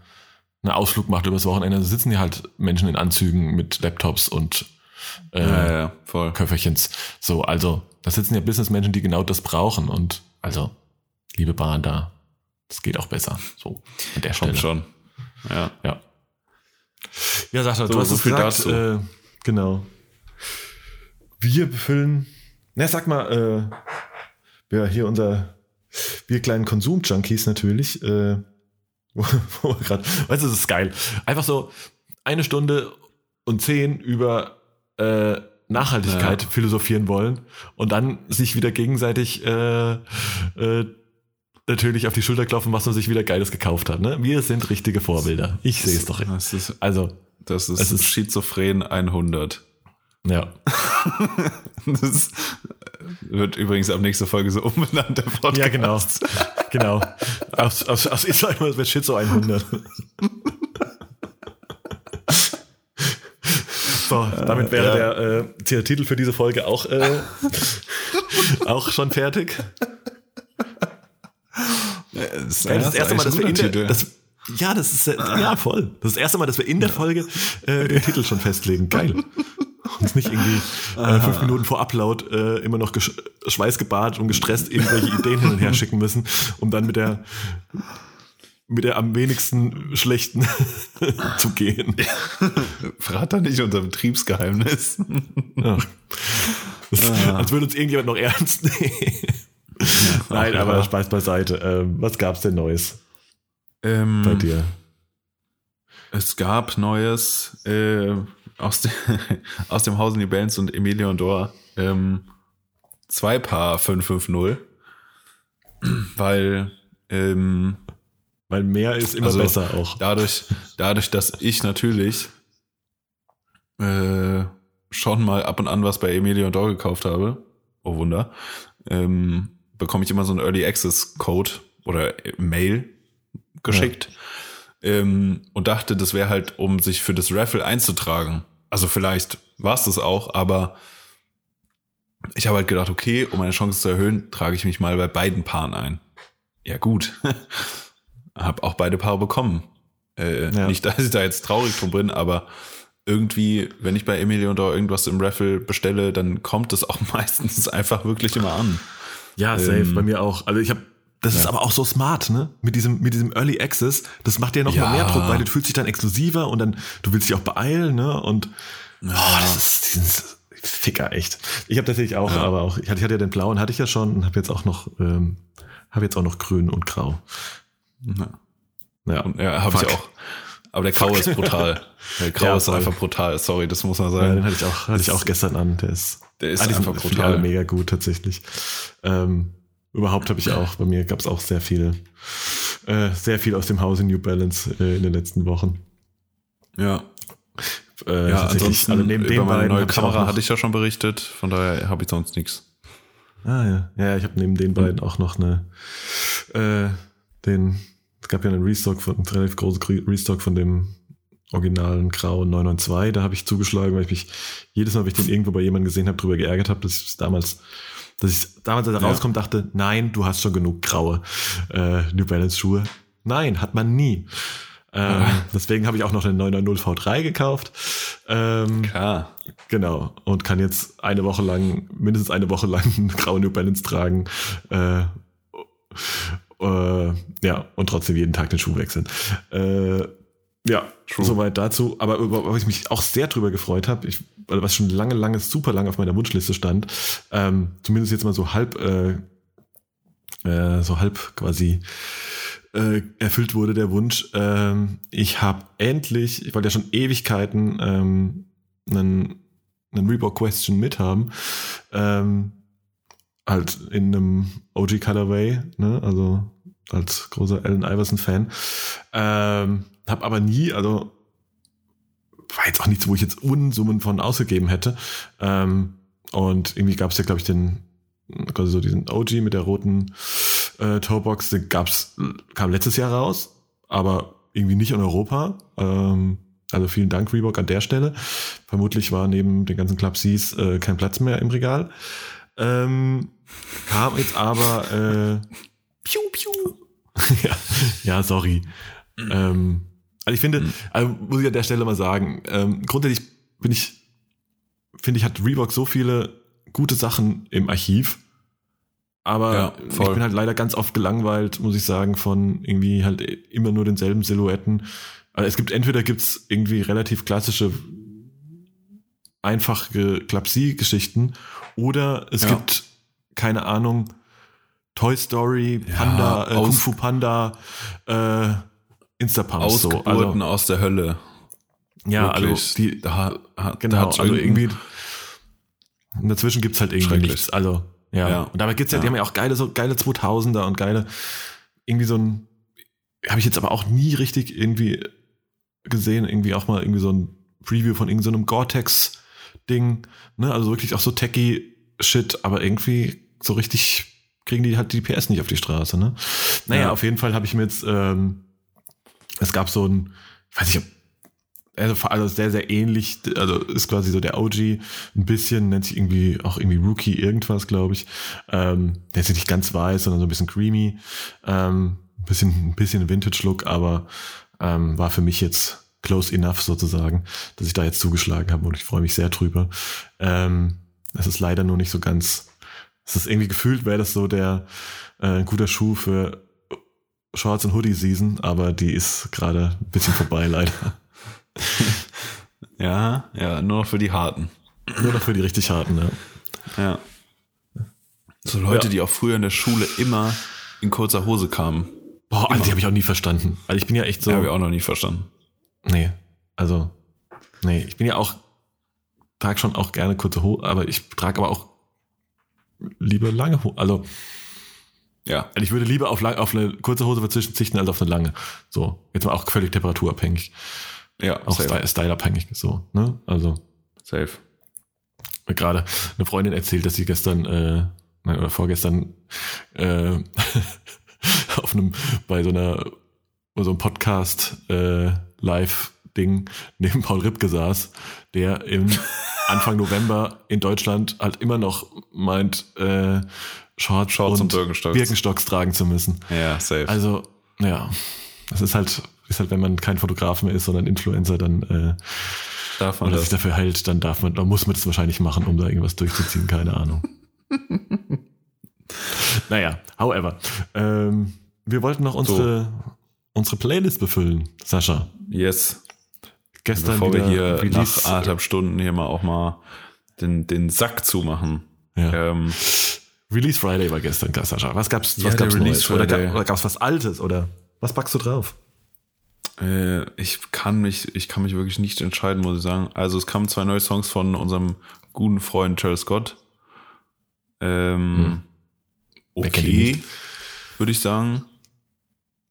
einen Ausflug macht übers Wochenende. Da sitzen ja halt Menschen in Anzügen mit Laptops und äh, Ja, ja, voll. Köfferchens. So, also, da sitzen ja Businessmenschen, die genau das brauchen. Und also, liebe Bahn da, das geht auch besser. So, an der Stelle. Kommt schon. Ja. Ja. Ja, Sascha, So, du hast so es viel gesagt. dazu. Äh, genau. Wir befüllen. Na, sag mal, äh, ja, hier unser, wir kleinen Konsum-Junkies natürlich, äh, [LAUGHS] wo wir grad, weißt du, das ist geil. Einfach so eine Stunde und zehn über äh, Nachhaltigkeit Ja. philosophieren wollen und dann sich wieder gegenseitig äh, äh, natürlich auf die Schulter klopfen, was man sich wieder Geiles gekauft hat. Ne? Wir sind richtige Vorbilder. Ich sehe es doch. Das ist, Also, das ist, Es ist- Schizophren 100. ja. [LAUGHS] Das wird übrigens ab nächster Folge so umbenannt, der Podcast. Ja, genau. genau. Aus, aus, aus ich sag mal, es wird Schizo 100. So, damit wäre ja. der, äh, der Titel für diese Folge auch, äh, [LAUGHS] auch schon fertig. Das ist, Geil, das, erste Mal, dass wir in der, das, ja, das ist, ja, voll. Das ist das erste Mal, dass wir in der Folge äh, den Titel schon festlegen. Geil. Uns nicht irgendwie äh, fünf Minuten vor Upload äh, immer noch schweißgebadet und gestresst irgendwelche Ideen hin und her schicken müssen, um dann mit der mit der am wenigsten schlechten [LAUGHS] zu gehen. Verrat doch nicht unser Betriebsgeheimnis. Ach. Das, Als würde uns irgendjemand noch ernst nehmen. Nein, Ach, aber ja. Spaß beiseite. Ähm, was gab's denn Neues Ähm, bei dir? Es gab Neues äh, aus, de aus dem Hause New Balance und Emilio und Dor. Ähm, zwei Paar 550. Weil ähm, Weil mehr ist immer Also, besser auch. dadurch, dadurch, dass ich natürlich äh, schon mal ab und an was bei Emilio und Dor gekauft habe, oh Wunder, ähm, bekomme ich immer so einen Early Access Code oder Mail geschickt ähm, und dachte, das wäre halt, um sich für das Raffle einzutragen. Also vielleicht war es das auch, aber ich habe halt gedacht, okay, um meine Chance zu erhöhen, trage ich mich mal bei beiden Paaren ein. Ja gut, [LAUGHS] habe auch beide Paare bekommen. Äh, Ja. Nicht, dass ich da jetzt traurig drum bin, aber irgendwie, wenn ich bei Emilio da irgendwas im Raffle bestelle, dann kommt es auch [LAUGHS] meistens einfach wirklich immer an. Ja, safe, Ähm, bei mir auch. Also ich habe das ist ja. aber auch so smart, ne? Mit diesem, mit diesem Early Access, das macht dir noch Ja. mal mehr Druck, weil du fühlst dich dann exklusiver und dann, du willst dich auch beeilen, ne? Und oh, das ist dieses Ficker, echt. Ich habe tatsächlich auch, Ja. aber auch, ich hatte, ich hatte ja den blauen, hatte ich ja schon und habe jetzt auch noch, ähm, habe jetzt auch noch grün und grau. Ja, Ja, ja habe ich auch. Aber der Graue ist brutal. Der Graue [LAUGHS] Ja, ist einfach brutal. Sorry, das muss man Ja, den sagen. hatte ich auch, hatte ich auch gestern an. Der ist, Der ist Ah, einfach brutal. mega gut tatsächlich. Ähm, überhaupt habe ich auch, bei mir gab es auch sehr viel, äh, sehr viel aus dem Hause New Balance äh, in den letzten Wochen. Ja, Äh, ja tatsächlich ansonsten alle neben über meine neue Kamera noch- hatte ich ja schon berichtet. Von daher habe ich sonst nichts. Ah ja, ja, ich habe neben den beiden auch noch eine, äh, den, es gab ja einen Restock von, einen relativ großen Restock von dem originalen grauen 992. Da habe ich zugeschlagen, weil ich mich jedes Mal, wenn ich den irgendwo bei jemandem gesehen habe, drüber geärgert habe, dass ich es damals, dass ich damals, als er Ja. rauskommt, dachte, nein, du hast schon genug graue äh, New Balance Schuhe. Nein, hat man nie. Ähm, Deswegen habe ich auch noch eine 990 V3 gekauft. Ähm, Klar. Genau. Und kann jetzt eine Woche lang, mindestens eine Woche lang [LAUGHS] grauen New Balance tragen. Äh, äh, ja, und trotzdem jeden Tag den Schuh wechseln. Äh, ja, True. soweit dazu. Aber über was ich mich auch sehr drüber gefreut habe, weil was schon lange, lange, super lange auf meiner Wunschliste stand, ähm, zumindest jetzt mal so halb, äh, äh, so halb quasi äh, erfüllt wurde der Wunsch. Ähm, ich habe endlich, ich wollte ja schon Ewigkeiten ähm, einen, einen Reebok Question mithaben. Ähm, halt in einem OG Colorway, ne? also als großer Allen Iverson Fan. Ähm, hab aber nie, also war jetzt auch nichts, wo ich jetzt Unsummen von ausgegeben hätte. Ähm, und irgendwie gab es ja, glaube ich, den quasi so diesen OG mit der roten äh, Toebox, den gab's, kam letztes Jahr raus, aber irgendwie nicht in Europa. Ähm, also vielen Dank, Reebok, an der Stelle. Vermutlich war neben den ganzen Club Cs äh, kein Platz mehr im Regal. Ähm, kam jetzt aber äh, piu, piu. ja, [LAUGHS] ja, sorry. Ähm, also ich finde, also muss ich an der Stelle mal sagen, ähm, grundsätzlich bin ich, finde ich, hat Reebok so viele gute Sachen im Archiv. Aber Ja, ich bin halt leider ganz oft gelangweilt, muss ich sagen, von irgendwie halt immer nur denselben Silhouetten. Also es gibt entweder gibt's irgendwie relativ klassische, einfache Klapsi-Geschichten oder es Ja. gibt, keine Ahnung, Toy Story, Ja, Panda, äh, aus- Kung Fu Panda, äh, Instapumps so. Ausgeburten aus der Hölle. Ja, Wirklich. also die, Da, da genau, also irgendwie und dazwischen gibt's halt irgendwie nichts. Also, ja. Ja. Und dabei gibt's ja, die Ja. haben ja auch geile, so geile 2000er und geile, irgendwie so ein, habe ich jetzt aber auch nie richtig irgendwie gesehen, irgendwie auch mal irgendwie so ein Preview von irgendeinem so einem Gore-Tex-Ding, ne, also wirklich auch so techy Shit, aber irgendwie so richtig kriegen die halt die PS nicht auf die Straße, ne? Naja, Ja. auf jeden Fall habe ich mir jetzt, ähm, es gab so ein, ich weiß ob also, also sehr, sehr ähnlich, also ist quasi so der OG, ein bisschen, nennt sich irgendwie auch irgendwie Rookie irgendwas, glaube ich. Ähm, der ist nicht ganz weiß, sondern so ein bisschen creamy. Ähm, ein bisschen, ein bisschen Vintage-Look, aber ähm, war für mich jetzt close enough sozusagen, dass ich da jetzt zugeschlagen habe und ich freue mich sehr drüber. Ähm, es ist leider nur nicht so ganz, es ist irgendwie gefühlt, wäre das so der äh, guter Schuh für Shorts und Hoodie Season, aber die ist gerade ein bisschen vorbei [LAUGHS] leider. Ja, ja, nur noch für die Harten. Nur noch für die richtig harten, ja. Ja. So Leute, Ja. die auch früher in der Schule immer in kurzer Hose kamen. Boah, also die habe ich auch nie verstanden. Also ich bin ja echt so. So. Habe ich auch noch nie verstanden. Nee, also, nee, ich bin ja auch, trage schon auch gerne kurze Hose, aber ich trage aber auch lieber lange Hose. Also, Ja. ich würde lieber auf, lang, auf eine kurze Hose verzichten als auf eine lange. So, jetzt mal auch völlig temperaturabhängig. Ja, Auch safe. Style- styleabhängig, so, ne? Also, safe. gerade eine Freundin erzählt, dass sie gestern äh, nein, oder vorgestern äh, [LAUGHS] auf einem bei so einer so einem Podcast äh, Live Ding neben Paul Ripke saß, der im [LAUGHS] Anfang November in Deutschland halt immer noch meint äh, Shorts, Shorts und und Birkenstocks. Birkenstocks tragen zu müssen. Ja, safe. Also ja, das ist halt ist halt, wenn man kein Fotograf mehr ist, sondern Influencer, dann äh, Darf man oder das? sich dafür hält, dann darf man, dann muss man das wahrscheinlich machen, um da irgendwas durchzuziehen, keine Ahnung. [LAUGHS] naja, however. Ähm, wir wollten noch unsere, unsere Playlist befüllen, Sascha. Yes. Gestern Bevor wir hier Release, nach anderthalb Stunden hier mal auch mal den, den Sack zumachen. ja. Ähm, Release Friday war gestern, Sascha. Was gab's, Ja, was gab's Release Neues? Oder, gab, oder gab's was Altes? Oder was packst du drauf? Äh, ich kann mich, ich kann mich wirklich nicht entscheiden, muss ich sagen. Also es kamen zwei neue Songs von unserem guten Freund Charles Scott. Ähm, ihn okay, würde ich sagen.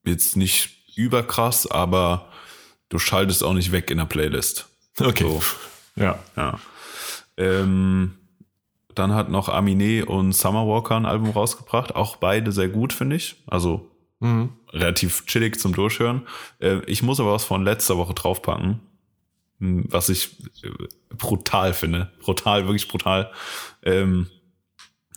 Jetzt nicht überkrass, aber du schaltest auch nicht weg in der Playlist. Okay. So, Ja. ja. Ähm, dann hat noch Aminé und Summer Walker ein Album rausgebracht. Auch beide sehr gut, finde ich. Also Mhm. relativ chillig zum Durchhören. Äh, ich muss aber was von letzter Woche draufpacken, m, was ich äh, brutal finde. Brutal, wirklich brutal. Ähm,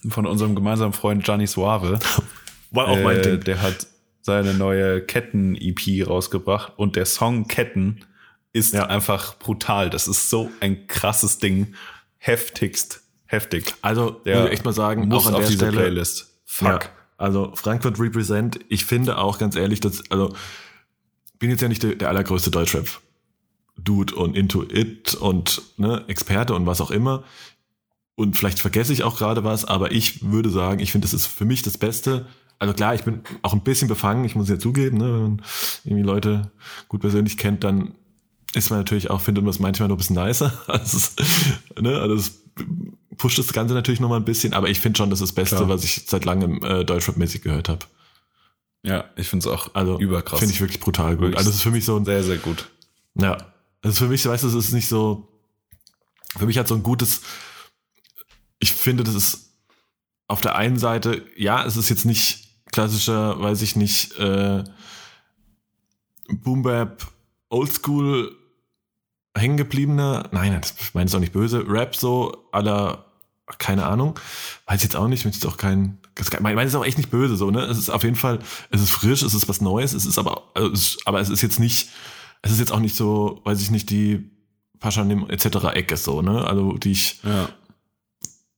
von unserem gemeinsamen Freund Gianni Suave. [LAUGHS] War auch mein Äh, Ding. Der hat seine neue Ketten-EP rausgebracht und der Song Ketten ist Ja. einfach brutal. Das ist so ein krasses Ding. Heftigst. Heftig. Also, Der muss ich echt mal sagen, muss auch an auf der Stelle. Playlist. Fuck. Ja, also Frankfurt Represent, ich finde auch ganz ehrlich, dass, also bin jetzt ja nicht der, der allergrößte Deutschrap-Dude und into it und ne, Experte und was auch immer. Und vielleicht vergesse ich auch gerade was, aber ich würde sagen, ich finde, das ist für mich das Beste. Also klar, ich bin auch ein bisschen befangen, ich muss ja zugeben, ne, wenn man irgendwie Leute gut persönlich kennt, dann ist man natürlich auch, findet man es manchmal noch ein bisschen nicer. [LAUGHS] Also, ne, also es pusht das Ganze natürlich noch mal ein bisschen, aber ich finde schon, das ist das Beste, Klar. was ich seit langem äh, Deutschrap-mäßig gehört habe. Ja, ich finde es auch Also überkrass. finde ich wirklich brutal gut. Wirklich. Also das ist für mich so ein, sehr, sehr gut. ja, also für mich, weißt du, es ist nicht so, für mich hat so ein gutes, ich finde, das ist auf der einen Seite, ja, es ist jetzt nicht klassischer, weiß ich nicht, äh, Boom Bap, Oldschool, hängengebliebener, nein, das ich meine es auch nicht böse, Rap so, aller, keine Ahnung, weiß ich jetzt auch nicht, ist auch kein, ich meine, es ist auch echt nicht böse so, ne, es ist auf jeden Fall, es ist frisch, es ist was Neues, es ist aber, also es, aber es ist jetzt nicht, es ist jetzt auch nicht so, weiß ich nicht, die Paschanim etc. Ecke so, ne, also die ich, Ja.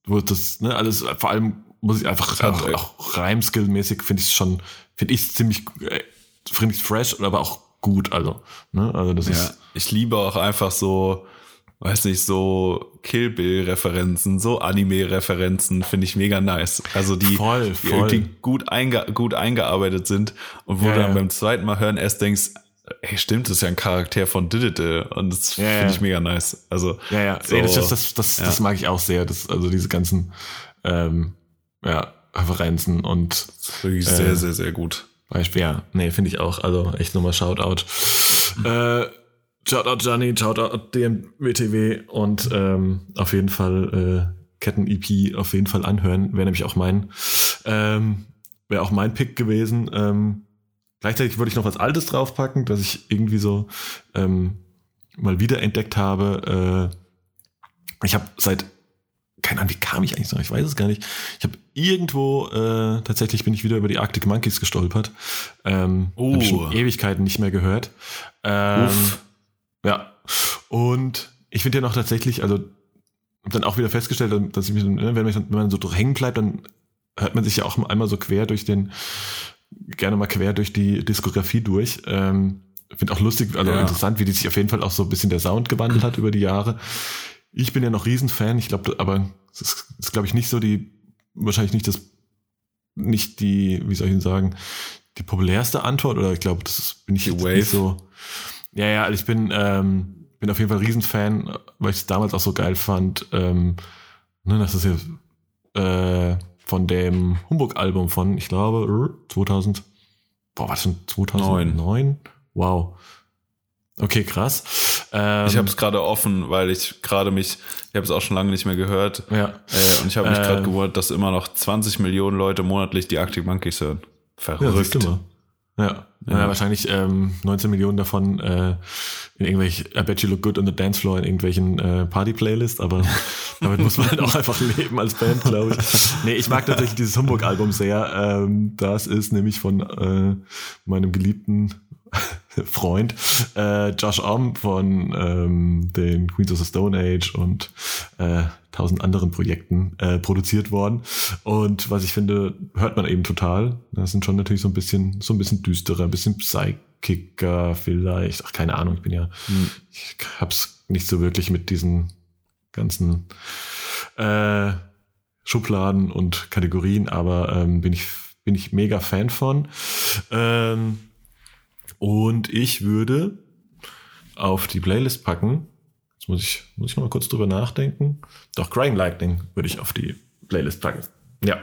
wo das, ne, alles, vor allem muss ich einfach, Ja, auch, ey. auch Reimskill-mäßig finde ich es schon, finde ich ziemlich, äh, finde ich fresh, aber auch gut, also, ne, also das ja. ist, Ich liebe auch einfach so, weiß nicht, so Kill Bill-Referenzen, so Anime-Referenzen, finde ich mega nice. Also die, Voll, die voll. irgendwie gut, einge gut eingearbeitet sind und wo Ja, du dann ja. beim zweiten Mal hören erst denkst, ey, stimmt, das ist ja ein Charakter von Didite und das Ja, finde ich mega nice. Also, Ja, ja, So, Ey, das, das, das, das, mag ich auch sehr. Das, also diese ganzen ähm, ja, Referenzen und wirklich Äh, sehr, sehr, sehr gut. Beispiel, ja, nee, finde ich auch. Also echt nochmal Shoutout. Äh, Shoutout Gianni, Shoutout DMWTW und ähm, auf jeden Fall äh, Ketten-EP auf jeden Fall anhören. Wäre nämlich auch mein, ähm, wäre auch mein Pick gewesen. Ähm, gleichzeitig würde ich noch was Altes draufpacken, dass ich irgendwie so ähm, mal wieder entdeckt habe. Äh, ich habe seit keine Ahnung, wie kam ich eigentlich noch? Ich weiß es gar nicht. Ich habe irgendwo, äh, tatsächlich bin ich wieder über die Arctic Monkeys gestolpert. Ähm, Oh. Habe ich schon Ewigkeiten nicht mehr gehört. Ähm, Uff. Ja. Und ich finde ja noch tatsächlich, also dann auch wieder festgestellt, dass ich mich, ne, wenn, man, wenn man so hängen bleibt, dann hört man sich ja auch einmal so quer durch den, gerne mal quer durch die Diskografie durch. Ähm, finde auch lustig, also Ja. interessant, wie die sich auf jeden Fall auch so ein bisschen der Sound gewandelt hat über die Jahre. Ich bin ja noch Riesenfan, ich glaube, aber es ist, ist glaube ich, nicht so die, wahrscheinlich nicht das, nicht die, wie soll ich denn sagen, die populärste Antwort, oder ich glaube, das ist, bin ich Die jetzt Wave. nicht so. Ja, ja, ich bin, ähm, bin auf jeden Fall Riesenfan, weil ich es damals auch so geil fand, ähm, ne, das ist ja äh, von dem Humbug-Album von, ich glaube, 2000, boah, was schon 2009? Wow. Okay, krass. Ähm, Ich habe es gerade offen, weil ich gerade mich, ich habe es auch schon lange nicht mehr gehört. ja, Äh, und ich habe mich Ähm. gerade gewundert, dass immer noch 20 Millionen Leute monatlich die Arctic Monkeys hören. Verrückt. Ja, ja. Ja. wahrscheinlich ähm, 19 Millionen davon äh, in irgendwelchen I bet you look good on the dance floor in irgendwelchen äh, Party-Playlists, aber [LAUGHS] damit muss man halt auch einfach leben als Band, glaube ich. Nee, ich mag tatsächlich dieses Humbug-Album sehr. Ähm, das ist nämlich von äh, meinem geliebten [LAUGHS] Freund äh, Josh Om von ähm, den Queens of the Stone Age und äh, tausend anderen Projekten äh, produziert worden. Und was ich finde, hört man eben total. Das sind schon natürlich so ein bisschen, so ein bisschen düsterer, ein bisschen psychiker vielleicht. Ach, keine Ahnung, ich bin ja, ich hab's nicht so wirklich mit diesen ganzen äh, Schubladen und Kategorien, aber ähm, bin ich bin ich mega Fan von. Ähm, und ich würde auf die Playlist packen. Jetzt muss ich, muss ich noch mal kurz drüber nachdenken. Doch, Crying Lightning würde ich auf die Playlist packen. Ja.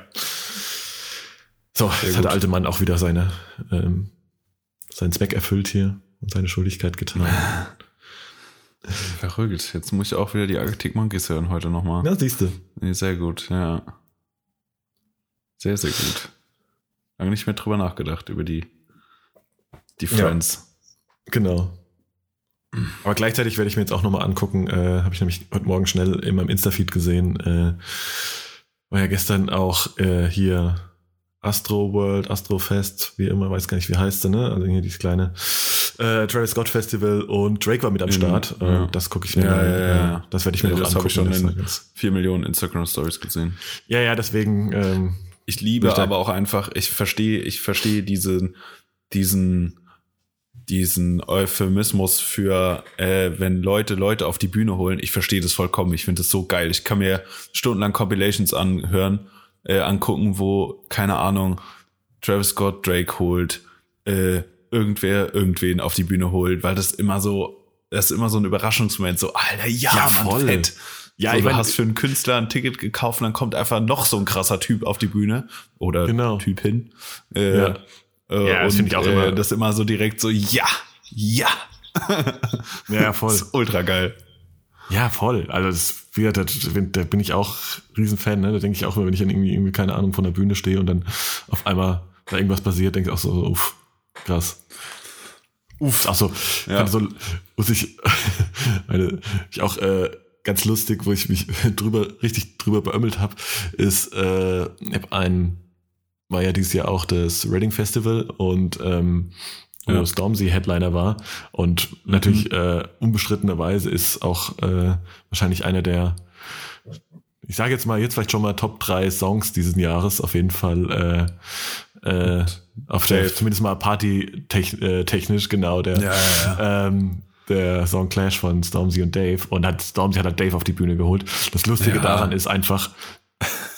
So, jetzt hat gut. der alte Mann auch wieder seine, ähm, seinen Zweck erfüllt hier und seine Schuldigkeit getan. [LAUGHS] Verrückt. Jetzt muss ich auch wieder die Arctic Monkeys hören heute nochmal. Ja, siehst du. Nee, sehr gut, ja. Sehr, sehr gut. Lange nicht mehr drüber nachgedacht, über die, die Ja. Friends. Genau. Aber gleichzeitig werde ich mir jetzt auch nochmal angucken, äh, habe ich nämlich heute Morgen schnell in meinem Insta-Feed gesehen, äh, war ja gestern auch äh, hier Astro World, Astro Fest, wie immer, weiß gar nicht, wie heißt sie, ne? Also hier dieses kleine äh, Travis Scott Festival und Drake war mit am Mhm, Start. ja. Äh, das gucke ich mir Ja, ja, ja. äh, Das werde ich mir Ja, noch das habe angucken. ich schon das war in vier Millionen Instagram-Stories gesehen. ja, ja, deswegen, ähm, Ich liebe ich aber auch einfach, ich verstehe, ich verstehe diesen, diesen, diesen Euphemismus für, äh, wenn Leute Leute auf die Bühne holen. Ich verstehe das vollkommen. Ich finde das so geil. Ich kann mir stundenlang Compilations anhören, äh, angucken, wo, keine Ahnung, Travis Scott Drake holt, äh, irgendwer irgendwen auf die Bühne holt, weil das immer so, das ist immer so ein Überraschungsmoment, so, Alter, ja, Ja, Mann, voll. fett. Ja, so, ich du mein- hast für einen Künstler ein Ticket gekauft und dann kommt einfach noch so ein krasser Typ auf die Bühne oder Genau. Typ hin. Äh, Ja. Äh, Ja, das und, find ich auch äh, immer- Das immer so direkt so, ja, ja. [LAUGHS] ja, voll. Das ist ultra geil. Ja, voll. Also das, wie gesagt, da, bin- da bin ich auch Riesenfan. Ne? Da denke ich auch immer, wenn ich dann irgendwie, irgendwie, keine Ahnung, von der Bühne stehe und dann auf einmal da irgendwas passiert, denke ich auch so, uff, krass. Uff. Ach so, Ja. so muss ich, [LAUGHS] meine, ich auch äh, ganz lustig, wo ich mich [LAUGHS] drüber, richtig drüber beömmelt habe, ist, äh, ich hab ein, war ja dieses Jahr auch das Reading Festival und ähm, wo Ja. Stormzy Headliner war. Und natürlich äh, unbestrittenerweise ist auch äh, wahrscheinlich einer der, ich sage jetzt mal, jetzt vielleicht schon mal Top 3 Songs dieses Jahres, auf jeden Fall äh, äh, auf der, Dave. zumindest mal party-technisch, genau, der, Ja, ja, Ähm, der Song Clash von Stormzy und Dave. Und hat Stormzy hat halt Dave auf die Bühne geholt. Das Lustige daran ist einfach,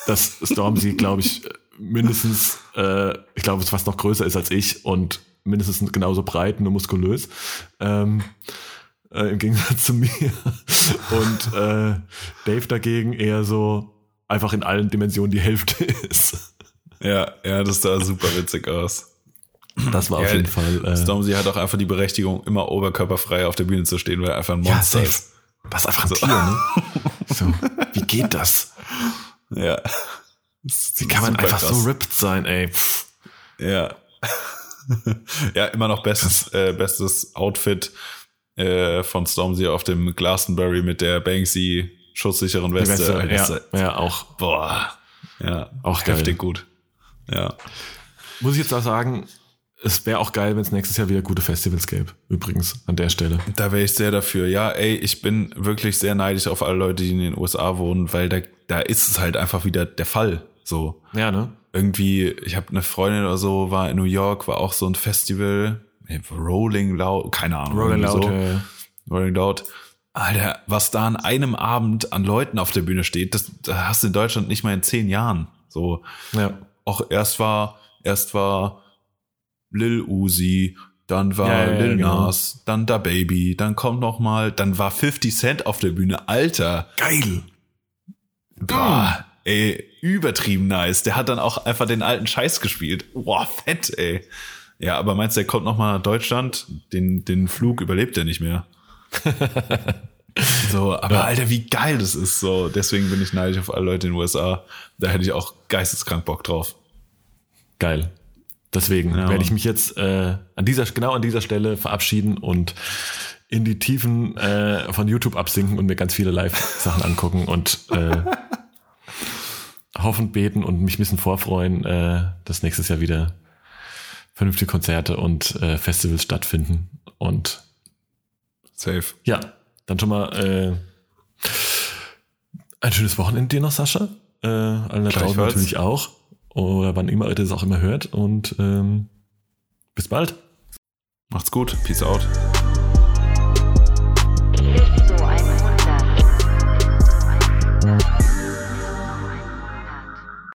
dass Stormzy, glaube ich, mindestens, äh, ich glaube, es fast noch größer ist als ich und mindestens genauso breit, nur muskulös. Ähm, äh, Im Gegensatz zu mir. [LAUGHS] Und äh, Dave dagegen eher so einfach in allen Dimensionen die Hälfte [LAUGHS] ist. Ja, ja, das sah super witzig aus. Das war auf Ja, jeden Fall. Äh, Stormzy hat auch einfach die Berechtigung, immer oberkörperfrei auf der Bühne zu stehen, weil er einfach ein ja, Monster safe. ist. Was einfach ein Tier, ne? So, wie geht das? Ja. Wie kann man einfach krass. so ripped sein, ey? Pff. Ja. [LAUGHS] ja, immer noch bestes, äh, bestes Outfit äh, von Stormzy auf dem Glastonbury mit der Banksy schusssicheren Die Weste. Weste, ja, ja, auch. Boah. Ja, Auch geil. heftig gut. Ja. Muss ich jetzt auch sagen, es wäre auch geil, wenn es nächstes Jahr wieder gute Festivals gäbe. Übrigens, an der Stelle. Da wäre ich sehr dafür. Ja, ey, ich bin wirklich sehr neidisch auf alle Leute, die in den USA wohnen, weil da, da ist es halt einfach wieder der Fall. So. Ja, ne? irgendwie, ich habe eine Freundin oder so, war in New York, war auch so ein Festival, Rolling Loud, keine Ahnung. Rolling Loud, so. äh, Rolling Loud. Alter, was da an einem Abend an Leuten auf der Bühne steht, das, das hast du in Deutschland nicht mal in zehn Jahren. So, ja. auch erst war, erst war Lil Uzi, dann war Ja, ja, ja, Lil genau. Nas, dann Da Baby, dann kommt noch mal, dann war 50 Cent auf der Bühne. Alter, Geil. Boah, ey, übertrieben nice. Der hat dann auch einfach den alten Scheiß gespielt. Boah, fett, ey. Ja, aber meinst du, der kommt noch mal nach Deutschland? Den, den Flug überlebt er nicht mehr. [LAUGHS] so, aber Ja. Alter, wie geil das ist. So, deswegen bin ich neidisch auf alle Leute in den USA. Da hätte ich auch geisteskrank Bock drauf. Geil. Deswegen Ja, werde ich mich jetzt äh, an dieser, genau an dieser Stelle verabschieden und in die Tiefen äh, von YouTube absinken und mir ganz viele Live-Sachen angucken und äh, [LAUGHS] hoffen, beten und mich ein bisschen vorfreuen, äh, dass nächstes Jahr wieder vernünftige Konzerte und äh, Festivals stattfinden. Und Safe. ja, dann schon mal äh, ein schönes Wochenende dir noch, Sascha. Äh, allen da draußen natürlich auch. Oder wann immer ihr das auch immer hört. Und ähm, bis bald. Macht's gut. Peace out.